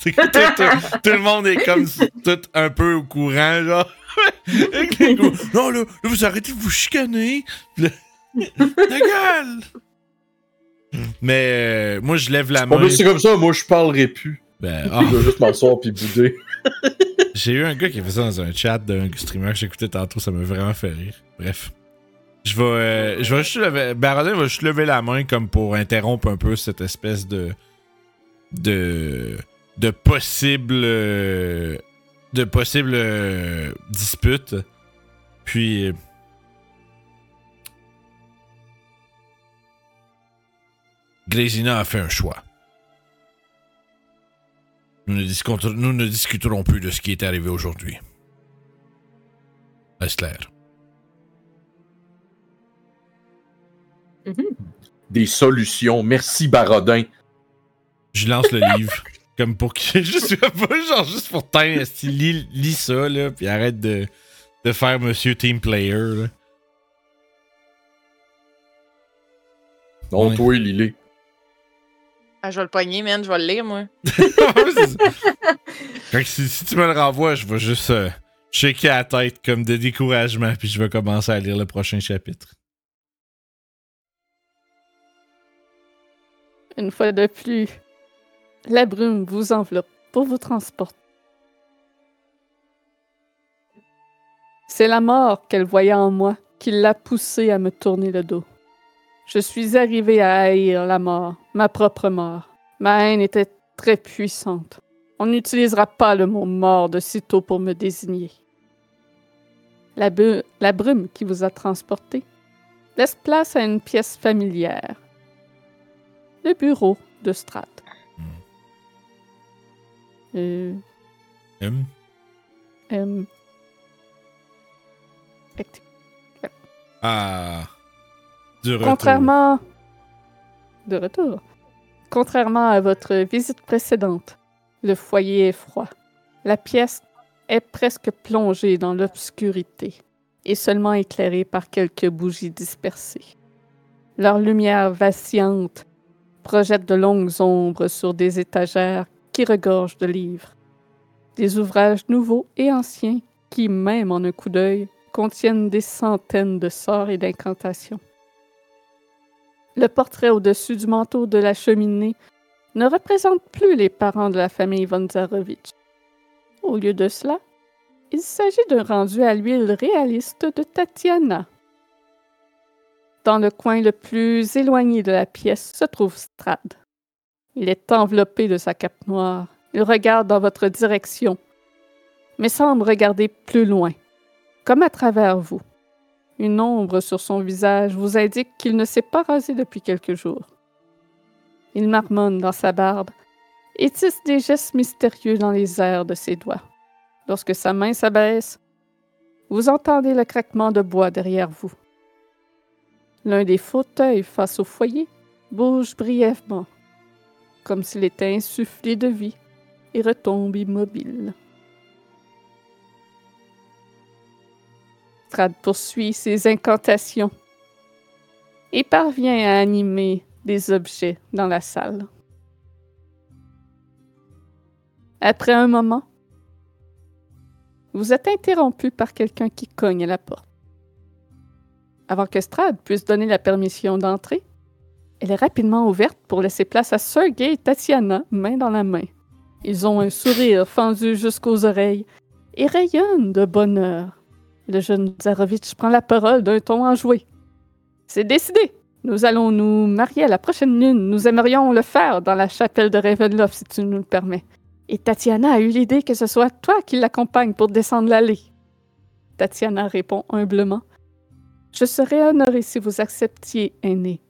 Tout, tout- tout le monde est comme tout un peu au courant, genre. Non, là, là, vous arrêtez de vous chicaner. Ta gueule! Mais euh, moi, je lève la Bon, main. c'est comme ça, moi, je parlerai plus. Ben, ah, Je vais juste m'asseoir puis bouder. J'ai eu un gars qui a fait ça dans un chat d'un streamer que j'écoutais tantôt, ça m'a vraiment fait rire. Bref. Je vais, euh, je vais juste lever. Barodin va juste lever la main comme pour interrompre un peu cette espèce de. de. de possible. euh, de possible euh, dispute. Puis. Glazina a fait un choix. Nous ne, nous ne discuterons plus de ce qui est arrivé aujourd'hui. Est-ce clair? Des solutions. Merci, Barodin. Je lance le livre. Comme pour que. Juste, pas genre juste pour teindre. Lis, lis ça, là. Puis arrête de, de faire Monsieur Team Player, là. Non, Ouais. toi, Lily. Ah, je vais le pogner, man. Je vais le lire, moi. Si, si tu me le renvoies, je vais juste euh, shaker la tête comme de découragement. Puis je vais commencer à lire le prochain chapitre. Une fois de plus, la brume vous enveloppe pour vous transporter. C'est la mort qu'elle voyait en moi qui l'a poussée à me tourner le dos. Je suis arrivé à haïr la mort, ma propre mort. Ma haine était très puissante. On n'utilisera pas le mot mort de sitôt pour me désigner. La, la brume qui vous a transporté laisse place à une pièce familière. Le bureau de Strat. Euh, Hum, euh, acti- Ah. Du retour. Contrairement. De retour. Contrairement à votre visite précédente, le foyer est froid. La pièce est presque plongée dans l'obscurité et seulement éclairée par quelques bougies dispersées. Leur lumière vacillante projette de longues ombres sur des étagères qui regorgent de livres. Des ouvrages nouveaux et anciens qui, même en un coup d'œil, contiennent des centaines de sorts et d'incantations. Le portrait au-dessus du manteau de la cheminée ne représente plus les parents de la famille von Zarovitch. Au lieu de cela, il s'agit d'un rendu à l'huile réaliste de Tatiana. Dans le coin le plus éloigné de la pièce se trouve Strad. Il est enveloppé de sa cape noire. Il regarde dans votre direction, mais semble regarder plus loin, comme à travers vous. Une ombre sur son visage vous indique qu'il ne s'est pas rasé depuis quelques jours. Il marmonne dans sa barbe et tisse des gestes mystérieux dans les airs de ses doigts. Lorsque sa main s'abaisse, vous entendez le craquement de bois derrière vous. L'un des fauteuils face au foyer bouge brièvement, comme s'il était insufflé de vie, et retombe immobile. Strad poursuit ses incantations et parvient à animer des objets dans la salle. Après un moment, vous êtes interrompu par quelqu'un qui cogne à la porte. Avant que Strad puisse donner la permission d'entrer, elle est rapidement ouverte pour laisser place à Sergei et Tatiana, main dans la main. Ils ont un sourire fendu jusqu'aux oreilles et rayonnent de bonheur. Le jeune Zarovitch prend la parole d'un ton enjoué. C'est décidé. Nous allons nous marier à la prochaine lune. Nous aimerions le faire dans la chapelle de Ravenloft, si tu nous le permets. Et Tatiana a eu l'idée que ce soit toi qui l'accompagne pour descendre l'allée. Tatiana répond humblement. Je serais honorée si vous acceptiez, aîné.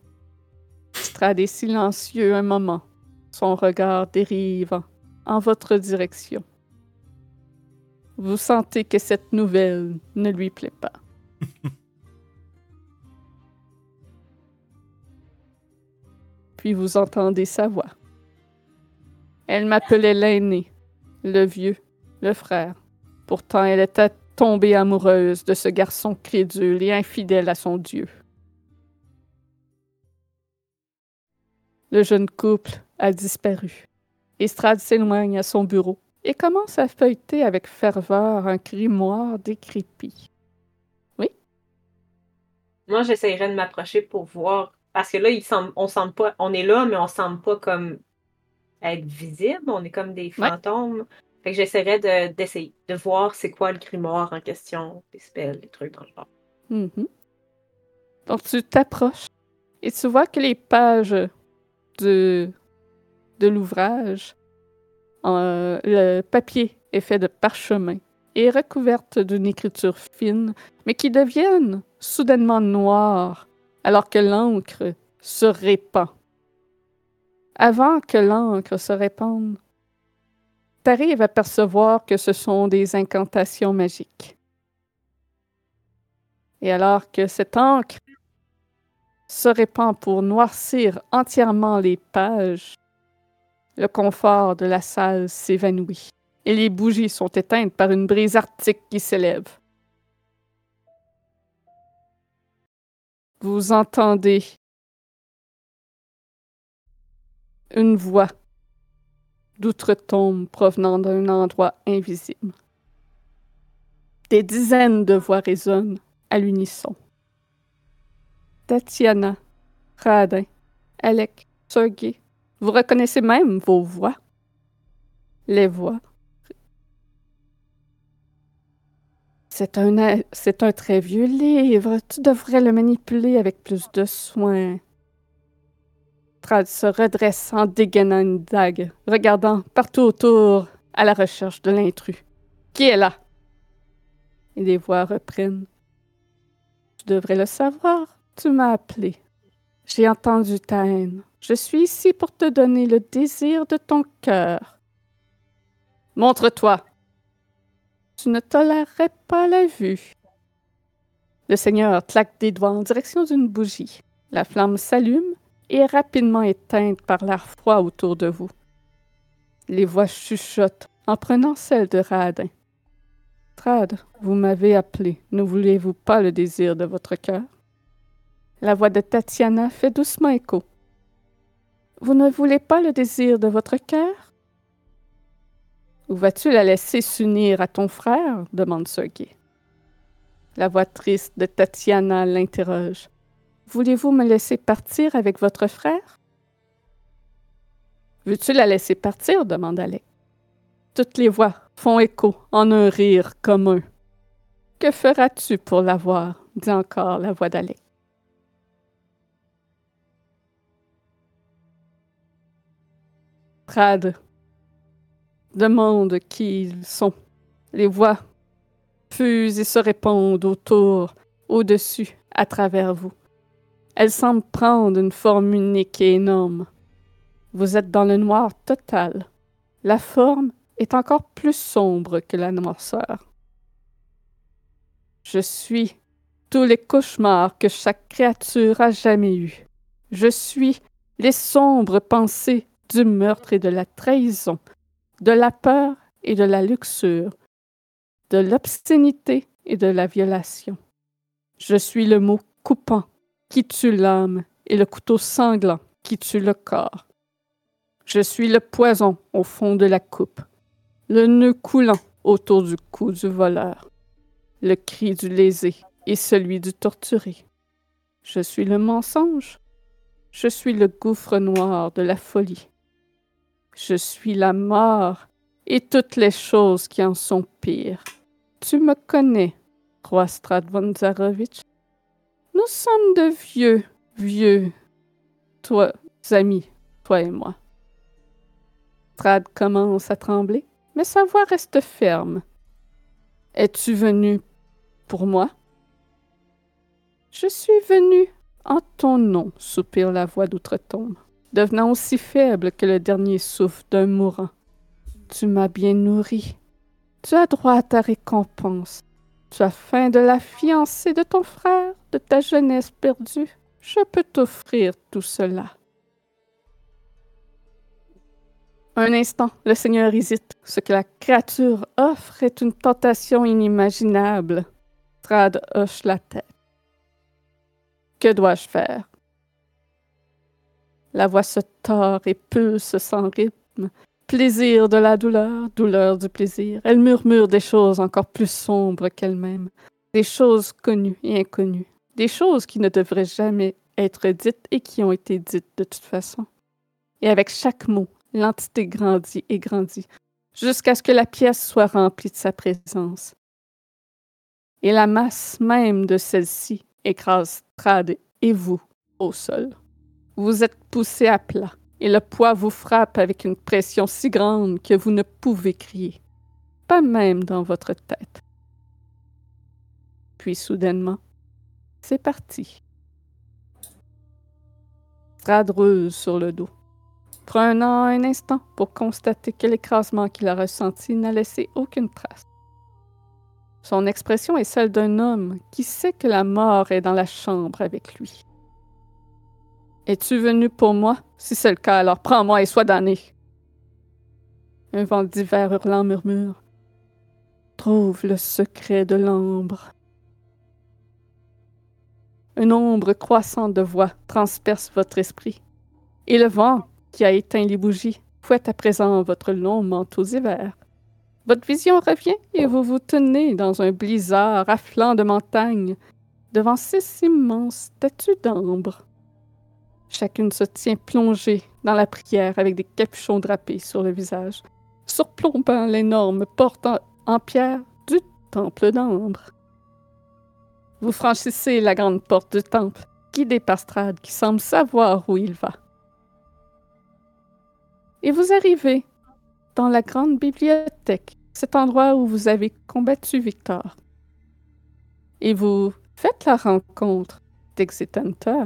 Strad est silencieux un moment, son regard dérivant en votre direction. Vous sentez que cette nouvelle ne lui plaît pas. Puis vous entendez sa voix. Elle m'appelait l'aîné, le vieux, le frère. Pourtant, elle était tombée amoureuse de ce garçon crédule et infidèle à son Dieu. Le jeune couple a disparu. Estrade s'éloigne à son bureau et commence à feuilleter avec ferveur un grimoire décrépit. Moi, j'essayerais de m'approcher pour voir. Parce que là, il semble, on semble pas. On est là, mais on semble pas comme être visible. On est comme des Ouais. J'essaierais de, d'essayer de voir c'est quoi le grimoire en question, des spells, des trucs dans le genre. Mhm. Donc tu t'approches et tu vois que les pages de, de l'ouvrage, le papier est fait de parchemin et recouverte d'une écriture fine, mais qui deviennent soudainement noires alors que l'encre se répand. Avant que l'encre se répande, t'arrives à percevoir que ce sont des incantations magiques. Et alors que cette encre se répand pour noircir entièrement les pages, le confort de la salle s'évanouit et les bougies sont éteintes par une brise arctique qui s'élève. Vous entendez une voix d'outre-tombe provenant d'un endroit invisible. Des dizaines de voix résonnent à l'unisson. Tatiana, Radin, Alec, Sergei, vous reconnaissez même vos voix? Les voix. C'est un, c'est un très vieux livre. Tu devrais le manipuler avec plus de soin. Se redresse en dégainant une dague, regardant partout autour à la recherche de l'intrus. Qui est là? Et les voix reprennent. Tu devrais le savoir, tu m'as appelé. J'ai entendu ta haine. Je suis ici pour te donner le désir de ton cœur. Montre-toi. Tu ne tolérerais pas la vue. Le Seigneur claque des doigts en direction d'une bougie. La flamme s'allume est rapidement éteinte par l'air froid autour de vous. Les voix chuchotent en prenant celle de Radin. Trad, vous m'avez appelé. Ne voulez-vous pas le désir de votre cœur? La voix de Tatiana fait doucement écho. Vous ne voulez pas le désir de votre cœur? Ou vas-tu la laisser s'unir à ton frère? demande Sergei. La voix triste de Tatiana l'interroge. Voulez-vous me laisser partir avec votre frère? Veux-tu la laisser partir? demande Alec. Toutes les voix font écho en un rire commun. Que feras-tu pour la voir? dit encore la voix d'Alec. Trad demande qui ils sont. Les voix fusent et se répondent autour, au-dessus, à travers vous. Elles semblent prendre une forme unique et énorme. Vous êtes dans le noir total. La forme est encore plus sombre que la noirceur. Je suis tous les cauchemars que chaque créature a jamais eus. Je suis les sombres pensées du meurtre et de la trahison, de la peur et de la luxure, de l'obscénité et de la violation. Je suis le mot coupant qui tue l'âme et le couteau sanglant qui tue le corps. Je suis le poison au fond de la coupe, le nœud coulant autour du cou du voleur, le cri du lésé et celui du torturé. Je suis le mensonge, je suis le gouffre noir de la folie. Je suis la mort et toutes les choses qui en sont pires. Tu me connais, roi Stradvonzarovitch. Nous sommes de vieux, vieux, toi, amis, toi et moi. Strad commence à trembler, mais sa voix reste ferme. Es-tu venu pour moi? Je suis venu en ton nom, soupire la voix d'outre-tombe devenant aussi faible que le dernier souffle d'un mourant. Tu m'as bien nourri. Tu as droit à ta récompense. Tu as faim de la fiancée de ton frère, de ta jeunesse perdue. Je peux t'offrir tout cela. Un instant, le Seigneur hésite. Ce que la créature offre est une tentation inimaginable. Trad hoche la tête. Que dois-je faire? La voix se tord et pulse sans rythme. Plaisir de la douleur, douleur du plaisir. Elle murmure des choses encore plus sombres qu'elle-même, des choses connues et inconnues, des choses qui ne devraient jamais être dites et qui ont été dites de toute façon. Et avec chaque mot, l'entité grandit et grandit, jusqu'à ce que la pièce soit remplie de sa présence. Et la masse même de celle-ci écrase Trad et vous au sol. Vous êtes poussé à plat, et le poids vous frappe avec une pression si grande que vous ne pouvez crier, pas même dans votre tête. Puis soudainement, c'est parti. Stradreuse sur le dos, prenant un instant pour constater que l'écrasement qu'il a ressenti n'a laissé aucune trace. Son expression est celle d'un homme qui sait que la mort est dans la chambre avec lui. Es-tu venu pour moi? Si c'est le cas, alors prends-moi et sois damné. Un vent d'hiver hurlant murmure. Trouve le secret de l'ombre. Une ombre croissante de voix transperce votre esprit. Et le vent, qui a éteint les bougies, fouette à présent votre long manteau d'hiver. Votre vision revient et vous vous tenez dans un blizzard à flanc de montagne, devant six immenses statues d'ambre. Chacune se tient plongée dans la prière avec des capuchons drapés sur le visage, surplombant l'énorme porte en, pierre du temple d'ambre. Vous franchissez la grande porte du temple, guidé par Strad qui semble savoir où il va. Et vous arrivez dans la grande bibliothèque, cet endroit où vous avez combattu Victor. Et vous faites la rencontre d'Exetanter.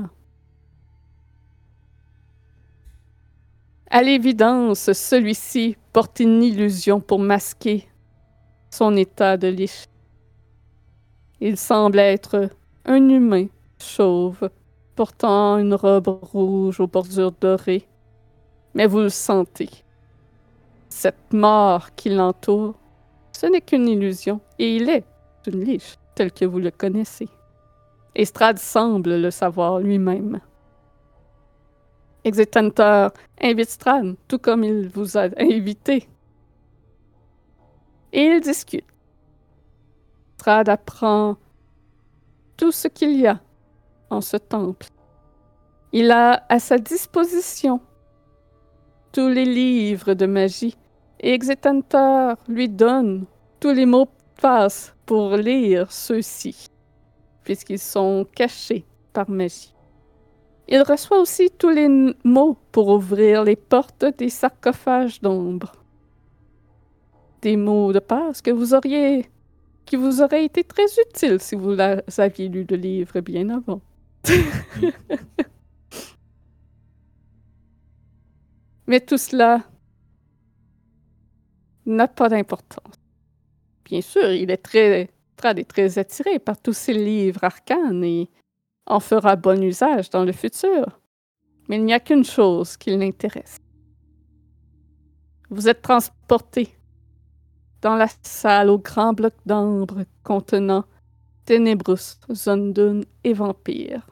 À l'évidence, celui-ci porte une illusion pour masquer son état de liche. Il semble être un humain chauve, portant une robe rouge aux bordures dorées. Mais vous le sentez. Cette mort qui l'entoure, ce n'est qu'une illusion, et il est une liche, tel que vous le connaissez. Estrade semble le savoir lui-même. Exetanter invite Strad, tout comme il vous a invité. Et ils discutent. Strad apprend tout ce qu'il y a en ce temple. Il a à sa disposition tous les livres de magie et Exetanter lui donne tous les mots de passe pour lire ceux-ci, puisqu'ils sont cachés par magie. Il reçoit aussi tous les mots pour ouvrir les portes des sarcophages d'ombre. Des mots de passe que vous auriez qui vous auraient été très utiles si vous aviez lu le livre bien avant. Mais tout cela n'a pas d'importance. Bien sûr, il est très, très, très attiré par tous ces livres arcanes et en fera bon usage dans le futur. Mais il n'y a qu'une chose qui l'intéresse. Vous êtes transporté dans la salle au grand bloc d'ambre contenant Ténébrus, Zondun et Vampire.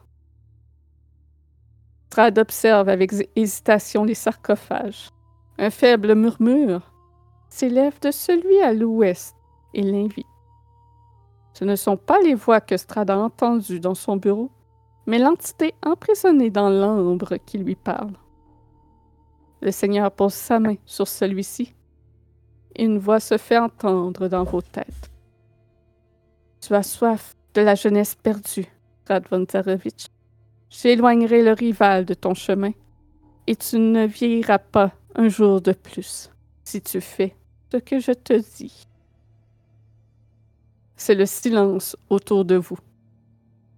Strad observe avec hésitation les sarcophages. Un faible murmure s'élève de celui à l'ouest et l'invite. Ce ne sont pas les voix que Strad a entendues dans son bureau, mais l'entité emprisonnée dans l'ambre qui lui parle. Le Seigneur pose sa main sur celui-ci une voix se fait entendre dans vos têtes. Tu as soif de la jeunesse perdue, Strad von Zarovitch. J'éloignerai le rival de ton chemin, et tu ne vieilliras pas un jour de plus si tu fais ce que je te dis. C'est le silence autour de vous.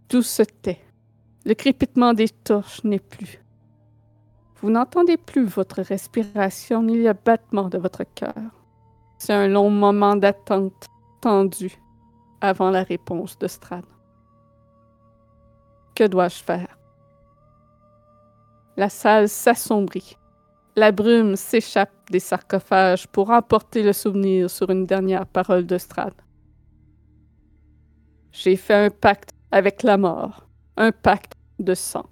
Tout se tait. Le crépitement des torches n'est plus. Vous n'entendez plus votre respiration ni le battement de votre cœur. C'est un long moment d'attente tendu avant la réponse de Strad. Que dois-je faire? La salle s'assombrit. La brume s'échappe des sarcophages pour emporter le souvenir sur une dernière parole de Strad. J'ai fait un pacte avec la mort, un pacte de sang.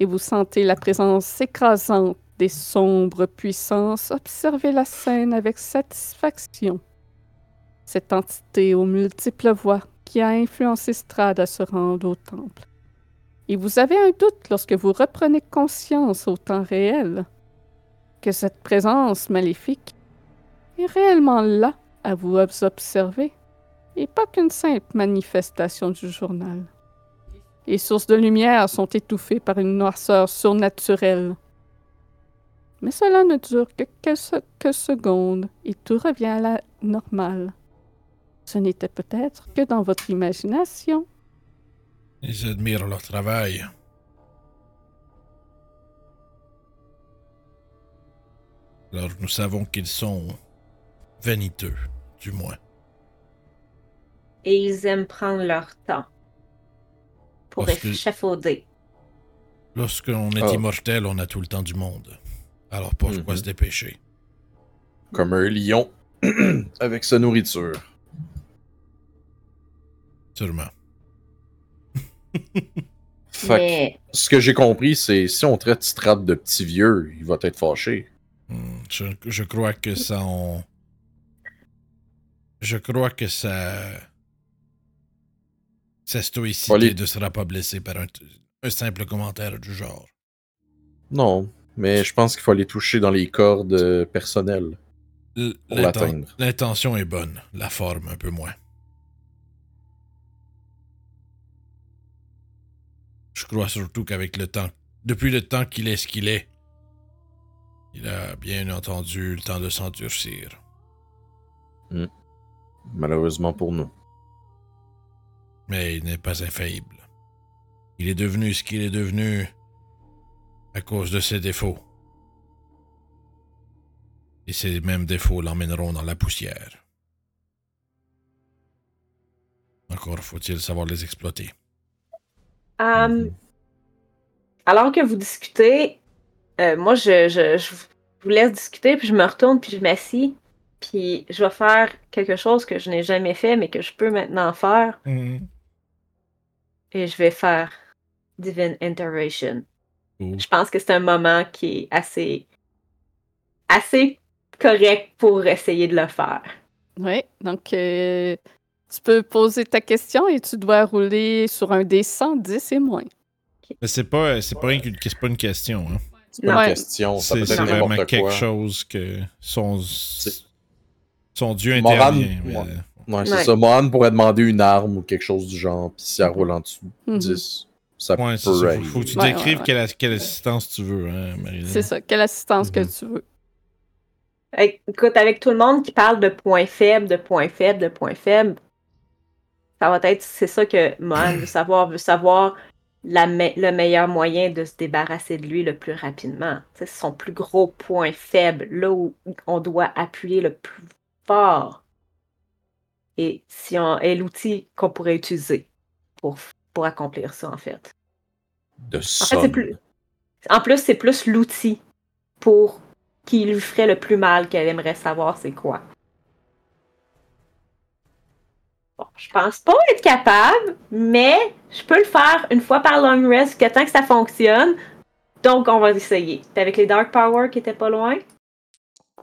Et vous sentez la présence écrasante des sombres puissances observer la scène avec satisfaction. Cette entité aux multiples voix qui a influencé Strad à se rendre au temple. Et vous avez un doute lorsque vous reprenez conscience au temps réel que cette présence maléfique est réellement là à vous observer et pas qu'une simple manifestation du journal. Les sources de lumière sont étouffées par une noirceur surnaturelle. Mais cela ne dure que quelques secondes et tout revient à la normale. Ce n'était peut-être que dans votre imagination. Ils admirent leur travail. Alors nous savons qu'ils sont vaniteux, du moins. Et ils aiment prendre leur temps pour Parce que- échafauder. Lorsqu'on est Ah. immortel, on a tout le temps du monde. Alors pourquoi Mhm. se dépêcher? Comme un lion avec sa nourriture. Sûrement. Fait que Mais ce que j'ai compris, c'est si on traite Strad de petit vieux, il va être fâché. Hmm, Je, je crois que ça on... Je crois que ça... Sa stoïcité ne sera pas blessée par un, un simple commentaire du genre. Non, mais je pense qu'il faut aller toucher dans les cordes euh, personnelles pour l'atteindre. L'intention est bonne, la forme un peu moins. Je crois surtout qu'avec le temps, depuis le temps qu'il est ce qu'il est, Il a bien entendu le temps de s'endurcir. Malheureusement pour nous. Mais il n'est pas infaillible. Il est devenu ce qu'il est devenu à cause de ses défauts. Et ces mêmes défauts l'emmèneront dans la poussière. Encore faut-il savoir les exploiter. Euh, alors que vous discutez, euh, moi, je, je, je vous laisse discuter, puis je me retourne, puis je m'assis, puis je vais faire quelque chose que je n'ai jamais fait, mais que je peux maintenant faire, et je vais faire Divine Intervention. Je pense que c'est un moment qui est assez, assez correct pour essayer de le faire. Oui, donc euh, tu peux poser ta question et tu dois rouler sur un des 110 et moins. Mais c'est pas, c'est pas, qu'une- c'est pas une question. Hein. C'est pas une question, ça C'est peut être vraiment n'importe quelque quoi. chose que son, son dieu Moran- intervient. mais- ouais. Ouais, c'est Ouais. ça. Mohan pourrait demander une arme ou quelque chose du genre, puis si elle roule en dessous, Mhm. 10, ça Ouais, c'est peut ça. Faut, faut que tu Ouais, décrives ouais, ouais. Quelle, quelle assistance tu veux, hein. C'est ça, quelle assistance que Mhm. tu veux. Écoute, avec tout le monde qui parle de points faibles, de points faibles, de points faibles, ça va être, c'est ça que Mohan veut savoir, veut savoir la me- le meilleur moyen de se débarrasser de lui le plus rapidement. C'est son plus gros point faible, là où on doit appuyer le plus fort. Et si on est l'outil qu'on pourrait utiliser pour, pour accomplir ça, en fait. De En fait, plus. En plus, c'est plus l'outil pour qui lui ferait le plus mal qu'elle aimerait savoir c'est quoi. Bon, je pense pas être capable, mais je peux le faire une fois par long rest jusqu'à temps que ça fonctionne. Donc, on va essayer. Puis avec les Dark Power qui étaient pas loin?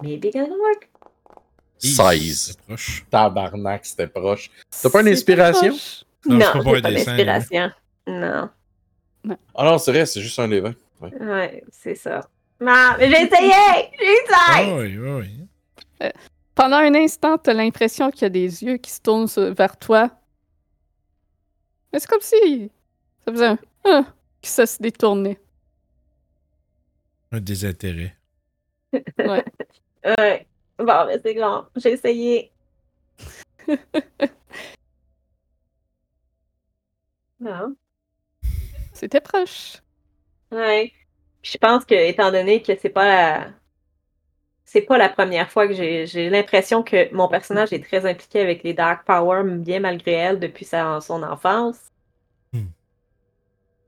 Maybe gonna work. 16. C'est proche. Tabarnak, c'était proche. T'as pas une inspiration? Non, Non, c'est pas pas dessin, d'inspiration. Non. Ah non, c'est vrai, c'est juste un des 20. Ouais. Ouais, c'est ça. Non, mais j'ai essayé! J'ai Ah essayé! oui, oui, oui. Pendant un instant, tu as l'impression qu'il y a des yeux qui se tournent vers toi. Mais c'est comme si ça faisait un Ah qui ça se détournait. Un désintérêt. Ouais. Bon, mais c'est grand. J'ai essayé. non. C'était proche. Ouais. Puis je pense que, étant donné que c'est pas la. C'est pas la première fois que j'ai j'ai l'impression que mon personnage est très impliqué avec les Dark Power, bien malgré elle, depuis sa, son enfance. Hmm.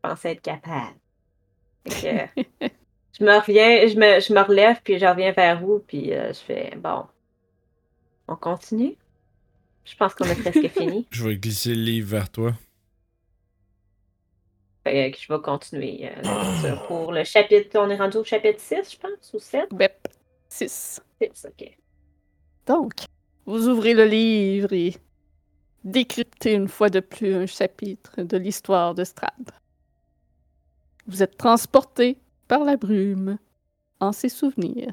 Je pensais être capable. je me reviens, je me, je me relève, puis je reviens vers vous, puis euh, je fais bon. On continue? Je pense qu'on a presque fini. Je vais glisser le livre vers toi. Fait que je vais continuer euh, la pour le chapitre. On est rendu au chapitre 6, je pense, ou 7? Bep. 6. 6, ok. Donc, vous ouvrez le livre et décryptez une fois de plus un chapitre de l'histoire de Strad. Vous êtes transporté par la brume en ses souvenirs.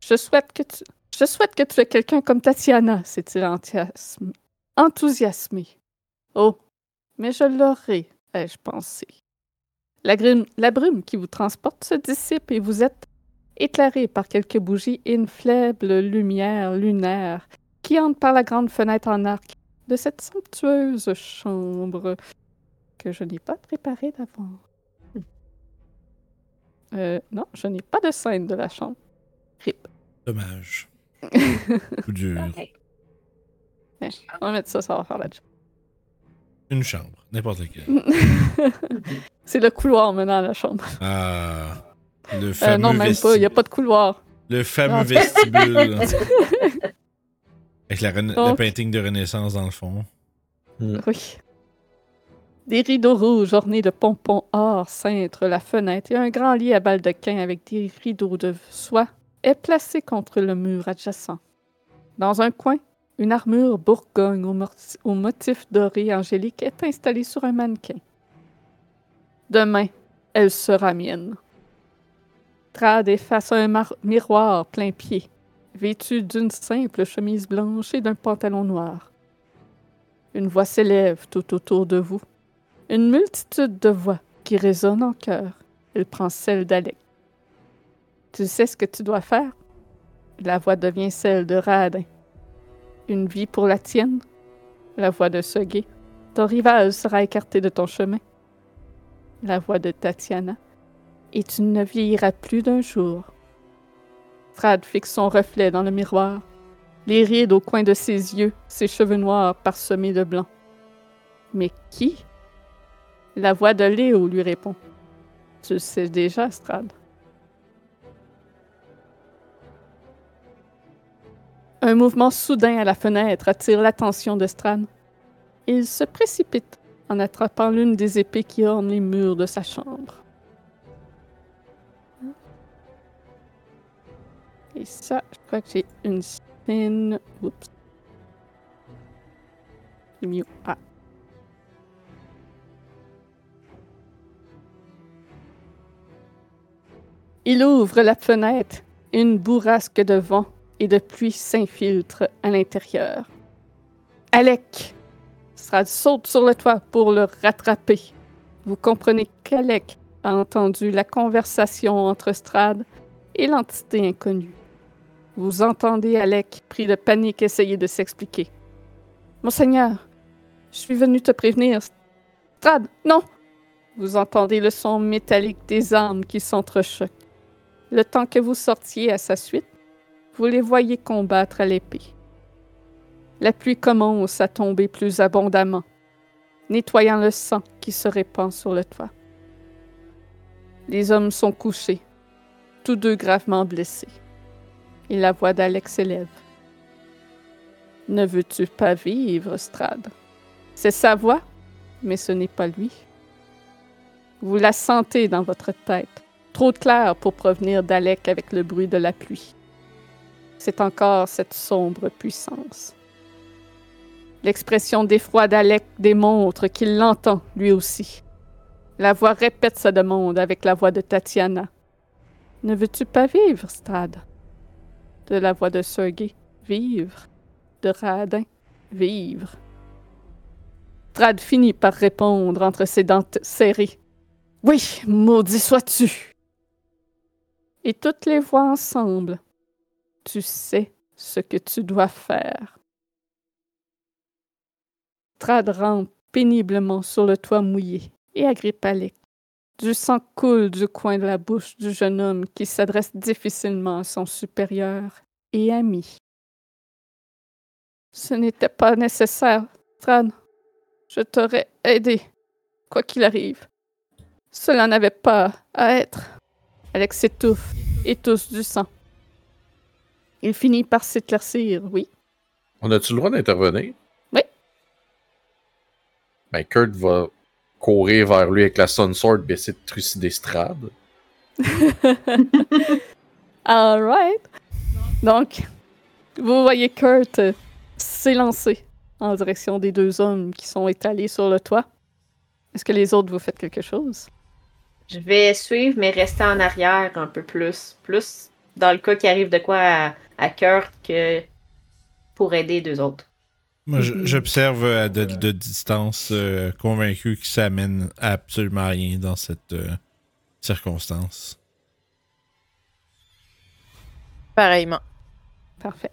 Je souhaite que tu, je souhaite que tu es quelqu'un comme Tatiana, s'est-il enthousiasmé. Oh, mais je l'aurais, ai-je pensé. La, la brume qui vous transporte se dissipe et vous êtes éclairé par quelques bougies et une faible lumière lunaire qui entre par la grande fenêtre en arc de cette somptueuse chambre que je n'ai pas préparée d'avant. Euh, non, je n'ai pas de scène de la chambre. Rip. Dommage. Coup dur. On va mettre ça, ça va faire la job. Une chambre, n'importe laquelle. C'est le couloir menant à la chambre. Ah. Le Euh, fameux non, même pas, il n'y a pas de couloir. Le fameux vestibule. Avec la, rena- Donc- le painting de Renaissance dans le fond. Oui. Des rideaux rouges ornés de pompons or cintrent la fenêtre et un grand lit à baldaquin avec des rideaux de soie est placé contre le mur adjacent. Dans un coin, une armure bourgogne au, motif doré angélique est installée sur un mannequin. Demain, elle sera mienne. Trad est face à un miroir plein pied, vêtu d'une simple chemise blanche et d'un pantalon noir. Une voix s'élève tout autour de vous. Une multitude de voix qui résonnent en chœur. Elle prend celle d'Alec. Tu sais ce que tu dois faire? La voix devient celle de Radin. Une vie pour la tienne? La voix de Sogé. Ton rival sera écarté de ton chemin. La voix de Tatiana. Et tu ne vieilliras plus d'un jour. Strad fixe son reflet dans le miroir. Les rides au coin de ses yeux, ses cheveux noirs parsemés de blanc. Mais qui? La voix de Léo lui répond. Tu le sais déjà, Strad. Un mouvement soudain à la fenêtre attire l'attention de Strad. Il se précipite en attrapant l'une des épées qui ornent les murs de sa chambre. Et ça, je crois que j'ai une spin. Oups. Mieux. Ah. Il ouvre la fenêtre. Une bourrasque de vent et de pluie s'infiltre à l'intérieur. Alec! Strad saute sur le toit pour le rattraper. Vous comprenez qu'Alec a entendu la conversation entre Strad et l'entité inconnue. Vous entendez Alec, pris de panique, essayer de s'expliquer. Monseigneur, je suis venu te prévenir. Strad, non! Vous entendez le son métallique des armes qui s'entrechoquent. Le temps que vous sortiez à sa suite, vous les voyez combattre à l'épée. La pluie commence à tomber plus abondamment, nettoyant le sang qui se répand sur le toit. Les hommes sont couchés, tous deux gravement blessés. Et la voix d'Alex s'élève. Ne veux-tu pas vivre, Strad? C'est sa voix, mais ce n'est pas lui. Vous la sentez dans votre tête, trop claire pour provenir d'Alec avec le bruit de la pluie. C'est encore cette sombre puissance. L'expression d'effroi d'Alec démontre qu'il l'entend, lui aussi. La voix répète sa demande avec la voix de Tatiana. Ne veux-tu pas vivre, Strad? De la voix de Sergei. Vivre. De Radin. Vivre. Strad finit par répondre entre ses dents serrées. Oui, maudit sois-tu! Et toutes les voix ensemble. Tu sais ce que tu dois faire. Strad rampe péniblement sur le toit mouillé et agrippe Alec. Du sang coule du coin de la bouche du jeune homme qui s'adresse difficilement à son supérieur et ami. Ce n'était pas nécessaire, Strad. Je t'aurais aidé, quoi qu'il arrive. Cela n'avait pas à être. Alex s'étouffe et tousse du sang. Il finit par s'éclaircir, oui. On a-tu le droit d'intervenir? Oui. Ben, Kurt va courir vers lui avec la Sun Sword et essayer de trucider Strad. All right. Donc, vous voyez Kurt s'élancer en direction des deux hommes qui sont étalés sur le toit. Est-ce que les autres vous faites quelque chose? Je vais suivre, mais rester en arrière un peu plus. Plus dans le cas qu'il arrive de quoi à, à Kurt que pour aider les deux autres. Moi, Mhm. j'observe à de, de distance, euh, convaincu que ça amène à absolument rien dans cette euh, circonstance. Pareillement. Parfait.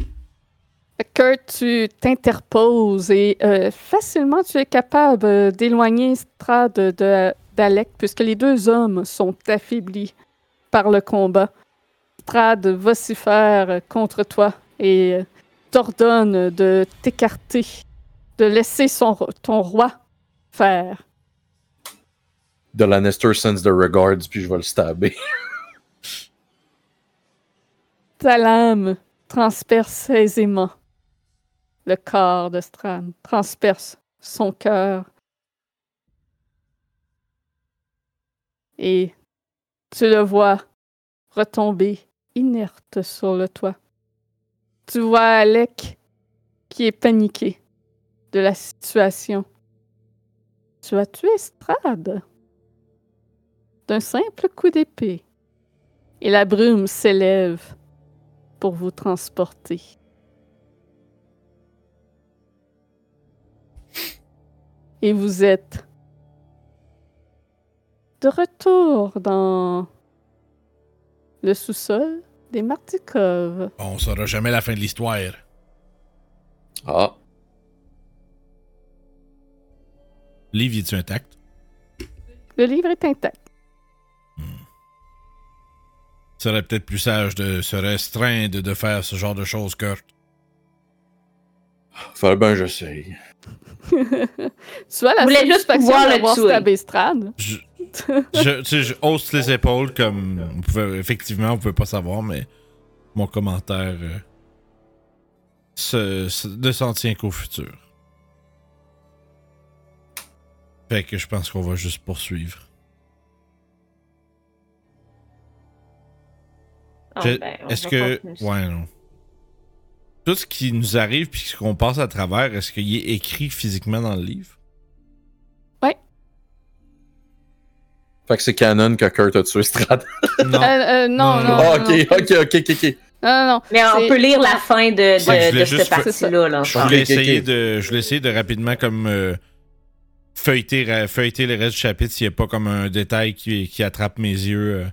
Kurt, tu t'interposes et euh, facilement tu es capable euh, d'éloigner Strad de- d'Alec puisque les deux hommes sont affaiblis par le combat. Strad vocifère contre toi et euh, t'ordonne de t'écarter, de laisser son, ton roi faire. De Lannister sends the regards, puis je vais le stabber. Ta lame transperce aisément le corps de Strad, transperce son cœur. Et tu le vois retomber inerte sur le toit. Tu vois Alec qui est paniqué de la situation. Tu as tué Strad d'un simple coup d'épée. Et la brume s'élève pour vous transporter. Et vous êtes de retour dans le sous-sol des Martikov. On saura jamais la fin de l'histoire. Ah, Livre, est-tu intact? Le livre est intact. serait peut-être plus sage de se restreindre de faire ce genre de choses, Kurt. fallait bien j'essaye. tu vois la Vous juste pouvoir le d'avoir stabé Strad? Je, je, tu sais, je hausse les épaules comme. On pouvait, effectivement, on pouvait pas savoir, mais mon commentaire euh, se- se- ne s'en tient qu'au futur. Fait que je pense qu'on va juste poursuivre. Ah, ben, Est-ce que. Ouais, non. Tout ce qui nous arrive puis ce qu'on passe à travers, est-ce qu'il est écrit physiquement dans le livre? Fait que c'est canon que Kurt a tué Strad. Non. Euh, euh, non, Non, non, Ah, non, ok, non. ok, ok, ok, ok. Non, non, non. Mais on peut lire la fin de, cette partie-là. Là, Je Ah, voulais, essayer. De, je voulais essayer de rapidement comme euh, feuilleter, feuilleter le reste du chapitre s'il n'y a pas comme un détail qui, qui attrape mes yeux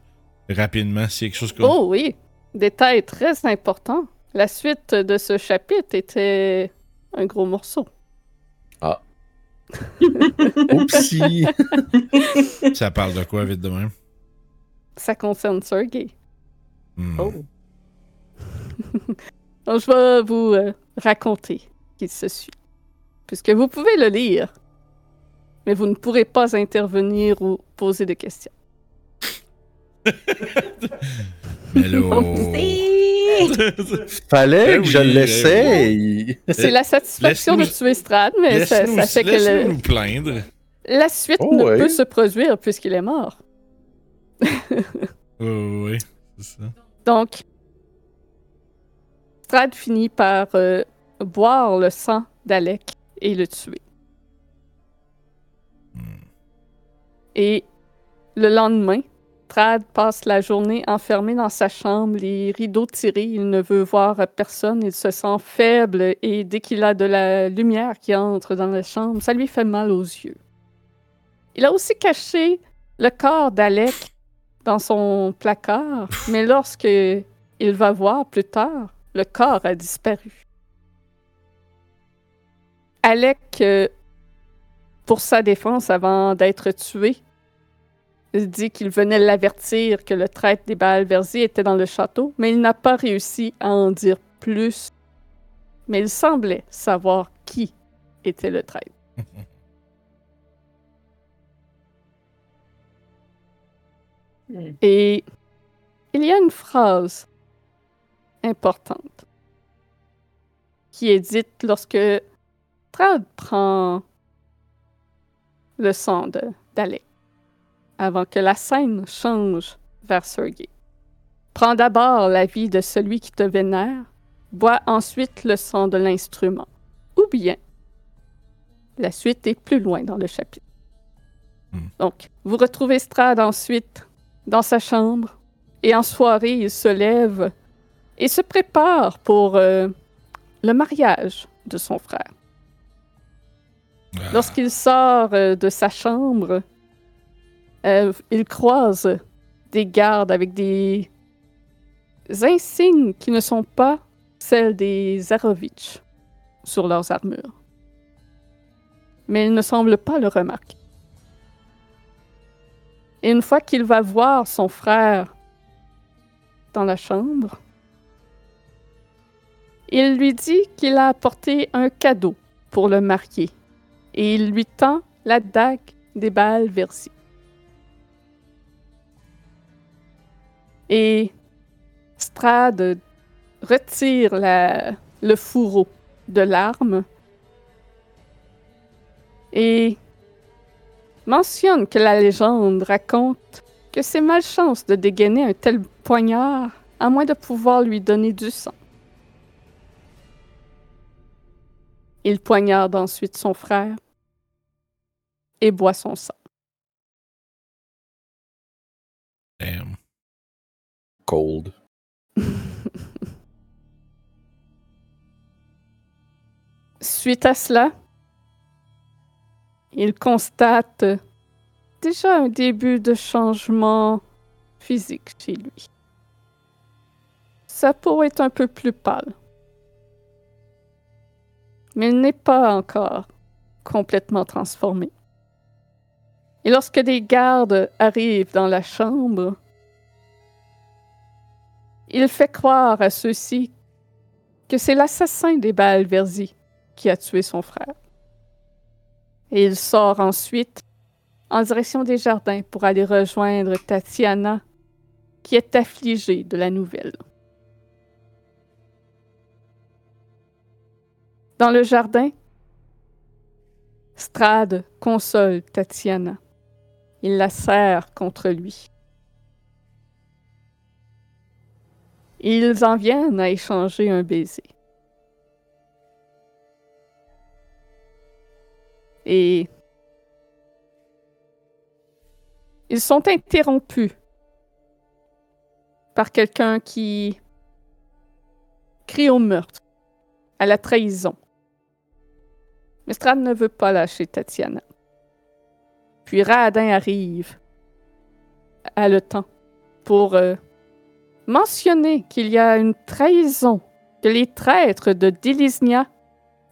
euh, rapidement. S'il y a quelque chose comme. Oh oui, détail très important. La suite de ce chapitre était un gros morceau. Oupsie. Ça parle de quoi vite de même? Ça concerne Sergei. Hmm. Oh. Donc, je vais vous euh, raconter qui se suit. Puisque vous pouvez le lire, mais vous ne pourrez pas intervenir ou poser de questions. Mais là. Fallait Ben que je oui, l'essaye. C'est la satisfaction de tuer Strad, mais ça, fait que laisse-nous le- nous plaindre. la suite Oh, ne ouais. peut se produire puisqu'il est mort. Oh, oui, c'est ça. Donc, Strad finit par euh, boire le sang d'Alec et le tuer. Et le lendemain, Passe la journée enfermé dans sa chambre, les rideaux tirés, il ne veut voir personne, il se sent faible et dès qu'il a de la lumière qui entre dans la chambre, ça lui fait mal aux yeux. Il a aussi caché le corps d'Alec dans son placard, mais lorsque il va voir plus tard, le corps a disparu. Alec, euh, pour sa défense avant d'être tué, dit qu'il venait l'avertir que le traître des Baals Verziers était dans le château, mais il n'a pas réussi à en dire plus. Mais il semblait savoir qui était le traître. Et il y a une phrase importante qui est dite lorsque Trad prend le sang de- d'Alec avant que la scène change vers Sergei. Prends d'abord la vie de celui qui te vénère, bois ensuite le sang de l'instrument. Ou bien, la suite est plus loin dans le chapitre. Hmm. Donc, vous retrouvez Strad ensuite dans sa chambre, et en soirée, il se lève et se prépare pour euh, le mariage de son frère. Ah, Lorsqu'il sort euh, de sa chambre, euh, il croise des gardes avec des insignes qui ne sont pas celles des Zarovitch sur leurs armures. Mais il ne semble pas le remarquer. Une fois qu'il va voir son frère dans la chambre, il lui dit qu'il a apporté un cadeau pour le marier et il lui tend la dague des balles versées. Et Strad retire le fourreau de l'arme et mentionne que la légende raconte que c'est malchance de dégainer un tel poignard à moins de pouvoir lui donner du sang. Il poignarde ensuite son frère et boit son sang. Suite à cela, il constate déjà un début de changement physique chez lui. Sa peau est un peu plus pâle. Mais il n'est pas encore complètement transformé. Et lorsque des gardes arrivent dans la chambre, il fait croire à ceux-ci que c'est l'assassin des Balversi qui a tué son frère. Et il sort ensuite en direction des jardins pour aller rejoindre Tatiana, qui est affligée de la nouvelle. Dans le jardin, Strad console Tatiana. Il la serre contre lui. Ils en viennent à échanger un baiser. Et ils sont interrompus par quelqu'un qui crie au meurtre, à la trahison. Mais Strad ne veut pas lâcher Tatiana. Puis Radin arrive à le temps pour euh, mentionner qu'il y a une trahison, que les traîtres de Dilisnia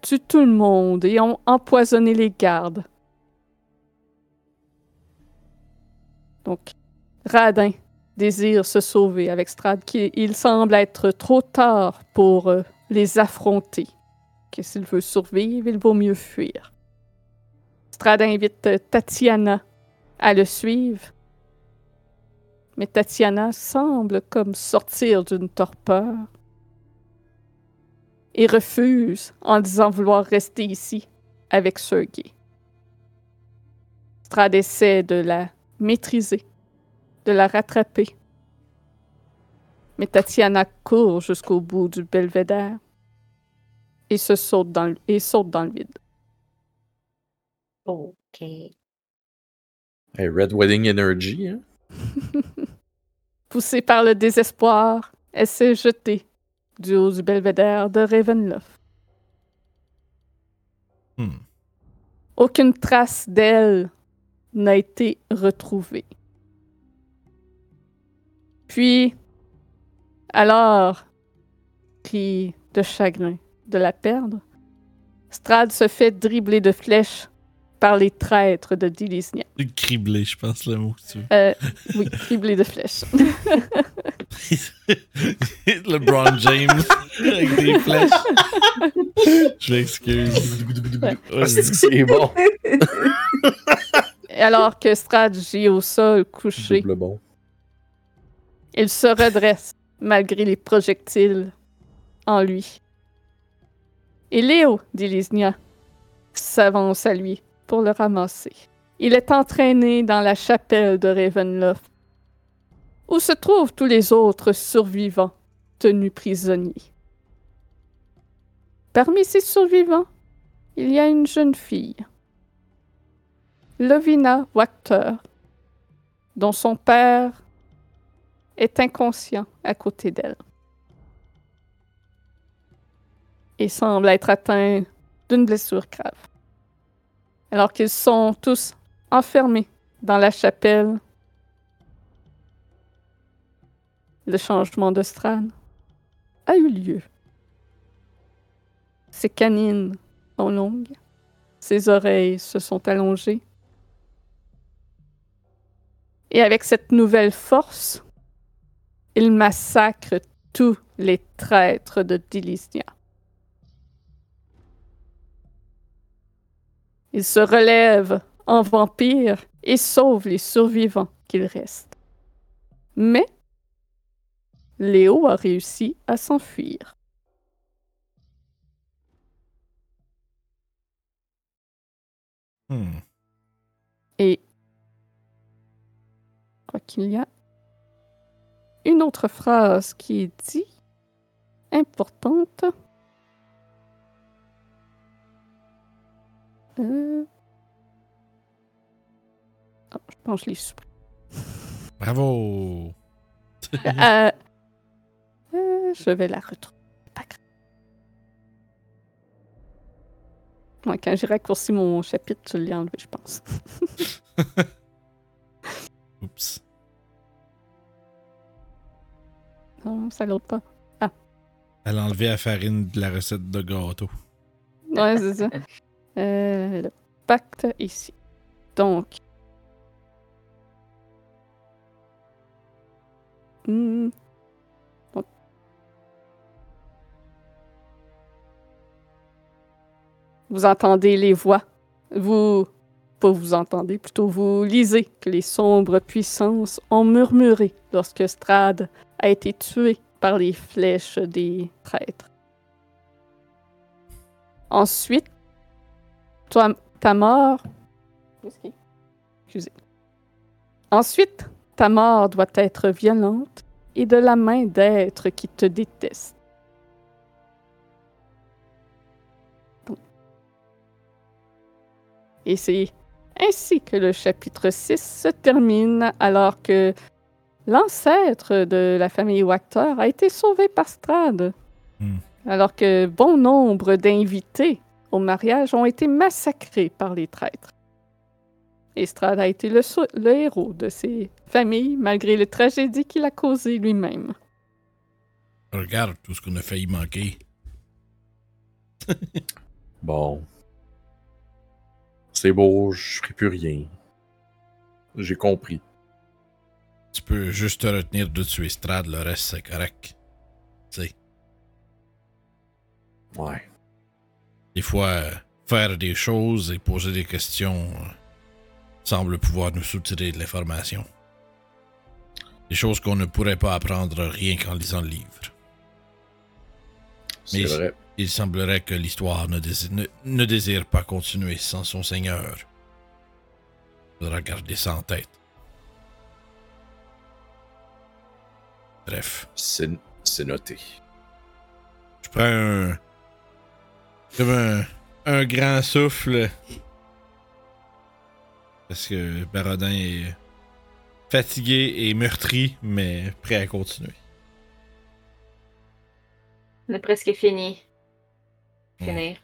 tuent tout le monde et ont empoisonné les gardes. Donc, Radin désire se sauver avec Strad, qui il semble être trop tard pour euh, les affronter. Que s'il veut survivre, il vaut mieux fuir. Strad invite euh, Tatiana à le suivre. Mais Tatiana semble comme sortir d'une torpeur et refuse en disant vouloir rester ici avec Sergei. Strad essaie de la maîtriser, de la rattraper. Mais Tatiana court jusqu'au bout du belvédère et se saute dans le, et saute dans le vide. Ok. Hey, Red Wedding Energy, hein? Poussée par le désespoir, elle s'est jetée du haut du belvédère de Ravenloft. Hmm. Aucune trace d'elle n'a été retrouvée. Puis, alors, pris de chagrin de la perdre, Strad se fait dribbler de flèches par les traîtres de Dilisnia. Criblé, je pense, le mot. que tu veux. Euh, oui, dribbler de flèches. LeBron James avec des flèches. Je m'excuse. Ouais. Ouais, C'est bon? Alors que Strad gît au sol couché, bon. il se redresse malgré les projectiles en lui. Et Léo, dit Lisnia, s'avance à lui pour le ramasser. Il est entraîné dans la chapelle de Ravenloft, où se trouvent tous les autres survivants tenus prisonniers. Parmi ces survivants, il y a une jeune fille, Lovina Wachter, dont son père est inconscient à côté d'elle et semble être atteint d'une blessure grave. Alors qu'ils sont tous enfermés dans la chapelle, le changement de Strad a eu lieu. Ses canines sont longues, ses oreilles se sont allongées. Et avec cette nouvelle force, il massacre tous les traîtres de Dilisnia. Il se relève en vampire et sauve les survivants qu'il reste. Mais Léo a réussi à s'enfuir. Hmm. Et je crois qu'il y a une autre phrase qui est dit, importante. Euh... ah, je pense que je l'ai supprimé. Bravo! Euh, euh, je vais la retrouver. Pas grave. Ouais, quand j'ai raccourci mon chapitre, je l'ai enlevé, je pense. Oups. Non, ça l'autre pas. Elle a enlevé la farine de la recette de gâteau. Ouais, c'est ça. Euh, le pacte ici. Donc. Hmm. Vous entendez les voix. Vous. Pas vous entendez, plutôt vous lisez que les sombres puissances ont murmuré lorsque Strad a été tué par les flèches des traîtres. Ensuite, toi, ta mort. Excusez. Ensuite, ta mort doit être violente et de la main d'êtres qui te détestent. Et c'est ainsi que le chapitre 6 se termine alors que l'ancêtre de la famille Wachter a été sauvé par Strad. Hmm. Alors que bon nombre d'invités au mariage ont été massacrés par les traîtres. Et Strad a été le, héros de ces familles malgré les tragédies qu'il a causées lui-même. Regarde tout ce qu'on a failli manquer. Bon. C'est beau, je ferai plus rien. J'ai compris. Tu peux juste te retenir de tuer Strad, le reste c'est correct. Tu sais, Ouais. Des fois, euh, faire des choses et poser des questions euh, semble pouvoir nous soutirer de l'information. Des choses qu'on ne pourrait pas apprendre rien qu'en lisant le livre. Mais- vrai. Il semblerait que l'histoire ne, ne- ne désire pas continuer sans son seigneur. Faudra garder ça en tête. Bref, c'est noté. je prends un. Comme un, un grand souffle. Parce que Barodin est fatigué et meurtri, mais prêt à continuer. On est presque fini. Finir.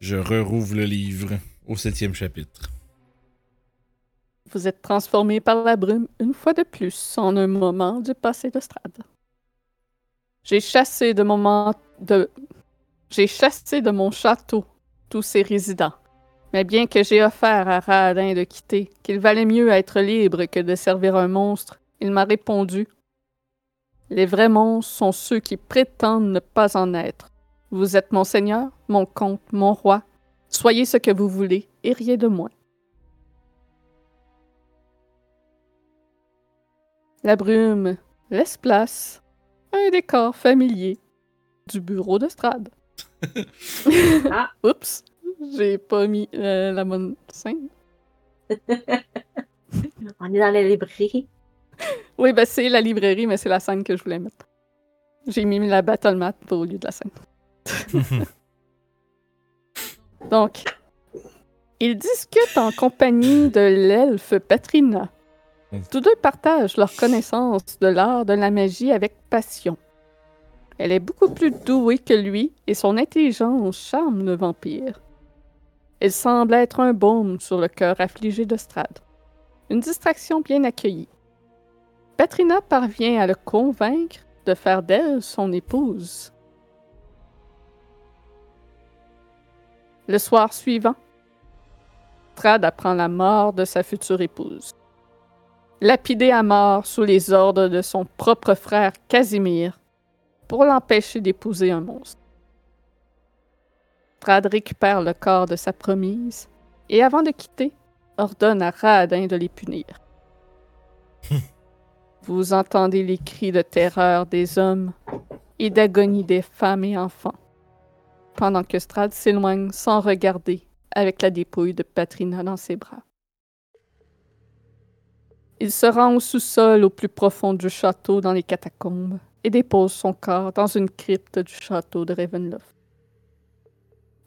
Je rerouvre le livre au septième chapitre. Vous êtes transformé par la brume une fois de plus en un moment du passé de Strad. J'ai chassé de mon de j'ai chassé de mon château tous ses résidents. Mais bien que j'ai offert à Radin de quitter, qu'il valait mieux être libre que de servir un monstre, il m'a répondu Les vrais monstres sont ceux qui prétendent ne pas en être. Vous êtes mon seigneur, mon comte, mon roi. Soyez ce que vous voulez et rien de moins. La brume laisse place à un décor familier du bureau de Strad. Ah. Oups, j'ai pas mis euh, la bonne scène. On est dans la librairie. Oui, ben c'est la librairie, mais c'est la scène que je voulais mettre. J'ai mis la battle map au lieu de la scène. Donc, ils discutent en compagnie de l'elfe Patrina. Tous deux partagent leur connaissance de l'art de la magie avec passion. Elle est beaucoup plus douée que lui et son intelligence charme le vampire. Elle semble être un baume sur le cœur affligé de Strad. Une distraction bien accueillie. Patrina parvient à le convaincre de faire d'elle son épouse. Le soir suivant, Strad apprend la mort de sa future épouse. Lapidée à mort sous les ordres de son propre frère Casimir pour l'empêcher d'épouser un monstre. Strad récupère le corps de sa promise et avant de quitter, ordonne à Radin de les punir. Vous entendez les cris de terreur des hommes et d'agonie des femmes et enfants, pendant que Strad s'éloigne sans regarder avec la dépouille de Patrina dans ses bras. Il se rend au sous-sol au plus profond du château dans les catacombes et dépose son corps dans une crypte du château de Ravenloft.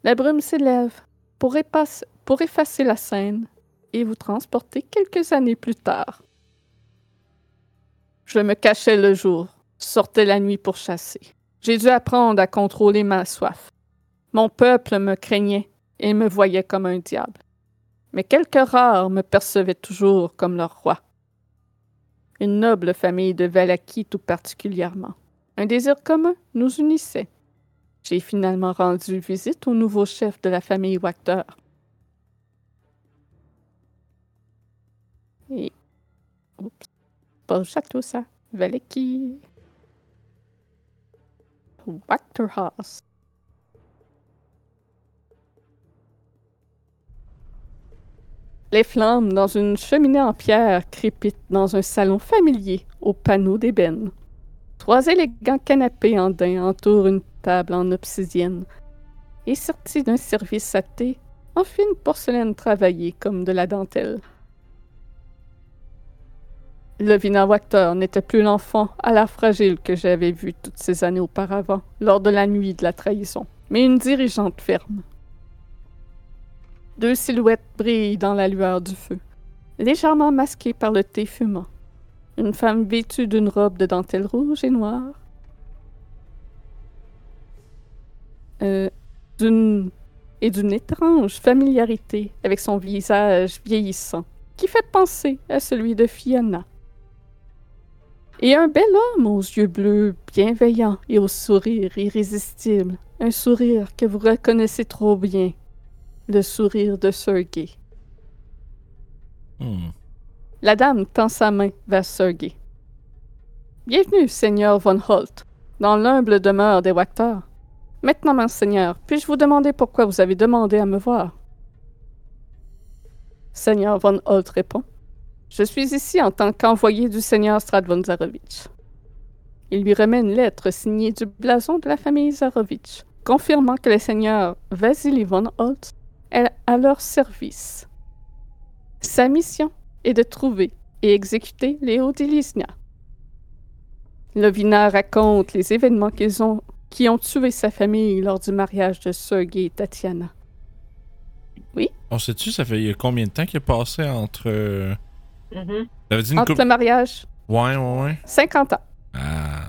La brume s'élève pour, pour effacer la scène et vous transporter quelques années plus tard. Je me cachais le jour, sortais la nuit pour chasser. J'ai dû apprendre à contrôler ma soif. Mon peuple me craignait et me voyait comme un diable. Mais quelques rares me percevaient toujours comme leur roi. Une noble famille de Valaki tout particulièrement. Un désir commun nous unissait. J'ai finalement rendu visite au nouveau chef de la famille Wachter. Et. Oups. Pas château, ça. Wachterhaus. Les flammes dans une cheminée en pierre crépitent dans un salon familier aux panneaux d'ébène. Trois élégants canapés en daim entourent une table en obsidienne et sortis d'un service à thé en fine porcelaine travaillée comme de la dentelle. Lovina Wachter n'était plus l'enfant à la fragile que j'avais vu toutes ces années auparavant, lors de la nuit de la trahison, mais une dirigeante ferme. Deux silhouettes brillent dans la lueur du feu, légèrement masquées par le thé fumant. Une femme vêtue d'une robe de dentelle rouge et noire. Euh, d'une et d'une étrange familiarité avec son visage vieillissant, qui fait penser à celui de Fiona. Et un bel homme aux yeux bleus, bienveillant et au sourire irrésistible, un sourire que vous reconnaissez trop bien, le sourire de Sergei. Hmm. La dame tend sa main vers Sergei. Bienvenue, Seigneur von Holt, dans l'humble demeure des Wachter. Maintenant, monseigneur, puis-je vous demander pourquoi vous avez demandé à me voir? Seigneur von Holt répond. Je suis ici en tant qu'envoyé du seigneur Stradvon Zarovitch. Il lui remet une lettre signée du blason de la famille Zarovitch, confirmant que le seigneur Vasily von Holt à leur service. Sa mission est de trouver et exécuter Léo Dilisnia. Lovina raconte les événements qu'ils ont, qui ont tué sa famille lors du mariage de Sergei et Tatiana. On sait-tu, ça fait combien de temps qu'il est passé entre. Mhm. T'avais dit une Entre couple. le mariage, Ouais, ouais, ouais. 50 ans. Ah.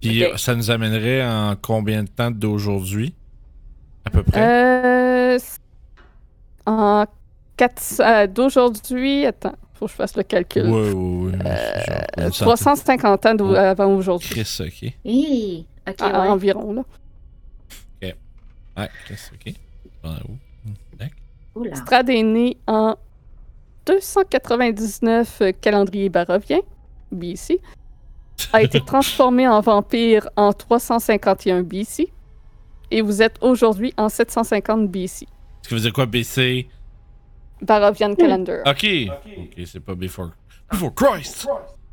Puis ça nous amènerait en combien de temps d'aujourd'hui? À peu près? Euh, en 4 euh, d'aujourd'hui, attends, faut que je fasse le calcul. Ouais, ouais, ouais. Euh, une 350 ans d'au- Ouais. avant aujourd'hui. Chris, ok. Hi, ok, Ah, ouais. Environ, là. Ouais, Chris, ok. Oula. Strad est né en 299 euh, calendrier barovien, BC, a été transformé en vampire en 351 BC, et vous êtes aujourd'hui en 750 BC. Ce qui veut dire quoi, BC Barovian Calendar. Ok. Ok, c'est pas before. Before Christ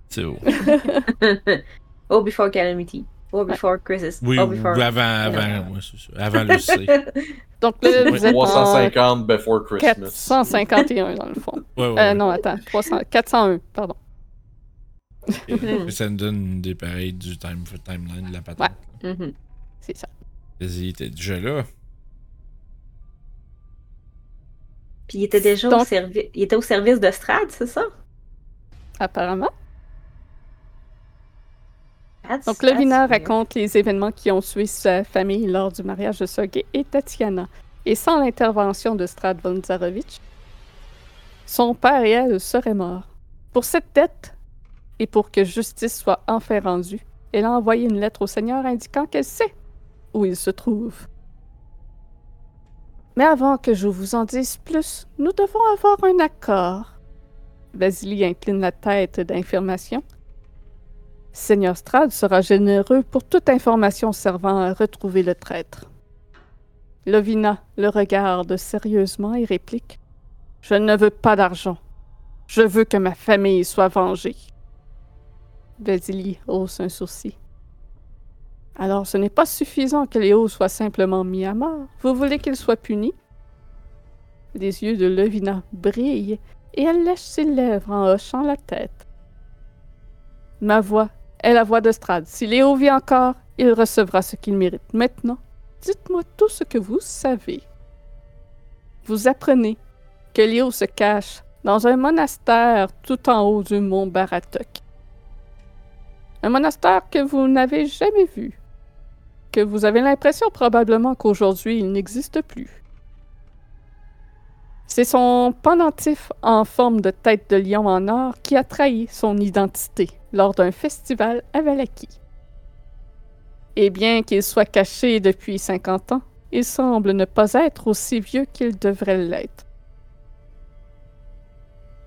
C'est où? Oh, before Calamity. Oh, before Crisis. Oui, oh, ou avant, avant, ouais, c'est ça. Avant le C. Donc là, vous êtes en 350 before Christmas. 451 dans le fond. Ouais, ouais. Euh, ouais. non, attends, 300, 401, pardon. Ça nous donne des pareils du time, timeline de la patente. Mhm. C'est ça. Vas-y, t'es déjà là. Puis il était déjà au, Donc- servi... il était au service de Strad, c'est ça? Apparemment. Donc, Lovina that's weird. raconte les événements qui ont tué sa famille lors du mariage de Sergei et Tatiana. Et sans l'intervention de Strad von son père et elle seraient morts. Pour cette dette, et pour que justice soit enfin rendue, elle a envoyé une lettre au Seigneur indiquant qu'elle sait où il se trouve. Mais avant que je vous en dise plus, nous devons avoir un accord. Vasily incline la tête d'information. Seigneur Strad sera généreux pour toute information servant à retrouver le traître. Lovina le regarde sérieusement et réplique Je ne veux pas d'argent. Je veux que ma famille soit vengée. Vasily hausse un sourcil. Alors ce n'est pas suffisant que Léo soit simplement mis à mort. Vous voulez qu'il soit puni? Les yeux de Lovina brillent et elle lèche ses lèvres en hochant la tête. Ma voix est la voix de Strad. Si Léo vit encore, il recevra ce qu'il mérite. Maintenant, dites-moi tout ce que vous savez. Vous apprenez que Léo se cache dans un monastère tout en haut du mont Baratok. Un monastère que vous n'avez jamais vu. Que vous avez l'impression probablement qu'aujourd'hui il n'existe plus. C'est son pendentif en forme de tête de lion en or qui a trahi son identité lors d'un festival à Valaki. Et bien qu'il soit caché depuis 50 ans, il semble ne pas être aussi vieux qu'il devrait l'être.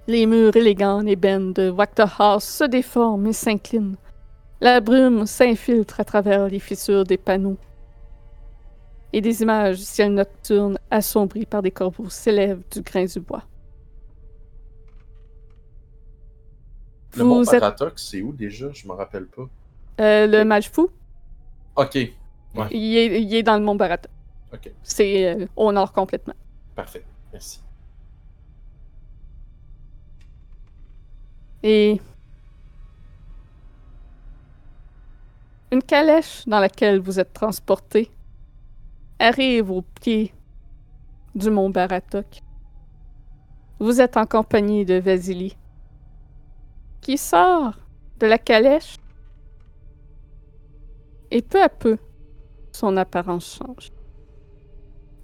Les murs élégants en ébène de House se déforment et s'inclinent. La brume s'infiltre à travers les fissures des panneaux. Et des images du ciel nocturne assombries par des corbeaux s'élèvent du grain du bois. Le mont Vous êtes Baratox, c'est où déjà? Je me rappelle pas. euh, le mage fou. Ok, Il est, il est dans le mont Barata. ok, C'est euh, au nord complètement. parfait. Merci. Et une calèche dans laquelle vous êtes transporté arrive au pied du mont Baratok. Vous êtes en compagnie de Vasily, qui sort de la calèche et peu à peu, son apparence change.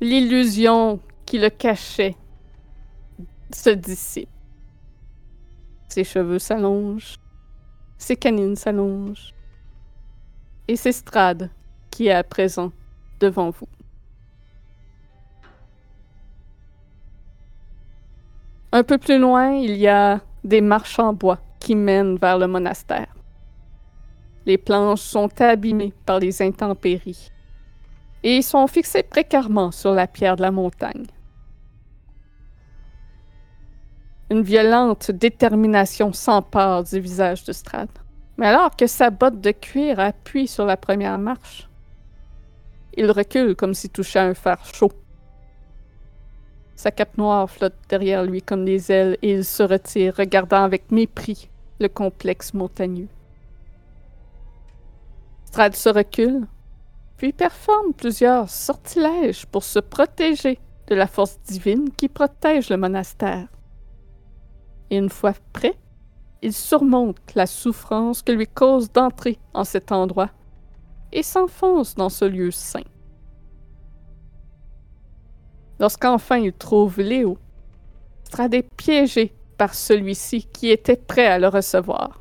L'illusion qui le cachait se dissipe. Ses cheveux s'allongent, ses canines s'allongent, et c'est Strad qui est à présent devant vous. Un peu plus loin, il y a des marches en bois qui mènent vers le monastère. Les planches sont abîmées par les intempéries et sont fixées précairement sur la pierre de la montagne. Une violente détermination s'empare du visage de Strad. Mais alors que sa botte de cuir appuie sur la première marche, il recule comme s'il touchait un fer chaud. Sa cape noire flotte derrière lui comme des ailes et il se retire, regardant avec mépris le complexe montagneux. Strad se recule, puis performe plusieurs sortilèges pour se protéger de la force divine qui protège le monastère. Et une fois prêt, il surmonte la souffrance que lui cause d'entrer en cet endroit et s'enfonce dans ce lieu saint. Lorsqu'enfin il trouve Léo, Strad est piégé par celui-ci qui était prêt à le recevoir.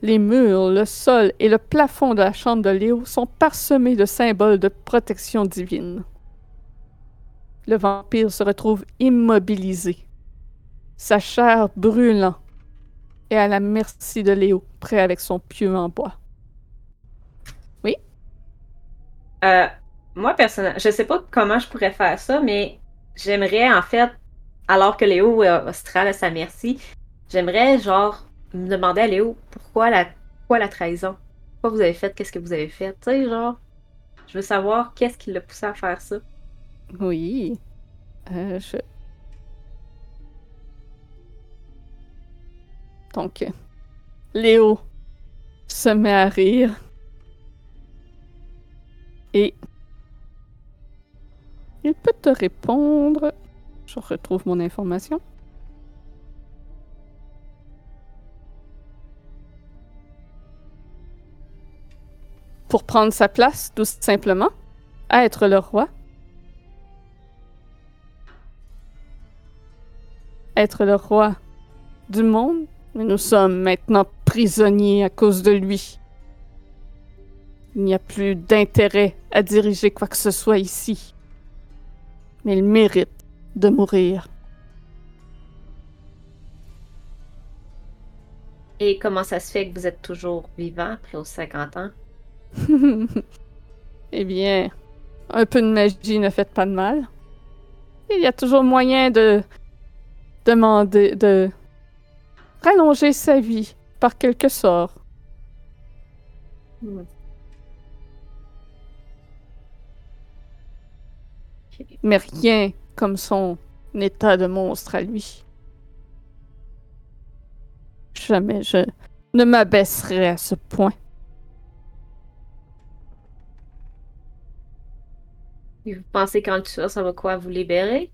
Les murs, le sol et le plafond de la chambre de Léo sont parsemés de symboles de protection divine. Le vampire se retrouve immobilisé, sa chair brûlant, et à la merci de Léo, prêt avec son pieu en bois. Euh, moi, personnellement, je sais pas comment je pourrais faire ça, mais j'aimerais, en fait, alors que Léo euh, Strad à sa merci, j'aimerais, genre, me demander à Léo pourquoi la, pourquoi la trahison? Pourquoi vous avez fait? Qu'est-ce que vous avez fait? Tu sais, genre, je veux savoir qu'est-ce qui l'a poussé à faire ça. Oui. Euh, je... Donc, euh, Léo se met à rire. Et il peut te répondre. Je retrouve mon information. Pour prendre sa place, tout simplement, à être le roi. Être le roi du monde, mais nous sommes maintenant prisonniers à cause de lui. Il n'y a plus d'intérêt à diriger quoi que ce soit ici. Mais il mérite de mourir. Et comment ça se fait que vous êtes toujours vivant après aux 50 ans? eh bien, un peu de magie ne fait pas de mal. Il y a toujours moyen de demander de rallonger sa vie par quelque sort. Mais rien comme son état de monstre à lui. Jamais je ne m'abaisserai à ce point. Et vous pensez qu'en tuant, ça va quoi vous libérer?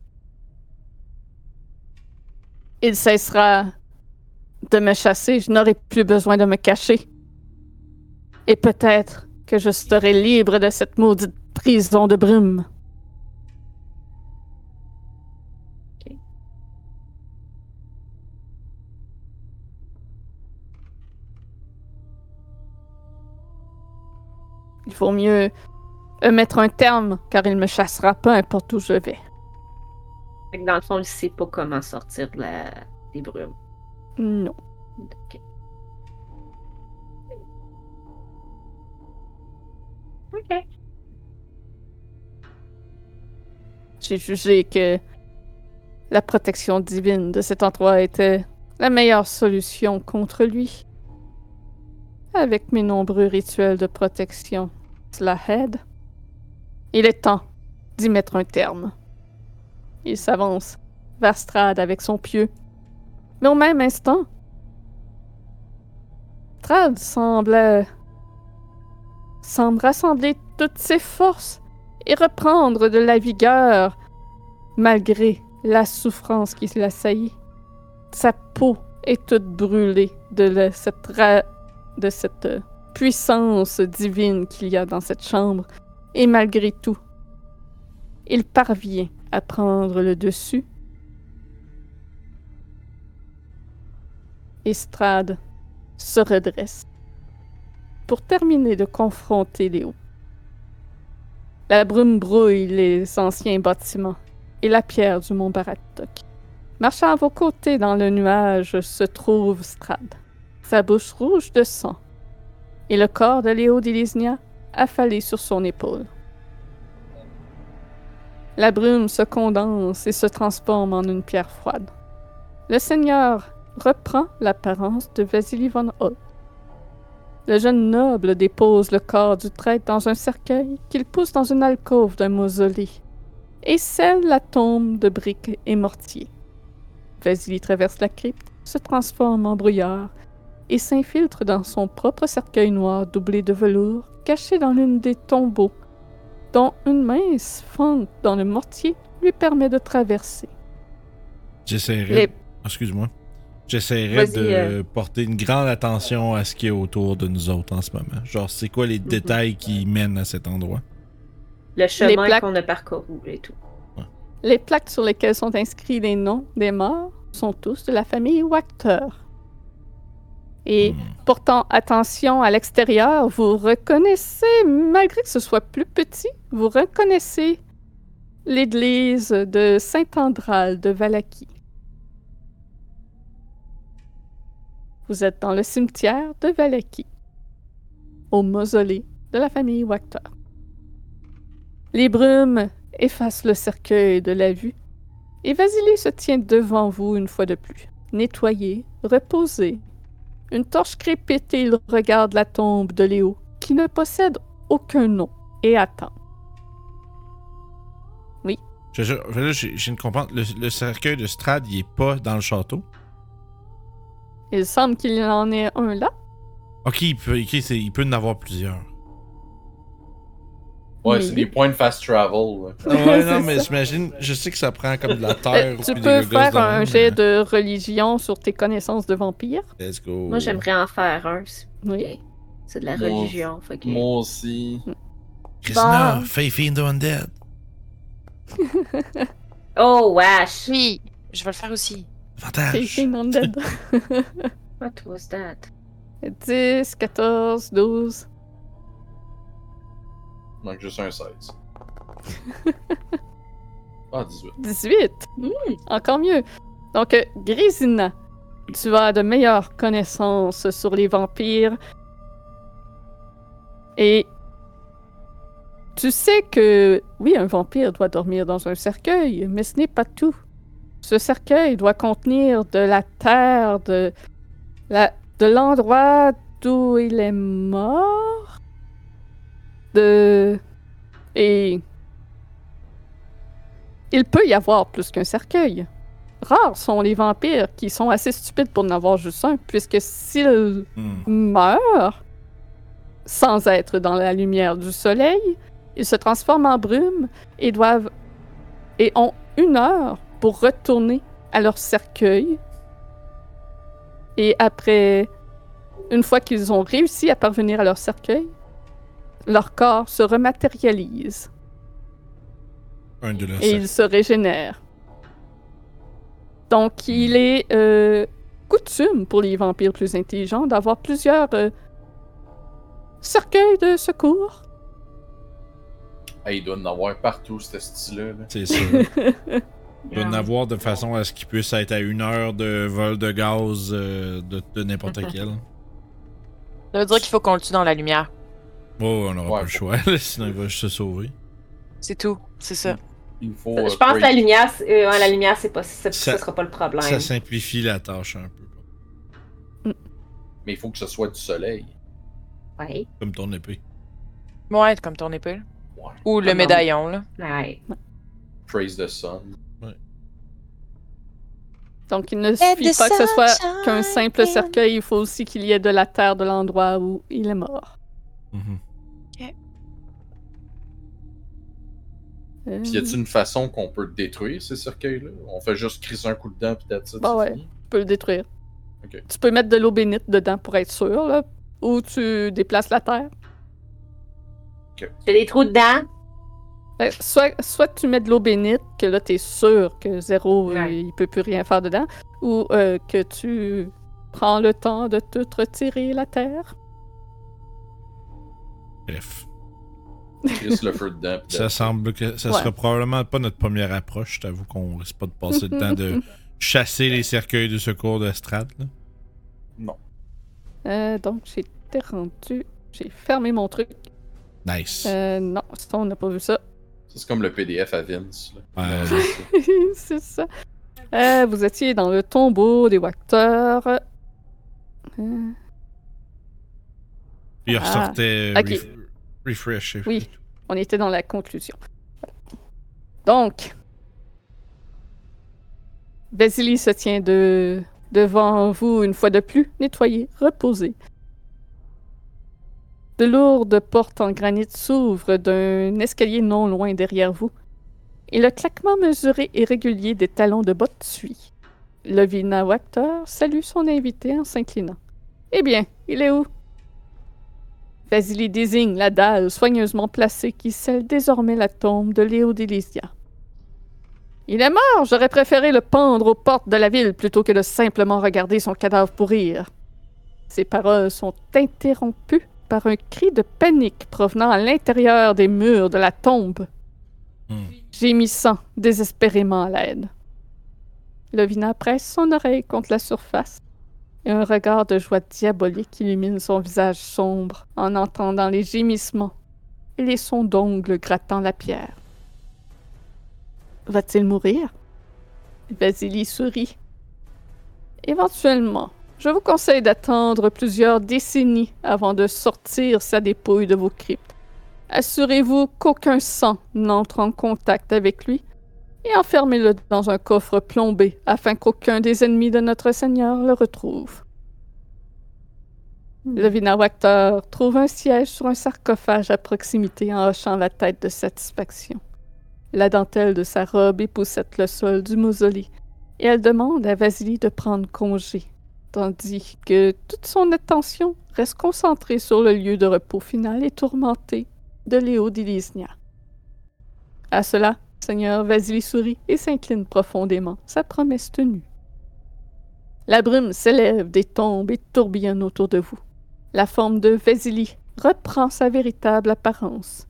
Il cessera de me chasser, je n'aurai plus besoin de me cacher. Et peut-être que je serai libre de cette maudite prison de brume. Il faut mieux euh, mettre un terme, car il me chassera peu importe où je vais. Dans le fond, il sait pas comment sortir de la... des brumes. Non. Ok. Ok. J'ai jugé que la protection divine de cet endroit était la meilleure solution contre lui. Avec mes nombreux rituels de protection, cela aide. Il est temps d'y mettre un terme. Il s'avance vers Strad avec son pieu. Mais au même instant, Strad semble semble rassembler toutes ses forces et reprendre de la vigueur malgré la souffrance qui l'assaillit. Sa peau est toute brûlée de, cette, de cette puissance divine qu'il y a dans cette chambre. Et malgré tout, il parvient à prendre le dessus. Estrade se redresse pour terminer de confronter Léo. La brume brouille les anciens bâtiments et la pierre du mont Baratok. Marchant à vos côtés dans le nuage se trouve Strad, sa bouche rouge de sang, et le corps de Léo d'Ilisnia affalé sur son épaule. La brume se condense et se transforme en une pierre froide. Le seigneur reprend l'apparence de Vasily von Holt. Le jeune noble dépose le corps du traître dans un cercueil qu'il pousse dans une alcôve d'un mausolée et scelle la tombe de briques et mortiers. Vasily traverse la crypte, se transforme en brouillard et s'infiltre dans son propre cercueil noir doublé de velours, caché dans l'une des tombeaux, dont une mince fente dans le mortier lui permet de traverser. J'essaierai. Les- Excuse-moi. J'essaierai de euh. porter une grande attention à ce qui est autour de nous autres en ce moment. Genre, c'est quoi les détails qui mènent à cet endroit? Le chemin plaques- qu'on a parcouru et tout. Les plaques sur lesquelles sont inscrits les noms des morts sont tous de la famille Wachter. Et Hmm. portant attention à l'extérieur, vous reconnaissez, malgré que ce soit plus petit, vous reconnaissez l'église de Saint-Andral de Valaki. Vous êtes dans le cimetière de Valaki, au mausolée de la famille Wachter. Les brumes effacent le cercueil de la vue, et Vasily se tient devant vous une fois de plus, nettoyé, reposé, une torche crépite et il regarde la tombe de Léo, qui ne possède aucun nom, et attend. Je, je, là, j'ai j'ai une comprendre. Le, le cercueil de Strad, il est pas dans le château? Il semble qu'il en ait un là. Ok, il peut, il peut en avoir plusieurs. Ouais, c'est des points de fast travel. Ah ouais, non, mais ça. j'imagine, je sais que ça prend comme de la Euh, terre. tu peux des faire un jet mais- de religion sur tes connaissances de vampires. Let's go. Moi, j'aimerais en faire un. Oui. C'est de la Moi- religion. Fait que... Moi aussi. Christina, Bon. Faith in the Undead. Oh, wesh! Oui, je vais le faire aussi. Avantage. Facing Undead. What was that? 10, 14, 12. Il manque juste un 16. ah, 18. 18. Hmm, encore mieux. Donc, euh, Grisina, tu as de meilleures connaissances sur les vampires. Et tu sais que, oui, un vampire doit dormir dans un cercueil, mais ce n'est pas tout. Ce cercueil doit contenir de la terre, de la, de l'endroit d'où il est mort, de et il peut y avoir plus qu'un cercueil. Rares sont les vampires qui sont assez stupides pour n'avoir juste un, puisque s'ils Hmm. meurent sans être dans la lumière du soleil, ils se transforment en brume et doivent et ont une heure pour retourner à leur cercueil. Et après, une fois qu'ils ont réussi à parvenir à leur cercueil, leur corps se rematérialise Un de leurs et ils se régénèrent. Donc, il est euh, coutume pour les vampires plus intelligents d'avoir plusieurs euh, cercueils de secours Hey, il doit en avoir partout, ce style-là. là. C'est ça. Il doit en avoir de façon à ce qu'il puisse être à une heure de vol de gaz euh, de, de n'importe quel. Ça veut dire qu'il faut qu'on le tue dans la lumière. Oh, on n'aura Ouais, pas le choix, sinon il va juste se sauver. C'est tout. C'est ça. Il faut. Je euh, pense que la lumière, c'est- euh, ouais, la lumière, c'est pas, ça, Ça- ça sera pas le problème. Ça simplifie la tâche un peu. Mais il faut que ce soit du soleil. Ouais. Comme ton épée. Ouais, comme ton épée. Ouais. Ou le Ah médaillon, là. Ouais. Praise the sun. Donc, il ne suffit pas que ce soit qu'un simple cercueil, il faut aussi qu'il y ait de la terre de l'endroit où il est mort. Mhm. Euh, Puis y a-t-il une façon qu'on peut détruire ces cercueils-là? On fait juste crisser un coup dedans, puis that's it, Bah ouais. fini? Tu peux le détruire. Ok. Tu peux mettre de l'eau bénite dedans pour être sûr, là, ou tu déplaces la terre. J'ai des trous dedans. Ben, soit, soit tu mets de l'eau bénite, que là, t'es sûr que zéro, Ouais. euh, il peut plus rien faire dedans, ou euh, que tu prends le temps de tout retirer la terre. Bref. Crisse le feu dedans, puis Ça semble que ça Ouais. sera probablement pas notre première approche. Je t'avoue qu'on risque pas de passer le temps de chasser les cercueils de secours de Strad. là. Non. Euh, donc, j'étais rendu. J'ai fermé mon truc. Nice. Euh, non, ça, on n'a pas vu ça. C'est comme le PDF à Vince. Ouais. Non, c'est ça. Euh, vous étiez dans le tombeau des Wacteurs. Euh, il Ah, ressortait ref- refresh. Oui. on était dans la conclusion. Donc, Vasily se tient de... devant vous une fois de plus, nettoyé, reposé. De lourdes portes en granit s'ouvrent d'un escalier non loin derrière vous, et le claquement mesuré et régulier des talons de bottes suit. Le Vina Wactor salue son invité en s'inclinant. Eh bien, il est où? Vasily désigne la dalle soigneusement placée qui scelle désormais la tombe de Léo d'Elysia. Il est mort, j'aurais préféré le pendre aux portes de la ville plutôt que de simplement regarder son cadavre pourrir. Ces paroles sont interrompues par un cri de panique provenant à l'intérieur des murs de la tombe, Hmm. gémissant désespérément à l'aide. Lovina presse son oreille contre la surface et un regard de joie diabolique illumine son visage sombre en entendant les gémissements et les sons d'ongles grattant la pierre. Va-t-il mourir? Vasily sourit. Éventuellement, je vous conseille d'attendre plusieurs décennies avant de sortir sa dépouille de vos cryptes. Assurez-vous qu'aucun sang n'entre en contact avec lui et enfermez-le dans un coffre plombé afin qu'aucun des ennemis de notre Seigneur le retrouve. Le Vinawacteur trouve un siège sur un sarcophage à proximité en hochant la tête de satisfaction. La dentelle de sa robe époussette le sol du mausolée et elle demande à Vasily de prendre congé, tandis que toute son attention reste concentrée sur le lieu de repos final et tourmenté de Léo d'Ilisnia. À cela, Seigneur Vasily sourit et s'incline profondément, sa promesse tenue. La brume s'élève des tombes et tourbillonne autour de vous. La forme de Vasily reprend sa véritable apparence.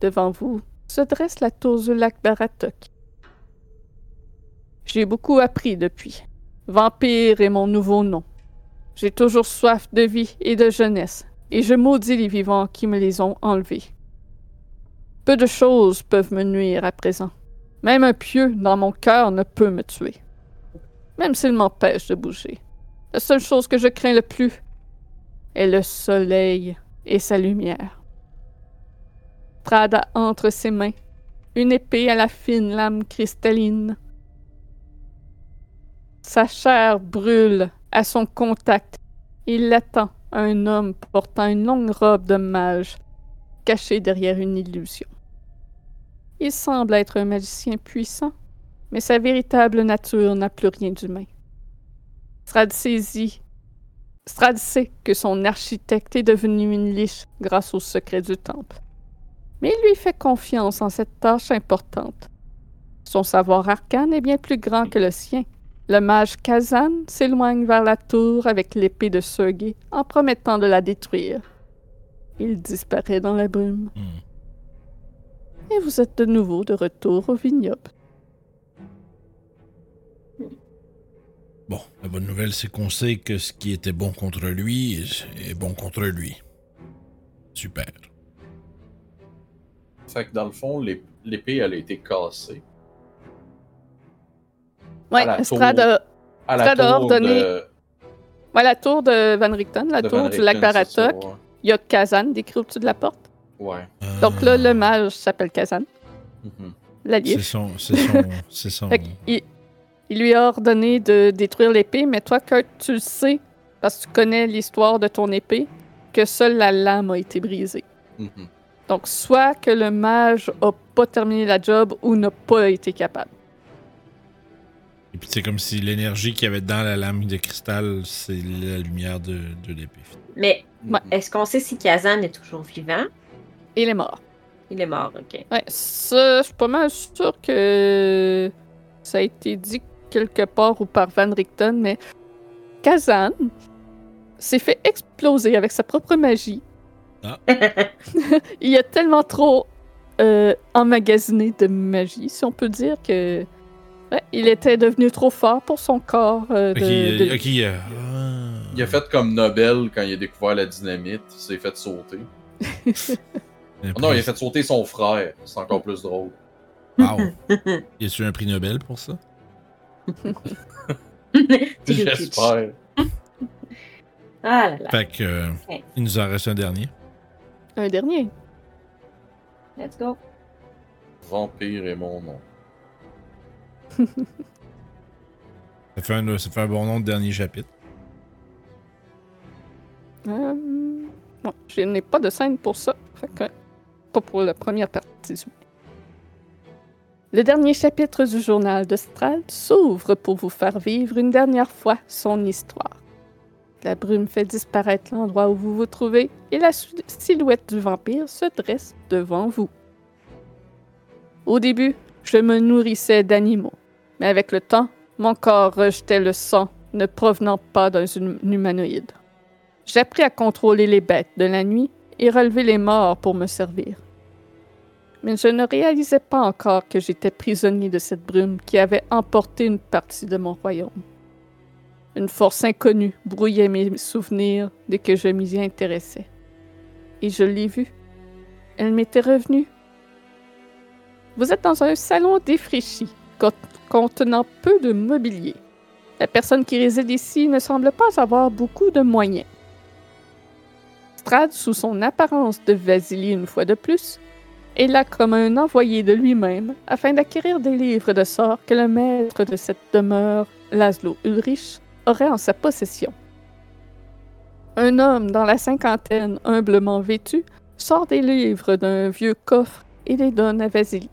Devant vous se dresse la tour du lac Baratok. J'ai beaucoup appris depuis. Vampire est mon nouveau nom. J'ai toujours soif de vie et de jeunesse, et je maudis les vivants qui me les ont enlevés. Peu de choses peuvent me nuire à présent. Même un pieu dans mon cœur ne peut me tuer. Même s'il m'empêche de bouger. La seule chose que je crains le plus est le soleil et sa lumière. Prada entre ses mains, une épée à la fine lame cristalline. Sa chair brûle à son contact. Il attend un homme portant une longue robe de mage, caché derrière une illusion. Il semble être un magicien puissant, mais sa véritable nature n'a plus rien d'humain. Strad saisit. Strad sait que son architecte est devenu une liche grâce au secret du temple. Mais il lui fait confiance en cette tâche importante. Son savoir arcane est bien plus grand que le sien. Le mage Kazan s'éloigne vers la tour avec l'épée de Sergei en promettant de la détruire. Il disparaît dans la brume. Hmm. Et vous êtes de nouveau de retour au vignoble. Bon, la bonne nouvelle, c'est qu'on sait que ce qui était bon contre lui est bon contre lui. Super. Fait que dans le fond, l'ép- l'épée, elle a été cassée. Ouais, À la Strad tour. a- À la Strad a ordonné- de, ouais, la tour de Van Richten, la de tour Van du lac Baratok. Il y a Kazan décrit au-dessus de la porte. Ouais. Donc là, le mage s'appelle Kazan, Mhm. l'allié. C'est son. C'est son. c'est son. Il, lui a ordonné de détruire l'épée, mais toi, Kurt, tu le sais, parce que tu connais l'histoire de ton épée, que seule la lame a été brisée. Mhm. Donc, soit que le mage a pas terminé la job ou n'a pas été capable. Et puis c'est comme si l'énergie qu'il y avait dans la lame de cristal, c'est la lumière de, de l'épée. Mais. Mhm. est-ce qu'on sait si Kazan est toujours vivant? Il est mort. Il est mort, ok. Ouais, ça, je suis pas mal sûr que ça a été dit quelque part ou par Van Richten, mais Kazan s'est fait exploser avec sa propre magie. il a tellement trop euh, emmagasiné de magie, si on peut dire, que ouais, il était devenu trop fort pour son corps. euh, de- Ok, euh, de-. Il a fait comme Nobel quand il a découvert la dynamite. Il s'est fait sauter. Oh non, il a fait sauter son frère. C'est encore plus drôle. Wow. Y a-tu un prix Nobel pour ça? J'espère. Ah là là. Fait que. euh, il nous en reste un dernier. Un dernier. Let's go. Vampire est mon nom. Ça fait un, ça fait un bon nom de dernier chapitre. Euh, je n'ai pas de scène pour ça. Pas pour la première partie. Le dernier chapitre du journal de Strad s'ouvre pour vous faire vivre une dernière fois son histoire. La brume fait disparaître l'endroit où vous vous trouvez et la silhouette du vampire se dresse devant vous. Au début, je me nourrissais d'animaux, mais avec le temps, mon corps rejetait le sang ne provenant pas d'un hum- humanoïde. J'ai appris à contrôler les bêtes de la nuit et relever les morts pour me servir. Mais je ne réalisais pas encore que j'étais prisonnier de cette brume qui avait emporté une partie de mon royaume. Une force inconnue brouillait mes souvenirs dès que je m'y intéressais. Et je l'ai vue. Elle m'était revenue. Vous êtes dans un salon défraîchi, co- contenant peu de mobilier. La personne qui réside ici ne semble pas avoir beaucoup de moyens. Strad, sous son apparence de Vasily une fois de plus, est là comme un envoyé de lui-même afin d'acquérir des livres de sorts que le maître de cette demeure, Laszlo Ulrich, aurait en sa possession. Un homme dans la cinquantaine, humblement vêtu, sort des livres d'un vieux coffre et les donne à Vasily.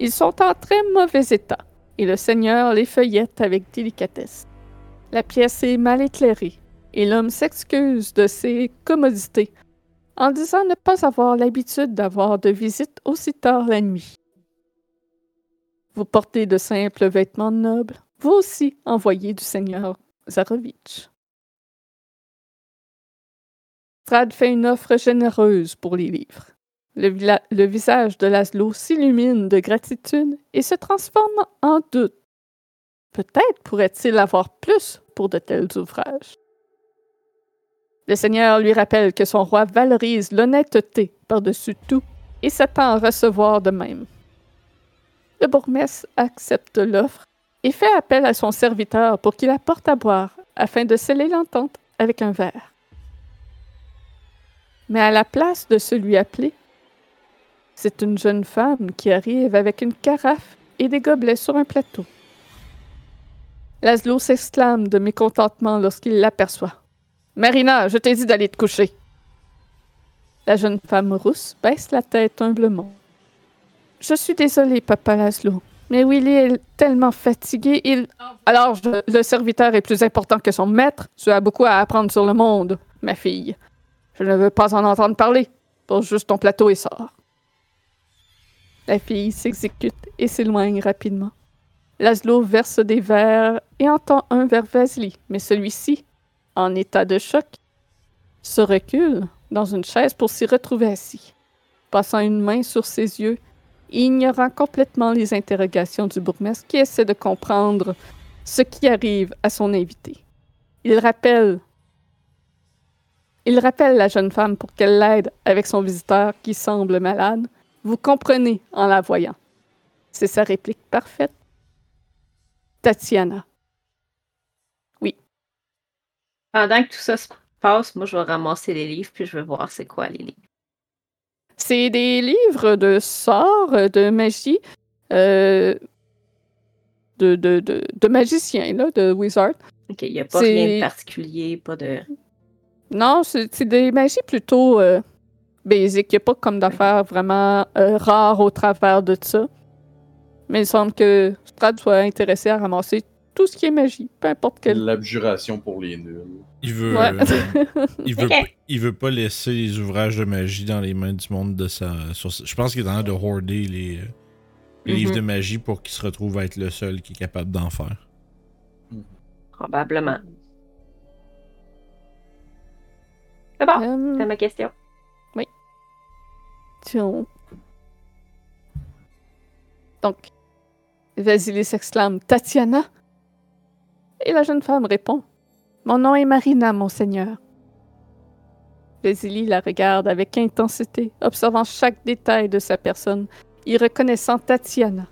Ils sont en très mauvais état, et le seigneur les feuillette avec délicatesse. La pièce est mal éclairée, et l'homme s'excuse de ses commodités en disant ne pas avoir l'habitude d'avoir de visites aussi tard la nuit. Vous portez de simples vêtements nobles, vous aussi envoyé du seigneur Zarovitch. Strad fait une offre généreuse pour les livres. Le, visage de Laszlo s'illumine de gratitude et se transforme en doute. Peut-être pourrait-il avoir plus pour de tels ouvrages. Le Seigneur lui rappelle que son roi valorise l'honnêteté par-dessus tout et s'attend à recevoir de même. Le bourgmestre accepte l'offre et fait appel à son serviteur pour qu'il apporte à boire afin de sceller l'entente avec un verre. Mais à la place de celui appelé, c'est une jeune femme qui arrive avec une carafe et des gobelets sur un plateau. Laszlo s'exclame de mécontentement lorsqu'il l'aperçoit. Marina, je t'ai dit d'aller te coucher. La jeune femme rousse baisse la tête humblement. Je suis désolée, papa Laszlo, mais Willy est tellement fatigué, il... Alors, le serviteur est plus important que son maître. Tu as beaucoup à apprendre sur le monde, ma fille. Je ne veux pas en entendre parler. Pose juste ton plateau et sors. La fille s'exécute et s'éloigne rapidement. Laszlo verse des verres et entend un vers Vasily, mais celui-ci, en état de choc, se recule dans une chaise pour s'y retrouver assis. passant une main sur ses yeux ignorant complètement les interrogations du bourgmestre qui essaie de comprendre ce qui arrive à son invité. Il rappelle il rappelle la jeune femme pour qu'elle l'aide avec son visiteur qui semble malade. Vous comprenez en la voyant. C'est sa réplique parfaite. Tatiana. Pendant que tout ça se passe, moi, je vais ramasser les livres puis je vais voir c'est quoi les livres. C'est des livres de sorts, de magie, euh, de, de, de, de magiciens, là, de wizards. Ok, il n'y a pas rien de particulier, pas de. Non, c'est c'est des magies plutôt euh, basiques. Il n'y a pas comme d'affaires vraiment euh, rares au travers de ça. Mais il semble que Strad soit intéressé à ramasser tout ce qui est magie, peu importe quelle. L'abjuration pour les nuls. Il veut, Ouais. euh, il veut, il veut pas laisser les ouvrages de magie dans les mains du monde de sa. sur je pense qu'il est en train de hoarder les, euh, livres Mhm. de magie pour qu'il se retrouve à être le seul qui est capable d'en faire. Probablement. C'est bon, c'est ma question. Donc, Vasily s'exclame Tatiana? Et la jeune femme répond Mon nom est Marina, monseigneur. Vasily la regarde avec intensité, observant chaque détail de sa personne y reconnaissant Tatiana.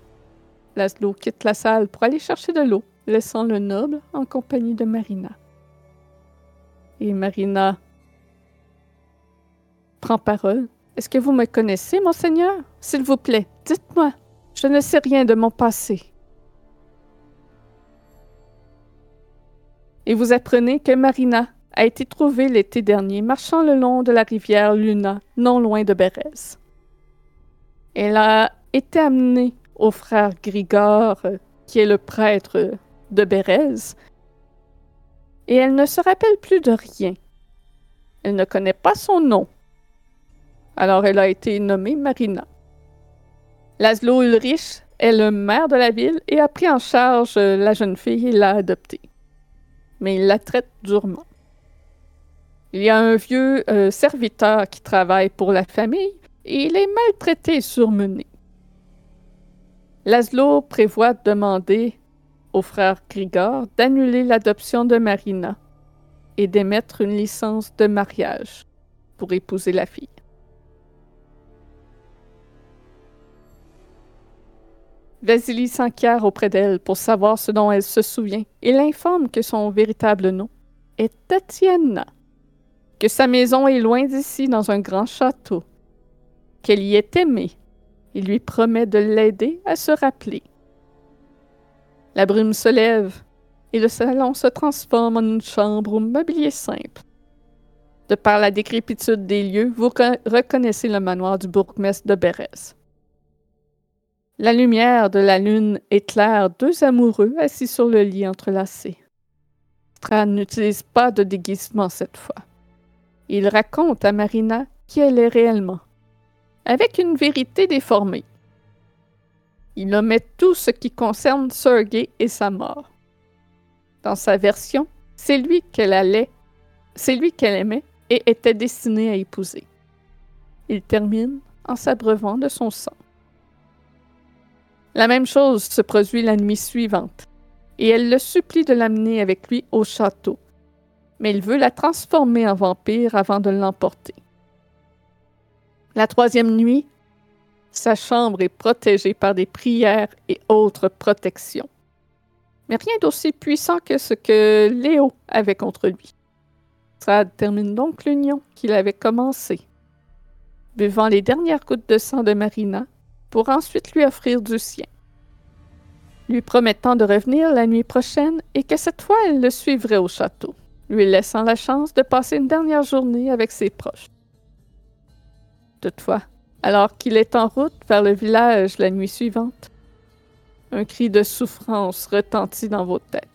Laszlo quitte la salle pour aller chercher de l'eau, laissant le noble en compagnie de Marina. Et Marina prend parole. Est-ce que vous me connaissez, monseigneur? S'il vous plaît, dites-moi. Je ne sais rien de mon passé. Et vous apprenez que Marina a été trouvée l'été dernier marchant le long de la rivière Luna, non loin de Bérez. Elle a été amenée au frère Grigor, qui est le prêtre de Bérez, et elle ne se rappelle plus de rien. Elle ne connaît pas son nom. Alors elle a été nommée Marina. Laszlo Ulrich est le maire de la ville et a pris en charge euh, la jeune fille et l'a adoptée. Mais il la traite durement. Il y a un vieux euh, serviteur qui travaille pour la famille et il est maltraité et surmené. Laszlo prévoit de demander au frère Grigor d'annuler l'adoption de Marina et d'émettre une licence de mariage pour épouser la fille. Vasily s'enquiert auprès d'elle pour savoir ce dont elle se souvient et l'informe que son véritable nom est Tatiana, que sa maison est loin d'ici dans un grand château, qu'elle y est aimée. Il lui promet de l'aider à se rappeler. La brume se lève et le salon se transforme en une chambre au mobilier simple. De par la décrépitude des lieux, vous re- reconnaissez le manoir du bourgmestre de Bérez. La lumière de la lune éclaire deux amoureux assis sur le lit entrelacé. Strad n'utilise pas de déguisement cette fois. Il raconte à Marina qui elle est réellement, avec une vérité déformée. Il omet tout ce qui concerne Sergei et sa mort. Dans sa version, c'est lui qu'elle allait, c'est lui qu'elle aimait et était destinée à épouser. Il termine en s'abreuvant de son sang. La même chose se produit la nuit suivante, et elle le supplie de l'amener avec lui au château, mais il veut la transformer en vampire avant de l'emporter. La troisième nuit, sa chambre est protégée par des prières et autres protections. Mais rien d'aussi puissant que ce que Léo avait contre lui. Strad termine donc l'union qu'il avait commencée, buvant les dernières gouttes de sang de Marina pour ensuite lui offrir du sien, lui promettant de revenir la nuit prochaine et que cette fois elle le suivrait au château, lui laissant la chance de passer une dernière journée avec ses proches. Toutefois, alors qu'il est en route vers le village la nuit suivante, un cri de souffrance retentit dans vos têtes.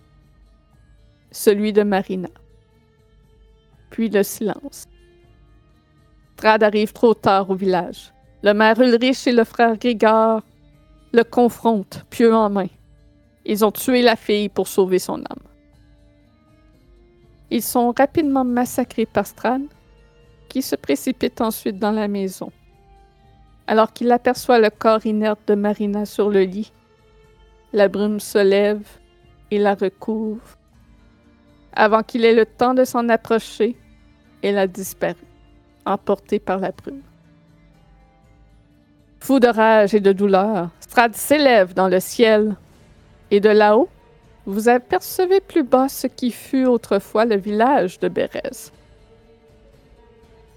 Celui de Marina. Puis le silence. Strad arrive trop tard au village. Le maire Ulrich et le frère Grigor le confrontent, pieux en main. Ils ont tué la fille pour sauver son âme. Ils sont rapidement massacrés par Strad, qui se précipite ensuite dans la maison. alors qu'il aperçoit le corps inerte de Marina sur le lit. La brume se lève et la recouvre. Avant qu'il ait le temps de s'en approcher, elle a disparu, emportée par la brume. Fou de rage et de douleur, Strad s'élève dans le ciel, et de là-haut, vous apercevez plus bas ce qui fut autrefois le village de Bérez.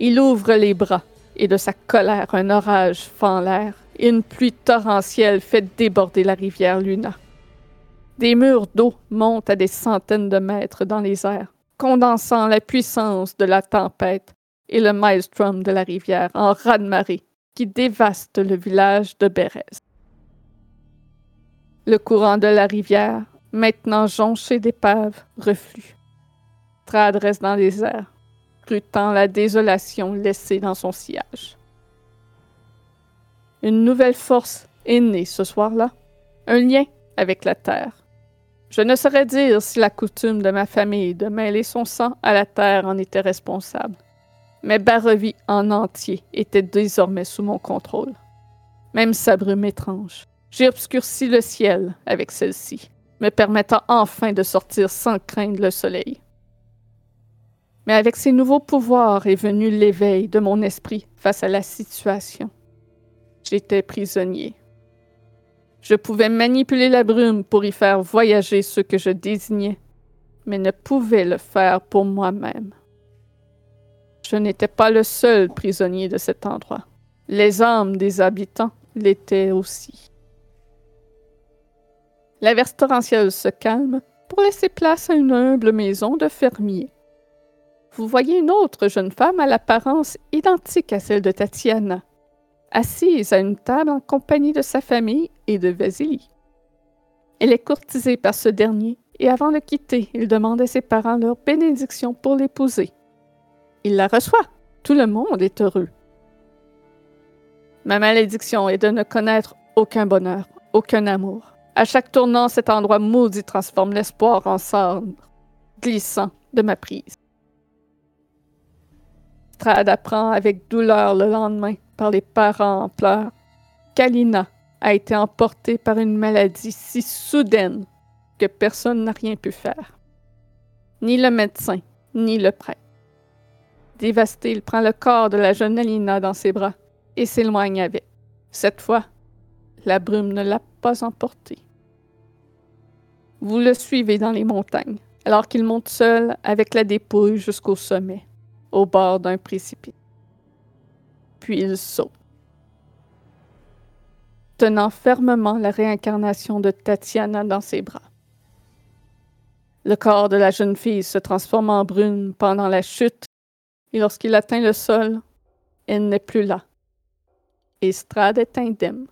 Il ouvre les bras, et de sa colère un orage fend l'air, et une pluie torrentielle fait déborder la rivière Luna. Des murs d'eau montent à des centaines de mètres dans les airs, condensant la puissance de la tempête et le maelstrom de la rivière en raz-de-marée qui dévaste le village de Bérez. Le courant de la rivière, maintenant jonché d'épaves, reflue. Strad reste dans les airs, scrutant la désolation laissée dans son sillage. Une nouvelle force est née ce soir-là, un lien avec la terre. Je ne saurais dire si la coutume de ma famille de mêler son sang à la terre en était responsable mais Barovie en entier était désormais sous mon contrôle. Même sa brume étrange. J'ai obscurci le ciel avec celle-ci, me permettant enfin de sortir sans craindre le soleil. Mais avec ces nouveaux pouvoirs est venu l'éveil de mon esprit face à la situation. J'étais prisonnier. Je pouvais manipuler la brume pour y faire voyager ceux que je désignais, mais ne pouvais le faire pour moi-même. Je n'étais pas le seul prisonnier de cet endroit. Les âmes des habitants l'étaient aussi. La torrentielle se calme pour laisser place à une humble maison de fermier. Vous voyez une autre jeune femme à l'apparence identique à celle de Tatiana, assise à une table en compagnie de sa famille et de Vasily. Elle est courtisée par ce dernier et avant de quitter, il demande à ses parents leur bénédiction pour l'épouser. Il la reçoit. Tout le monde est heureux. Ma malédiction est de ne connaître aucun bonheur, aucun amour. À chaque tournant, cet endroit maudit transforme l'espoir en cendre, glissant de ma prise. Strad apprend avec douleur le lendemain par les parents en pleurs qu'Alina a été emportée par une maladie si soudaine que personne n'a rien pu faire. Ni le médecin, ni le prêtre. Dévasté, il prend le corps de la jeune Alina dans ses bras et s'éloigne avec. Cette fois, la brume ne l'a pas emporté. Vous le suivez dans les montagnes, alors qu'il monte seul avec la dépouille jusqu'au sommet, au bord d'un précipice. Puis il saute. Tenant fermement la réincarnation de Tatiana dans ses bras. Le corps de la jeune fille se transforme en brune pendant la chute et lorsqu'il atteint le sol, elle n'est plus là. Estrade est indemne.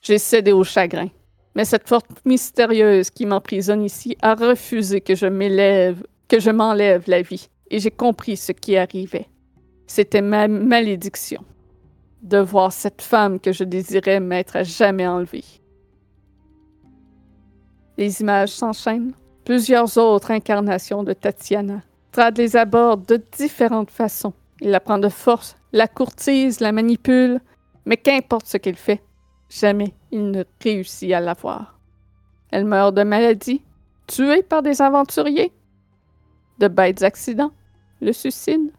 J'ai cédé au chagrin, mais cette force mystérieuse qui m'emprisonne ici a refusé que je m'élève, que je m'enlève la vie, et j'ai compris ce qui arrivait. C'était ma malédiction, de voir cette femme que je désirais m'être à jamais enlevée. Les images s'enchaînent, plusieurs autres incarnations de Tatiana, Strad les aborde de différentes façons. Il la prend de force, la courtise, la manipule, mais qu'importe ce qu'il fait, jamais il ne réussit à la voir. Elle meurt de maladie, tuée par des aventuriers, de bêtes accidents, le suicide.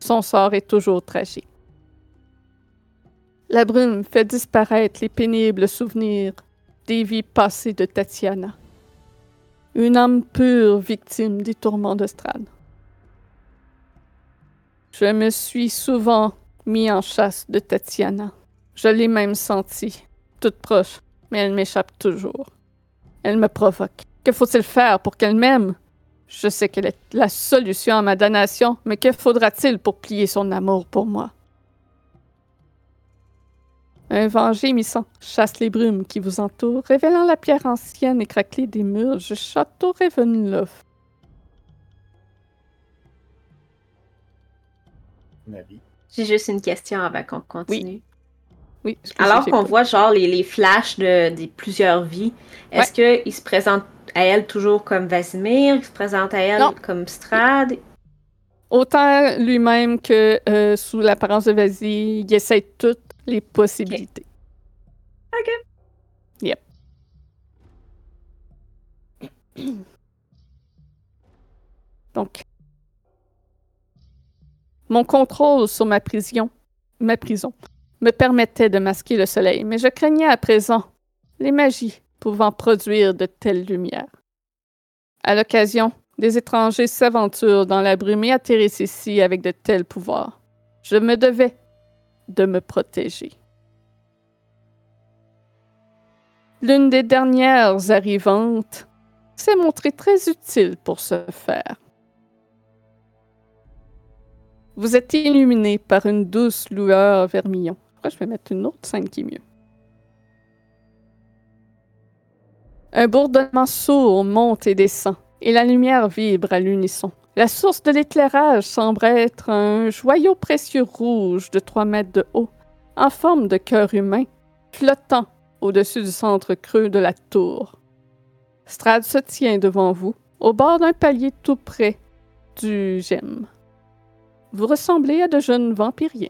Son sort est toujours tragique. La brume fait disparaître les pénibles souvenirs des vies passées de Tatiana. Une âme pure victime des tourments de Strad. Je me suis souvent mis en chasse de Tatiana. Je l'ai même sentie, toute proche, mais elle m'échappe toujours. Elle me provoque. Que faut-il faire pour qu'elle m'aime? Je sais qu'elle est la solution à ma damnation, mais que faudra-t-il pour plier son amour pour moi? Un vent gémissant chasse les brumes qui vous entourent, révélant la pierre ancienne et craquelée des murs du château Ravenloft. J'ai juste une question avant qu'on continue. Oui. Alors qu'on voit genre les, les flashs de, des plusieurs vies, est-ce qu'il se présente à elle toujours comme Vasimir, il se présente à elle comme Strad? Autant lui-même que euh, sous l'apparence de Vasily, il essaie toutes les possibilités. Ok. Yep. Donc, mon contrôle sur ma prison, me permettait de masquer le soleil, mais je craignais à présent les magies pouvant produire de telles lumières. À l'occasion, des étrangers s'aventurent dans la brume et atterrissent ici avec de tels pouvoirs. Je me devais de me protéger. L'une des dernières arrivantes s'est montrée très utile pour ce faire. Vous êtes illuminé par une douce lueur vermillon. Pourquoi je vais mettre une autre scène qui est mieux? Un bourdonnement sourd monte et descend, et la lumière vibre à l'unisson. La source de l'éclairage semble être un joyau précieux rouge de 3 mètres de haut, en forme de cœur humain, flottant au-dessus du centre creux de la tour. Strad se tient devant vous, au bord d'un palier tout près du gemme. Vous ressemblez à de jeunes vampiriens.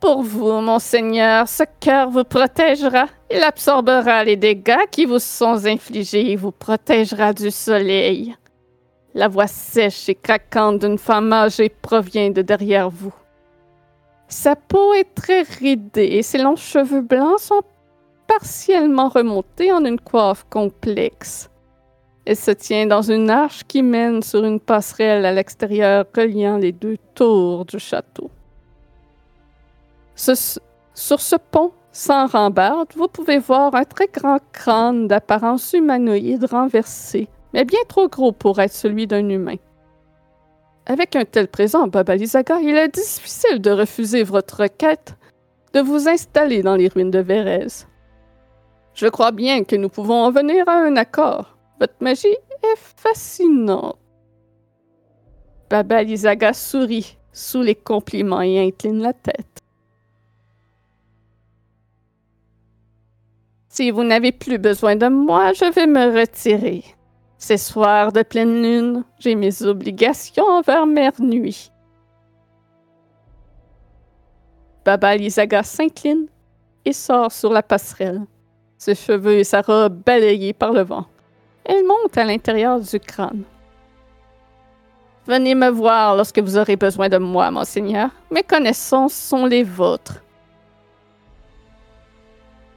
Pour vous, monseigneur, ce cœur vous protégera. Il absorbera les dégâts qui vous sont infligés et vous protégera du soleil. La voix sèche et craquante d'une femme âgée provient de derrière vous. Sa peau est très ridée et ses longs cheveux blancs sont partiellement remontés en une coiffe complexe. Elle se tient dans une arche qui mène sur une passerelle à l'extérieur reliant les deux tours du château. Sur ce pont sans rambarde, vous pouvez voir un très grand crâne d'apparence humanoïde renversé, mais bien trop gros pour être celui d'un humain. Avec un tel présent, Baba Lizaga, il est difficile de refuser votre requête de vous installer dans les ruines de Vérez. Je crois bien que nous pouvons en venir à un accord. Votre magie est fascinante. Baba Lizaga sourit sous les compliments et incline la tête. Si vous n'avez plus besoin de moi, je vais me retirer. Ces soirs de pleine lune, j'ai mes obligations envers Mère Nuit. Baba Lizaga s'incline et sort sur la passerelle, ses cheveux et sa robe balayés par le vent. Elle monte à l'intérieur du crâne. Venez me voir lorsque vous aurez besoin de moi, monseigneur. Mes connaissances sont les vôtres.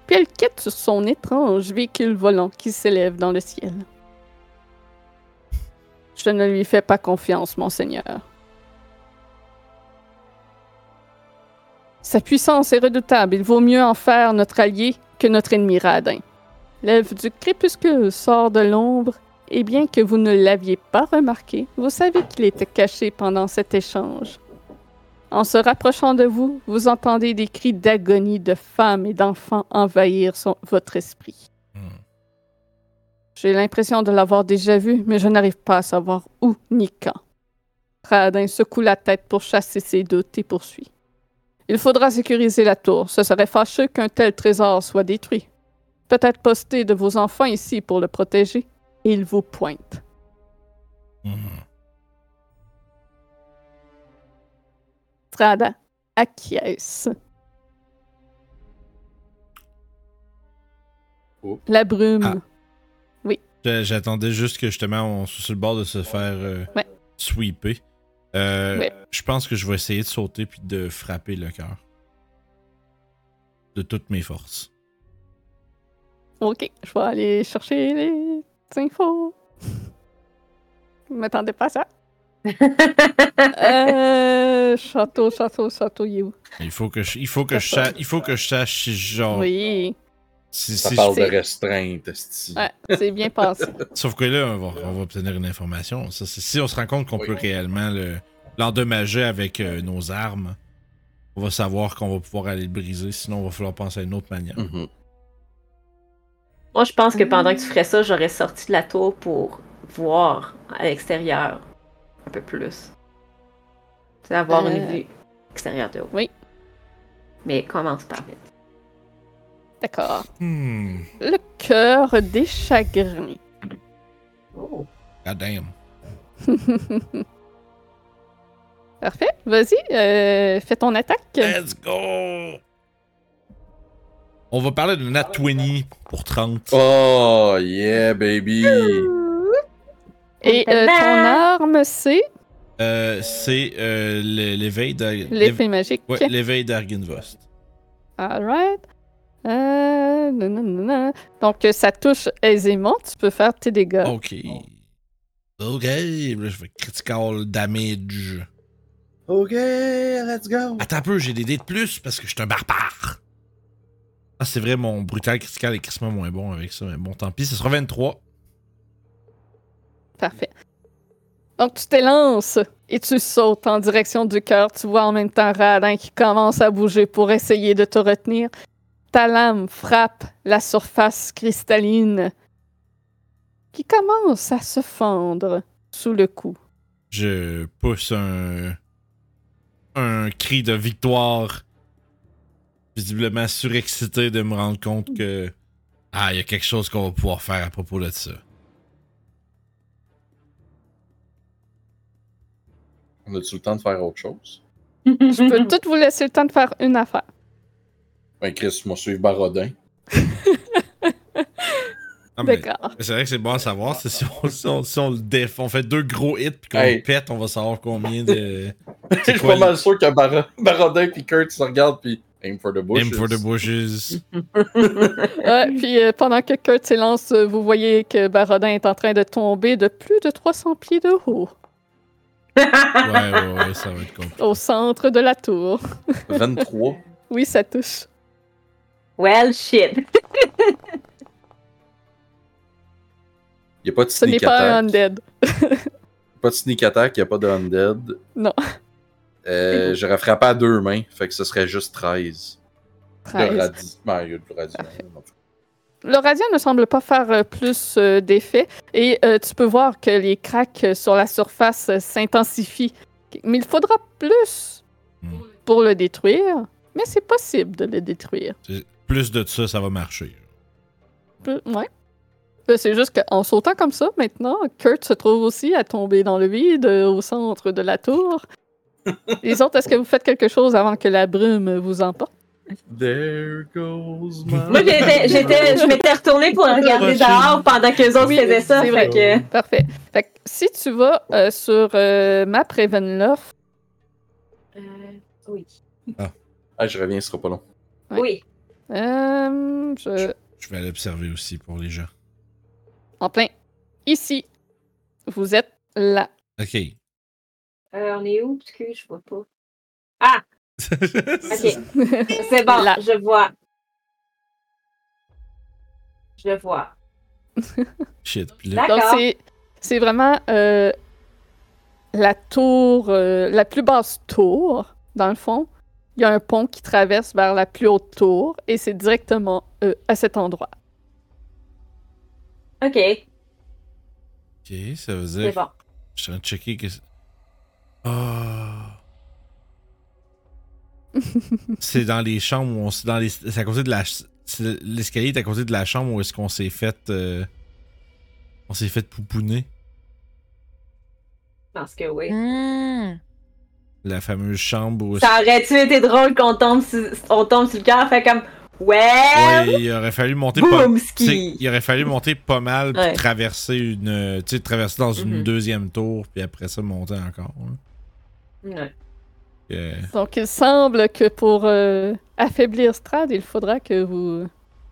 Puis elle quitte son étrange véhicule volant qui s'élève dans le ciel. Je ne lui fais pas confiance, monseigneur. Sa puissance est redoutable. Il vaut mieux en faire notre allié que notre ennemi radin. L'elfe du crépuscule sort de l'ombre, et bien que vous ne l'aviez pas remarqué, vous savez qu'il était caché pendant cet échange. En se rapprochant de vous, vous entendez des cris d'agonie de femmes et d'enfants envahir son- votre esprit. Hmm. J'ai l'impression de l'avoir déjà vu, mais je n'arrive pas à savoir où ni quand. Radin secoue la tête pour chasser ses doutes et poursuit. Il faudra sécuriser la tour. Ce serait fâcheux qu'un tel trésor soit détruit. Peut-être poster de vos enfants ici pour le protéger. Et il vous pointe. Hmm. Strada acquiesce. Oh. La brume. Ah. J'a- J'attendais juste que justement on soit sur le bord de se faire euh, Ouais. sweeper. Euh, Ouais. Je pense que je vais essayer de sauter puis de frapper le cœur. De toutes mes forces. Ok, je vais aller chercher les infos. Vous m'attendez pas à ça? euh, château, château, château, il est où? Il faut que je, il faut que je sache, il faut que je sache si genre Oui, si, Ça si parle je- de c'est- restreinte, ouais, c'est bien passé. sauf que là on va, on va obtenir une information. Ça, si on se rend compte qu'on Oui. peut réellement le l'endommager avec euh, nos armes, on va savoir qu'on va pouvoir aller le briser. Sinon, il va falloir penser à une autre manière. Mhm. Moi, je pense que pendant que tu ferais ça, j'aurais sorti de la tour pour voir à l'extérieur un peu plus. C'est avoir Euh, une vue extérieure de haut. oui. Mais commence par vite. D'accord. Hmm. Le cœur des chagrins. God damn. Parfait. Vas-y, euh, fais ton attaque. Let's go! On va parler de Nat 20 pour 30. Oh, yeah, baby! Et euh, ton arme, c'est? Euh, c'est euh, l'é- l'éveil d'Ar- l'effet magique. Ouais, l'éveil d'Arginvost. Alright. Euh, nanana. Donc, ça touche aisément. Tu peux faire tes dégâts. Ok. Ok, là, je fais critical damage. Ok, let's go! Attends un peu, j'ai des dés de plus parce que je suis un barbare. Ah, c'est vrai, mon brutal critical est crissement moins bon avec ça, mais bon, tant pis, ce sera 23. Parfait. Donc, tu t'élances et tu sautes en direction du cœur. Tu vois en même temps Radin qui commence à bouger pour essayer de te retenir. Ta lame frappe la surface cristalline qui commence à se fendre sous le coup. Je pousse un. un cri de victoire. Visiblement surexcité de me rendre compte que. Ah, il y a quelque chose qu'on va pouvoir faire à propos de ça. On a-tu le temps de faire autre chose? Je peux tout vous laisser le temps de faire une affaire. Ben, Chris, moi, suivre Barodin. D'accord. c'est vrai que c'est bon à savoir. c'est Si on, si on- si on le déf, on fait deux gros hits puis qu'on Hey. le pète, on va savoir combien de. Je suis pas mal sûr que Bar- Barodin et Kurt se regardent puis aim for the bush. Aim for the bushes. Ouais, puis euh, pendant que Kurt s'élance, euh, vous voyez que Barodin est en train de tomber de plus de 300 pieds de haut Ouais, ouais, ouais, ça va être compliqué. au centre de la tour. 23. Oui, ça touche. well, shit. Il a pas de Ce n'est sneak pas un attack. undead. Pas de sneak attack, il a pas de undead. Non. Euh, J'aurais frappé à deux mains, fait que ce serait juste 13. De 13. radi... Ben, il y a. Le ne semble pas faire euh, plus euh, d'effet et euh, tu peux voir que les cracks sur la surface euh, s'intensifient. Mais il faudra plus Hmm. pour le détruire. Mais c'est possible de le détruire. Plus de ça, ça va marcher. Peu- Ouais. C'est juste qu'en sautant comme ça, maintenant, Kurt se trouve aussi à tomber dans le vide euh, au centre de la tour. Les autres, est-ce que vous faites quelque chose avant que la brume vous emporte? There goes my... Moi, j'étais, j'étais, je m'étais retournée pour regarder dehors pendant que les autres Oui, faisaient ça. c'est Fait vrai. que... Parfait. Fait que si tu vas euh, sur euh, Map Ravenloft, Euh, oui. Ah, je reviens, ce sera pas long. Ouais. Oui. euh, je- Je vais l'observer aussi pour les gens. en plein ici, vous êtes là. Ok. Euh, on est où? Parce que je vois pas. Ah! Ok. C'est bon, Là. je vois. Je vois. Shit. Là, Donc, D'accord. c'est, c'est vraiment euh, la tour, euh, la plus basse tour, dans le fond. Il y a un pont qui traverse vers la plus haute tour et c'est directement euh, à cet endroit. Ok, ok, ça veut c'est dire. bon. Je suis en train de checker Ah. c'est dans les chambres où on s- dans les c'est à côté de la l'escalier est à côté de la chambre où est-ce qu'on s'est fait euh, on s'est fait pouponner Parce que oui. Hmm. la fameuse chambre où Ça aurait-tu été drôle qu'on tombe sur, on tombe sur le cœur, fait comme Ouais! ouais, il aurait fallu monter pas il aurait fallu monter pas mal puis Ouais. traverser une tu sais traverser dans une Mhm. deuxième tour puis après ça monter encore hein. Ouais. Donc, il semble que pour euh, affaiblir Strad, il faudra que vous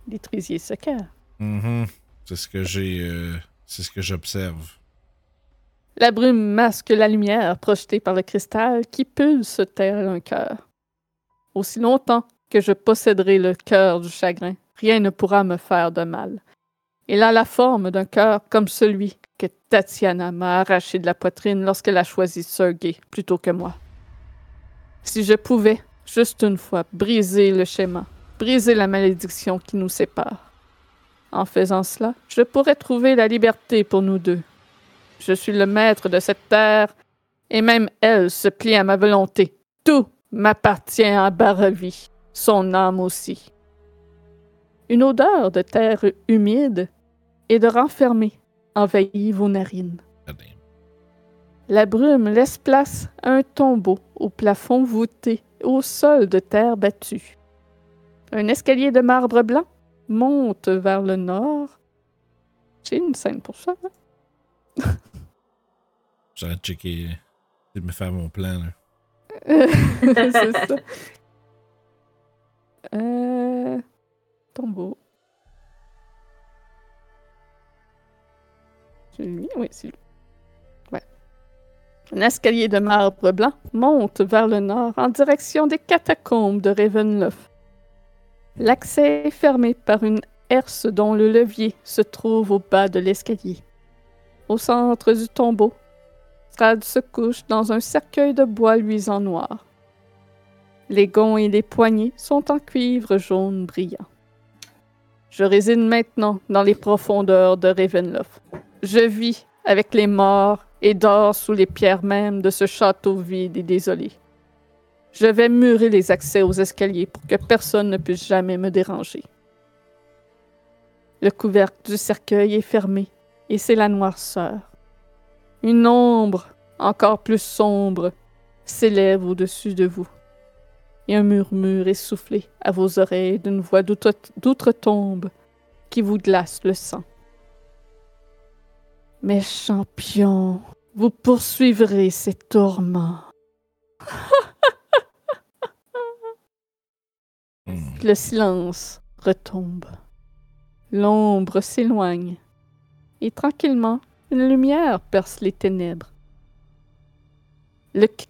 détruisiez ce cœur. mhm. c'est ce que j'ai euh, c'est ce que j'observe La brume masque la lumière projetée par le cristal qui pulse tel un cœur. Aussi longtemps que je posséderai le cœur du chagrin, rien ne pourra me faire de mal. Il a la forme d'un cœur comme celui que Tatiana m'a arraché de la poitrine lorsqu'elle a choisi Sergei plutôt que moi. Si je pouvais, juste une fois, briser le schéma, briser la malédiction qui nous sépare. En faisant cela, je pourrais trouver la liberté pour nous deux. Je suis le maître de cette terre, et même elle se plie à ma volonté. Tout m'appartient à Baravi, son âme aussi. Une odeur de terre humide et de renfermé envahit vos narines. La brume laisse place à un tombeau au plafond voûté, au sol de terre battue. Un escalier de marbre blanc monte vers le nord. J'ai une scène pour ça. hein? J'aurais checké. de me faire mon plan. C'est ça. Euh... Tombeau. Oui, c'est lui. Un escalier de marbre blanc monte vers le nord en direction des catacombes de Ravenloft. L'accès est fermé par une herse dont le levier se trouve au bas de l'escalier. Au centre du tombeau, Strad se couche dans un cercueil de bois luisant noir. Les gonds et les poignées sont en cuivre jaune brillant. Je réside maintenant dans les profondeurs de Ravenloft. Je vis avec les morts et dors sous les pierres mêmes de ce château vide et désolé. Je vais murer les accès aux escaliers pour que personne ne puisse jamais me déranger. Le couvercle du cercueil est fermé et c'est la noirceur. Une ombre encore plus sombre s'élève au-dessus de vous. Et un murmure essoufflé à vos oreilles d'une voix d'outre- d'outre-tombe qui vous glace le sang. Mes champions, vous poursuivrez ces tourments. Hmm. Le silence retombe. L'ombre s'éloigne. Et tranquillement, une lumière perce les ténèbres. Le... c-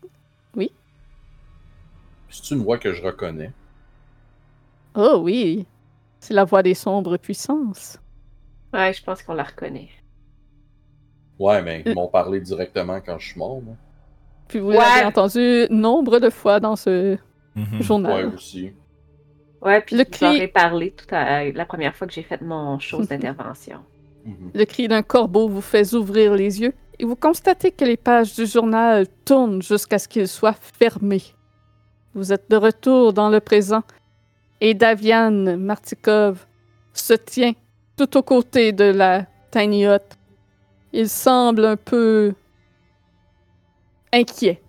C'est une voix que je reconnais. Oh oui, c'est la voix des sombres puissances. Ouais, je pense qu'on la reconnaît. Ouais, mais ils m'ont parlé directement quand je suis mort. moi. Puis vous Ouais. l'avez entendu nombre de fois dans ce Mhm. Ouais, journal. aussi. Ouais, puis Le je leur cri- ai parlé tout à la première fois que j'ai fait mon chose d'intervention. Mhm. Le cri d'un corbeau vous fait ouvrir les yeux et vous constatez que les pages du journal tournent jusqu'à ce qu'ils soient fermés. Vous êtes de retour dans le présent et Davian Martikov se tient tout aux côtés de la tiny hut. Il semble un peu inquiet.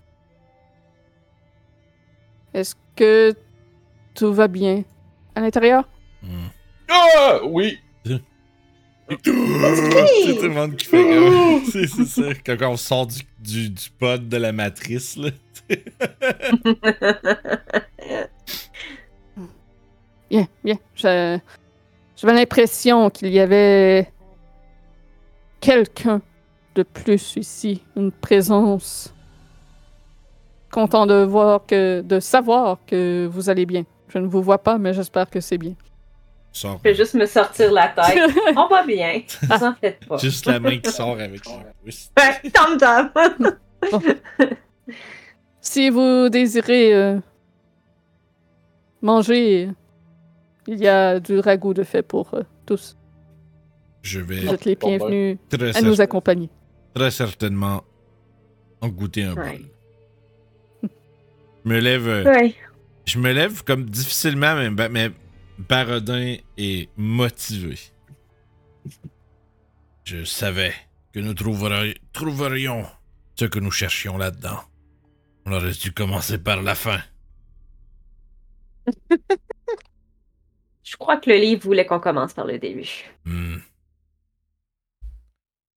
Est-ce que tout va bien à l'intérieur? Ah! Oui! C'est tout le monde qui fait comme. C'est ça. Quand on sort du, du, du pod de la matrice, là. Bien, bien. Je- J'avais l'impression qu'il y avait quelqu'un de plus ici, une présence. Content de voir que, de savoir que vous allez bien. Je ne vous vois pas, mais j'espère que c'est bien. Sort. Je vais juste me sortir la tête. On va bien. Vous en faites pas. Juste la main qui sort avec son. Ouais, tom tom. Si vous désirez euh, manger, il y a du ragoût de fait pour euh, tous. Je vais Vous êtes les ben. bienvenus très, à cer- nous accompagner. très certainement en goûter un Ouais. bol. Je me lève. euh, Ouais. Je me lève comme difficilement, mais, ba- mais Barodin est motivé. Je savais que nous trouveri- trouverions ce que nous cherchions là-dedans. On aurait dû commencer par la fin. Je crois que le livre voulait qu'on commence par le début. Hmm.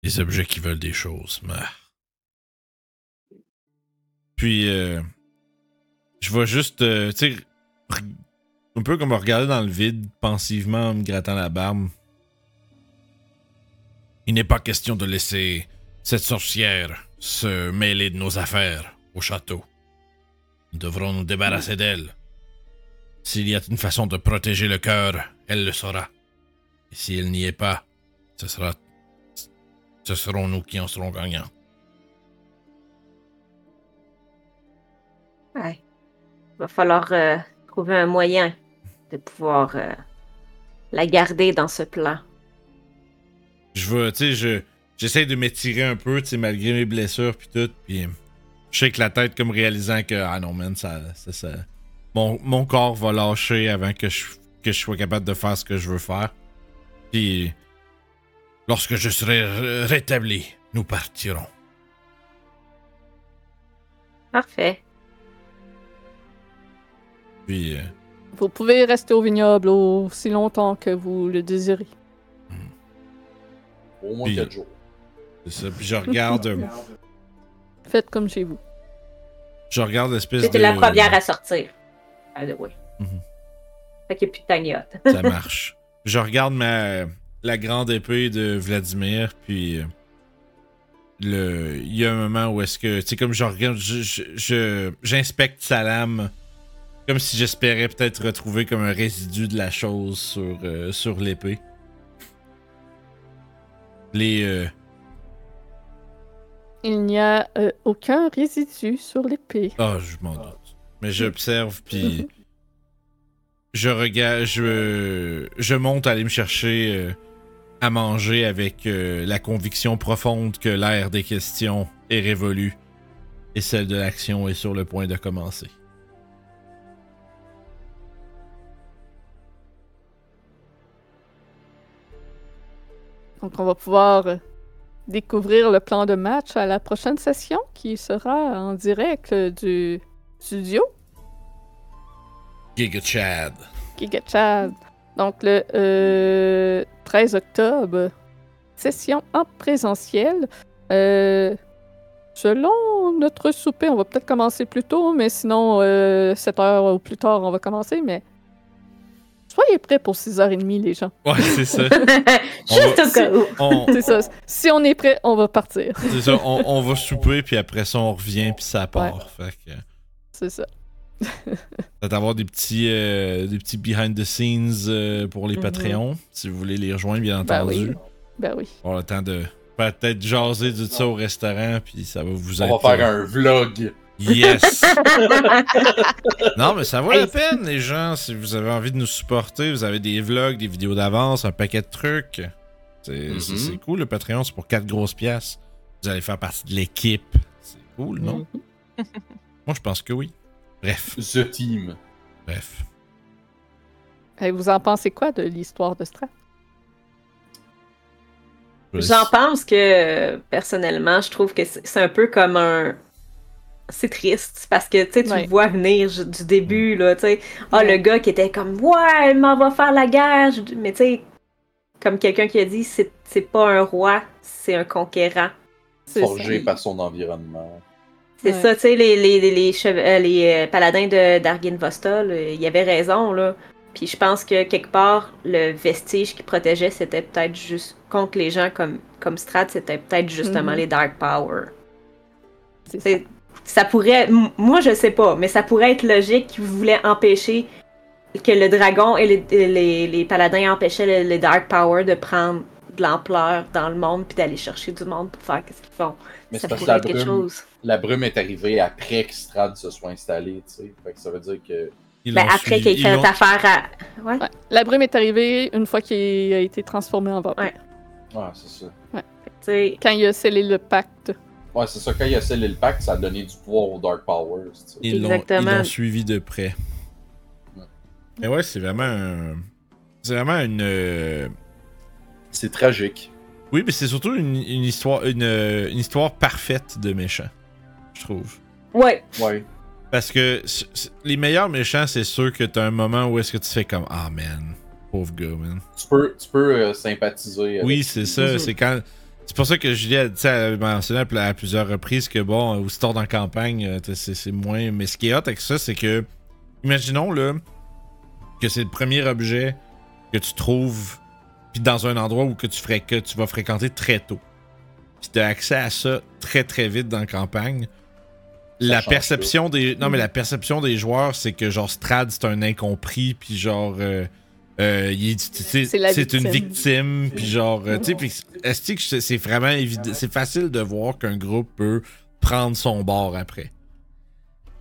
Des objets qui veulent des choses. mais- Puis, euh, je vais juste, euh, tu sais, un peu comme regarder dans le vide, pensivement, en me grattant la barbe. Il n'est pas question de laisser cette sorcière se mêler de nos affaires au château. Nous devrons nous débarrasser d'elle. S'il y a une façon de protéger le cœur, elle le saura. Et si elle n'y est pas, ce sera. Ce seront nous qui en serons gagnants. Ouais. Il va falloir euh, trouver un moyen de pouvoir euh, la garder dans ce plan. Je veux, tu sais, je. J'essaie de m'étirer un peu, tu sais, malgré mes blessures puis tout, puis je sais que la tête comme réalisant que ah non man, ça, ça, ça- mon, mon corps va lâcher avant que je que je sois capable de faire ce que je veux faire. Puis lorsque je serai ré- rétabli, nous partirons. Parfait. Puis, euh, Vous pouvez rester au vignoble aussi longtemps que vous le désirez. Au moins Puis- 4 jours. c'est ça. Puis je regarde, euh, Faites comme chez vous. je regarde l'espèce de. C'était la première à sortir. Ah, oui. Mhm. Fait qu'il n'y a plus de tagnotte. Ça marche. Je regarde ma la grande épée de Vladimir, puis euh, le il y a un moment où est-ce que tu sais comme je regarde, j'inspecte sa lame, comme si j'espérais peut-être retrouver comme un résidu de la chose sur euh, sur l'épée. Les euh, Il n'y a euh, aucun résidu sur l'épée. Ah, je m'en doute. Mais j'observe, puis je regarde, je, je monte aller me chercher à manger avec euh, la conviction profonde que l'ère des questions est révolue et celle de l'action est sur le point de commencer. Donc, on va pouvoir euh, découvrir le plan de match à la prochaine session qui sera en direct euh, du studio Giga Chad. Giga Chad. Donc, le euh, 13 octobre, session en présentiel. Euh, selon notre souper, on va peut-être commencer plus tôt, mais sinon, euh, 7 heures ou plus tard, on va commencer. Mais soyez prêts pour 6h30, les gens. Ouais, c'est ça. Juste va- au cas où. On, C'est ça. Si on est prêt, on va partir. c'est ça, on, on va souper, puis après ça, on revient, puis ça part. Fait que, C'est ça. Peut-être avoir des petits, euh, des petits behind the scenes euh, pour les Mhm. Patreons, si vous voulez les rejoindre, bien Ben entendu. oui. Ben oui. On a le temps de peut-être jaser de ça au restaurant, puis ça va vous On être. va faire un vlog. Yes! non, mais ça vaut la peine, les gens. Si vous avez envie de nous supporter, vous avez des vlogs, des vidéos d'avance, un paquet de trucs. C'est Mhm. c'est- c'est cool, le Patreon, c'est pour 4 grosses pièces. Vous allez faire partie de l'équipe. C'est cool, non? Moi, je pense que oui. Bref, The Team. bref. Et vous en pensez quoi de l'histoire de Strat? J'en pense que, personnellement, je trouve que c'est un peu comme un. C'est triste parce que tu Ouais. le vois venir du début, là, tu sais. Ah, Ouais. le gars qui était comme, ouais, elle m'en va faire la guerre. Mais tu sais, comme quelqu'un qui a dit, c'est pas un roi, c'est un conquérant. Forgé ça. par son environnement. C'est Ouais. ça, tu sais, les, les, les, les, euh, les, euh, paladins de d'Argin Vostol, il y avait raison, là. Puis je pense que quelque part, le vestige qui protégeait, c'était peut-être juste contre les gens comme, comme Strat, c'était peut-être justement Mhm. les Dark Power. Ça. Pourrait, moi je sais pas, mais ça pourrait être logique qu'ils voulaient empêcher que le dragon et les, les, les paladins empêchaient les, les Dark Power de prendre de l'ampleur dans le monde puis d'aller chercher du monde pour faire qu'est-ce qu'ils font. Mais ça c'est parce que pourrait la être quelque brume, chose. la brume est arrivée après que Strad se soit installé, tu sais. Fait que ça veut dire que. Ils Ben, après qu'il ils fait affaire à. Ouais. Ouais. La brume est arrivée une fois qu'il a été transformé en vampire. Ouais. Ouais, c'est ça. Tu sais, Quand il a scellé le pacte. Ouais, c'est ça. Quand il a scellé le pacte, ça a donné du pouvoir aux Dark Powers, tu sais. Ils l'ont ils Exactement. l'ont suivi de près. Ouais. Mais ouais, c'est vraiment un- C'est vraiment une. C'est tragique. Oui, mais c'est surtout une, une histoire une, une histoire parfaite de méchants, je trouve. Ouais. Ouais. Parce que c- c- les meilleurs méchants, c'est sûr que t'as un moment où est-ce que tu fais comme Ah man, pauvre gars, man. Tu peux, tu peux euh, sympathiser. avec- Oui, c'est ça. C'est quand. C'est pour ça que Julie a, tu sais, elle a mentionné à pl- à plusieurs reprises que bon, où tu tords en campagne, euh, c'est moins. Mais ce qui est hot avec ça, c'est que. Imaginons là que c'est le premier objet que tu trouves puis dans un endroit où que tu, ferais, que tu vas fréquenter très tôt. Puis t'as accès à ça très très vite dans la campagne. la perception des. Non, mais la perception des joueurs, c'est que genre Strad, c'est un incompris, puis genre. euh, euh, tu C'est une victime. puis genre. euh, tu sais, puis est-ce que c'est c'est vraiment évident. C'est facile de voir qu'un groupe peut prendre son bord après?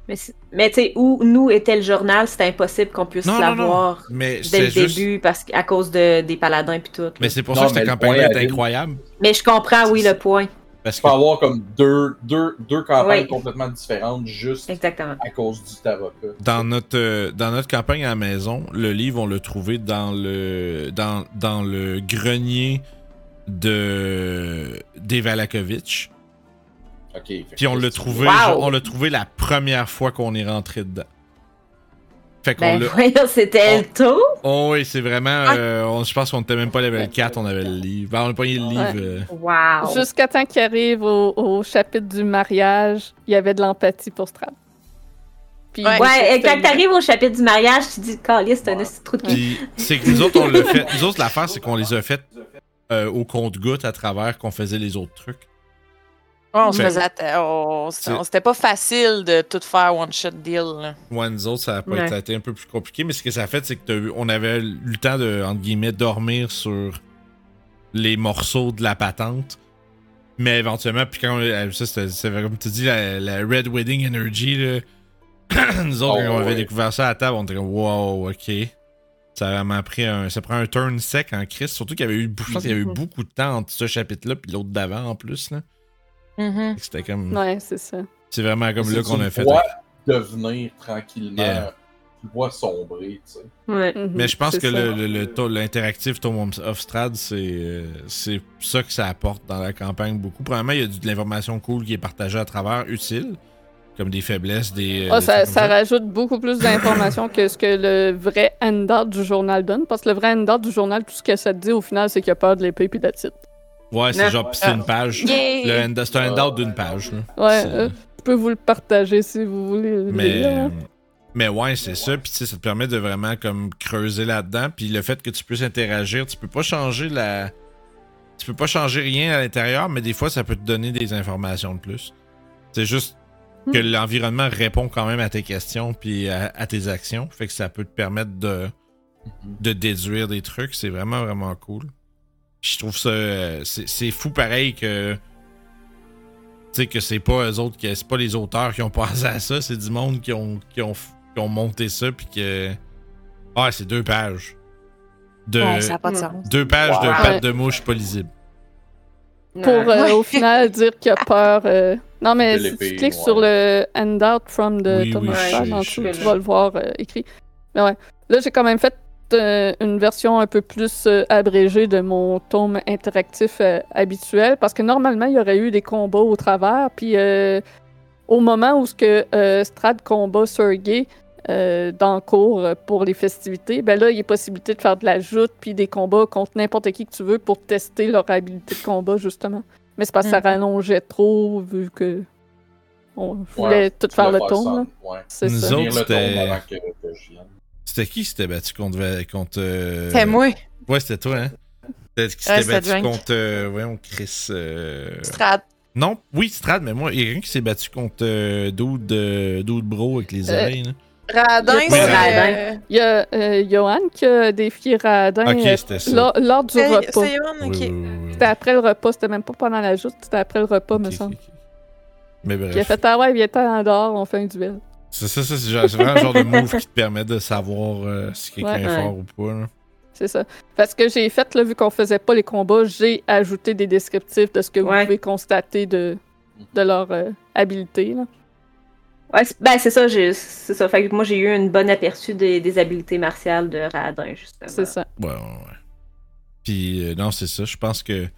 Mais, tu sais, où nous était le journal, c'était impossible qu'on puisse l'avoir dès le juste. début parce qu'à cause de, des paladins puis tout. Mais c'est pour Non, ça que cette campagne-là point, est incroyable. Mais je comprends, oui, le point. Parce Tu que peux avoir comme deux, deux, deux campagnes Oui. complètement différentes juste Exactement. à cause du Taraka. dans notre, euh, dans notre campagne à la maison, le livre, on l'a trouvé dans le, dans, dans le grenier de d'Evalakovitch. Ok. Puis on l'a trouvé, Wow. genre, on l'a trouvé la première fois qu'on est rentré dedans. Fait qu'on Ben c'était le taux. Oh oui, c'est vraiment. euh, on- je pense qu'on était même pas level 4, on avait le livre. Ben, on a pogné le livre. euh, Wow. Jusqu'à temps qu'il arrive au, au chapitre du mariage, il y avait de l'empathie pour Strad. Puis, Ouais. Ouais, et quand t'arrives au chapitre du mariage, tu dis, Calis, c'est un de trou de cul. Puis c'est que nous autres, on l'a fait. Nous autres, l'affaire, c'est qu'on les a fait euh, au compte-goutte à travers qu'on faisait les autres trucs. Ouais, on se faisait C'était pas facile de tout faire one-shot deal. là. Ouais, nous autres, ça a, pas Ouais. été, ça a été un peu plus compliqué, mais ce que ça a fait, c'est que eu- on avait eu le temps de, entre guillemets, dormir sur les morceaux de la patente. Mais éventuellement, puis quand a- ça, c'était, c'est comme tu dis, la, la Red Wedding Energy, là, nous autres, Oh, quand on avait ouais. découvert ça à la table, on était comme, wow, ok. Ça a vraiment pris un, ça prend un turn sec en crise, surtout qu'il y avait eu, je pense qu'il y avait eu beaucoup de temps entre ce chapitre-là puis l'autre d'avant en plus, là. Mhm. C'était comme, Ouais, c'est ça. c'est vraiment comme là qu'on a fait. vois devenir tranquillement. Yeah. Tu vois sombrer, tu sais. Ouais. Mhm, Mais je pense que le- le- le to- l'interactive Tome of Strad, c'est euh, c'est ça que ça apporte dans la campagne beaucoup. Premièrement, il y a du- de l'information cool qui est partagée à travers, utile, comme des faiblesses, des. Ah, des ça, rajoute beaucoup plus d'informations que ce que le vrai handout du journal donne. Parce que le vrai handout du journal, tout ce que ça te dit au final, c'est qu'il a peur de l'épée puis de titre. Ouais, c'est genre, pis c'est une page. Le C'est un handout d'une page. Là. Ouais, euh, je peux vous le partager si vous voulez. le Mais, mais ouais, c'est ça. Puis tu sais, ça te permet de vraiment comme creuser là-dedans. Puis le fait que tu puisses interagir, tu peux pas changer la. Tu peux pas changer rien à l'intérieur, mais des fois, ça peut te donner des informations de plus. C'est juste que l'environnement répond quand même à tes questions puis à, à tes actions. Fait que ça peut te permettre de, de déduire des trucs. C'est vraiment, vraiment cool. Je trouve ça. euh, c'est fou pareil que. Tu sais, que c'est pas eux autres, que c'est pas les auteurs qui ont pensé à ça, c'est du monde qui ont, qui ont, qui ont monté ça, puis que. Ah, c'est deux pages. De, Ouais, ça pas de sens. Deux pages de pattes de mouche pas lisibles. Pour euh, au final dire qu'il a peur. euh, Non, mais si tu cliques ouais. sur le handout from the Oui, Thomas oui, en dessous, tu vas le voir euh, écrit. Mais ouais. Là, j'ai quand même fait euh, une version un peu plus euh, abrégée de mon tome interactif euh, habituel parce que normalement, il y aurait eu des combats au travers. Puis euh, au moment où ce que euh, Strad combat Sergey euh, dans le cours euh, pour les festivités, ben là, il y a possibilité de faire de la joute puis des combats contre n'importe qui que tu veux pour tester leur habilité de combat, justement. Mais c'est parce que ça Mhm. rallongeait trop vu que on voulait Ouais, tout faire le tome. Ouais. C'est ça. autres, Lire le c'était- tome avant que, que je vienne. C'était qui qui s'était battu contre. contre euh, C'est moi, Ouais, c'était toi, hein? C'était qui s'était c'était battu Drink. contre. euh, voyons, Chris. euh, Strad. Non, oui, Strad, mais moi, il y a quelqu'un qui s'est battu contre euh, Dude, euh, Dude Bro avec les Euh, oreilles. là. Radin, Oui, c'est. Radin. Il y a euh, Johan qui a défié Radin Ok, euh, c'était ça. lors, du c'est- repas. C'est Yohan, Oui, ok. oui, oui, oui. C'était après le repas, c'était même pas pendant la joute, c'était après le repas, me semble. Mais Puis il a bref. fait Ah ouais, viens en dehors, on fait un duel. C'est ça, ça, c'est vraiment le genre de move qui te permet de savoir euh, si quelqu'un Ouais. est Ouais. fort ou pas. là. C'est ça. Parce que j'ai fait, là, vu qu'on faisait pas les combats, j'ai ajouté des descriptifs de ce que vous pouvez constater de, de leur euh, habileté. Là. Ouais, c'est- ben c'est ça, j'ai- c'est ça. Fait que moi j'ai eu une bonne aperçu des, des habiletés martiales de Radin, justement. C'est ça. Ouais, ouais, ouais. Puis, euh, non, c'est ça. Je pense que.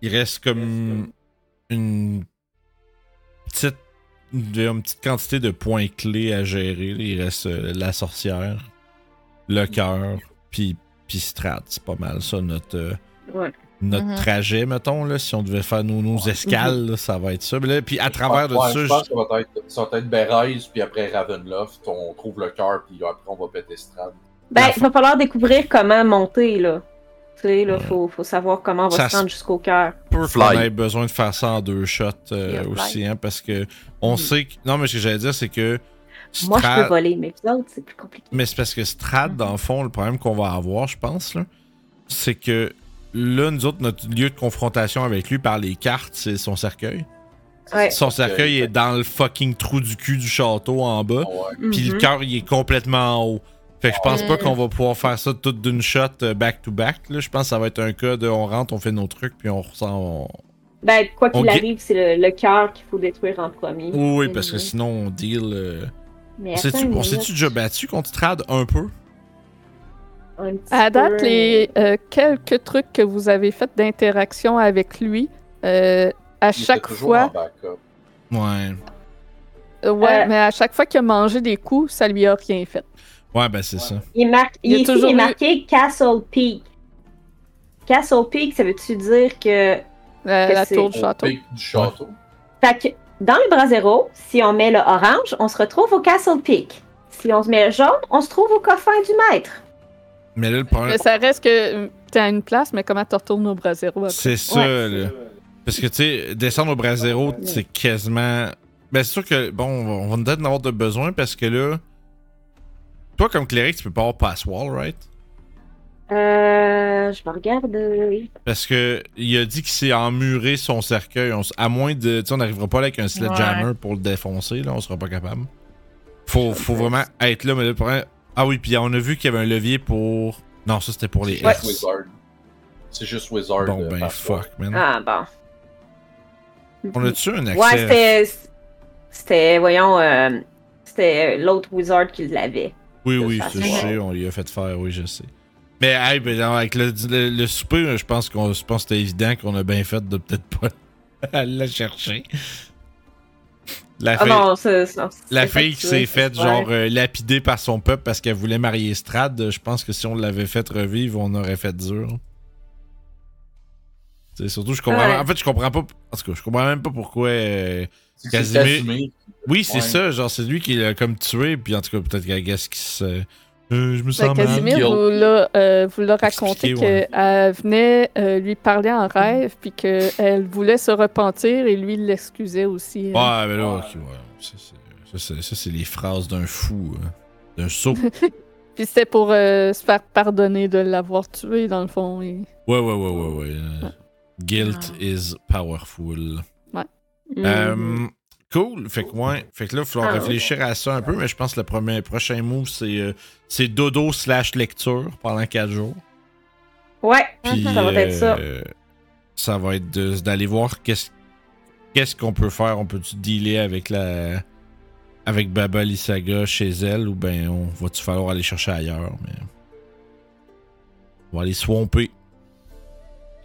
Il reste comme une petite, une petite quantité de points clés à gérer. Il reste euh, la sorcière, le cœur, puis, puis Strad. C'est pas mal ça, notre, euh, Ouais. notre Mhm. trajet, mettons. Là, si on devait faire nos, nos escales, là, ça va être ça. Mais là, puis à travers de Ouais, ça, je pense que ça va être, ça va être Berez, puis après Ravenloft, on trouve le cœur, puis après on va péter Strad. Ben, il va falloir découvrir comment monter, là. Tu sais, là, faut, faut savoir comment on va Ça se rendre jusqu'au cœur. peu qu'on ait besoin de faire ça en deux shots euh, aussi, hein, parce que on Mm. sait que. Non, mais ce que j'allais dire, c'est que. Moi, je peux voler, mais vous autres, c'est plus compliqué. Mais c'est parce que Strad, dans le fond, le problème qu'on va avoir, je pense, là, c'est que là, nous autres, notre lieu de confrontation avec lui par les cartes, c'est son cercueil. Ouais. Son cercueil est dans le fucking trou du cul du château en bas. Ah ouais. Puis le cœur, il est complètement en haut. Fait que je pense pas Mm. qu'on va pouvoir faire ça tout d'une shot euh, back to back. Là. Je pense que ça va être un cas de on rentre, on fait nos trucs, puis on ressent. on- Ben, quoi qu'il arrive, c'est le, le cœur qu'il faut détruire en premier. Oui, oui, parce que Mhm. sinon on deal. euh, Mais On s'est-tu déjà battu contre Strad un peu? un petit À date, peu, les euh, quelques trucs que vous avez fait d'interaction avec lui, euh, à Il chaque toujours en fois, backup. Ouais. euh, ouais, Euh, mais à chaque fois qu'il a mangé des coups, ça lui a rien fait. Ouais, ben c'est ça. Il, marque, Il toujours est eu- marqué Castle Peak. Castle Peak, ça veut-tu dire que. La, Que la c'est- tour du Au château. du château. Fait que dans le bras zéro, si on met le orange, on se retrouve au Castle Peak. Si on se met le jaune, on se trouve au coffin du maître. Mais là, le problème, Mais ça reste que t'es à une place, mais comment tu retournes au bras zéro après? c'est ça, Ouais. là. Parce que, tu sais, descendre au bras zéro, c'est quasiment. Ben, c'est sûr que, bon, on va- on va peut-être en avoir de besoin parce que là. Toi, comme cléric, tu peux pas avoir pass wall, right? Euh. Je vais regarder. Parce que il a dit qu'il s'est emmuré son cercueil. On s- à moins de. Tu sais, on n'arrivera pas là avec un sledgehammer pour le défoncer, là, on sera pas capable. Faut, faut vraiment être là, mais là, le problème- Ah oui, puis on a vu qu'il y avait un levier pour. Non, ça c'était pour les C'est S. juste Wizard. C'est juste Wizard. Bon, euh, ben, parfois. fuck, man. Ah, bon. On a-tu un accès? Ouais, c'était. C'était, voyons, euh, c'était l'autre wizard qui l'avait. Oui, oui, je sais, on lui a fait faire, oui, je sais. Mais hey, ben, non, avec le, le, le souper, je pense qu'on je pense que c'était évident qu'on a bien fait de peut-être pas aller la chercher. La Ah fille, non, c'est. c'est- la fille qui s'est faite genre euh, lapider par son peuple parce qu'elle voulait marier Strad, je pense que si on l'avait fait revivre, on aurait fait dur. C'est surtout, je comprends. Ouais. En fait, je comprends pas. En tout cas, je comprends même pas pourquoi. euh, Casimir- Casimir. Oui, c'est Ouais. ça, genre, c'est lui qui l'a comme tué, puis en tout cas, peut-être qu'elle guess qui se. Euh, je me Ben, sens mal. Casimir vous l'a euh, raconté ouais. qu'elle venait euh, lui parler en rêve, puis qu'elle voulait se repentir et lui l'excusait aussi. euh. Ouais, mais là, ok, ouais. Ça, c'est- les phrases d'un fou, hein. d'un sot. Puis c'était pour euh, se faire pardonner de l'avoir tué, dans le fond. et- ouais, ouais, ouais, ouais, ouais. Guilt is powerful. Mhm. Euh, cool. Fait que, ouais. Fait que là, il va falloir Ah, réfléchir à ça un peu, mais je pense que le premier, prochain move, c'est euh, c'est dodo slash lecture pendant 4 jours. Ouais, Puis, ça va être ça. euh, ça va être de- d'aller voir qu'est-ce qu'est-ce qu'on peut faire. On peut-tu dealer avec la avec Baba Lysaga chez elle ou ben on va-tu falloir aller chercher ailleurs, mais on va aller swamper.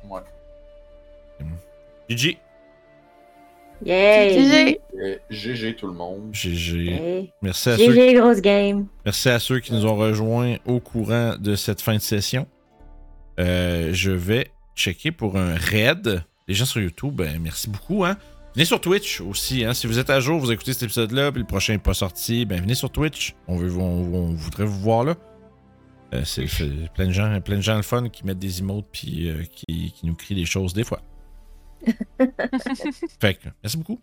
Ouais. GG. Yay! GG. Euh, GG tout le monde. GG. Hey. Merci à, ceux, GG, grosse game. merci à ceux qui nous ont rejoints au courant de cette fin de session. Euh, je vais checker pour un raid. Les gens sur YouTube, ben merci beaucoup. Hein. Venez sur Twitch aussi. Hein. Si vous êtes à jour, vous écoutez cet épisode-là, puis le prochain n'est pas sorti, ben venez sur Twitch. On, veut, on, on voudrait vous voir là. Euh, c'est c'est plein de gens, plein de gens le fun qui mettent des emotes puis euh, qui, qui nous crient des choses des fois. Fait que, merci beaucoup.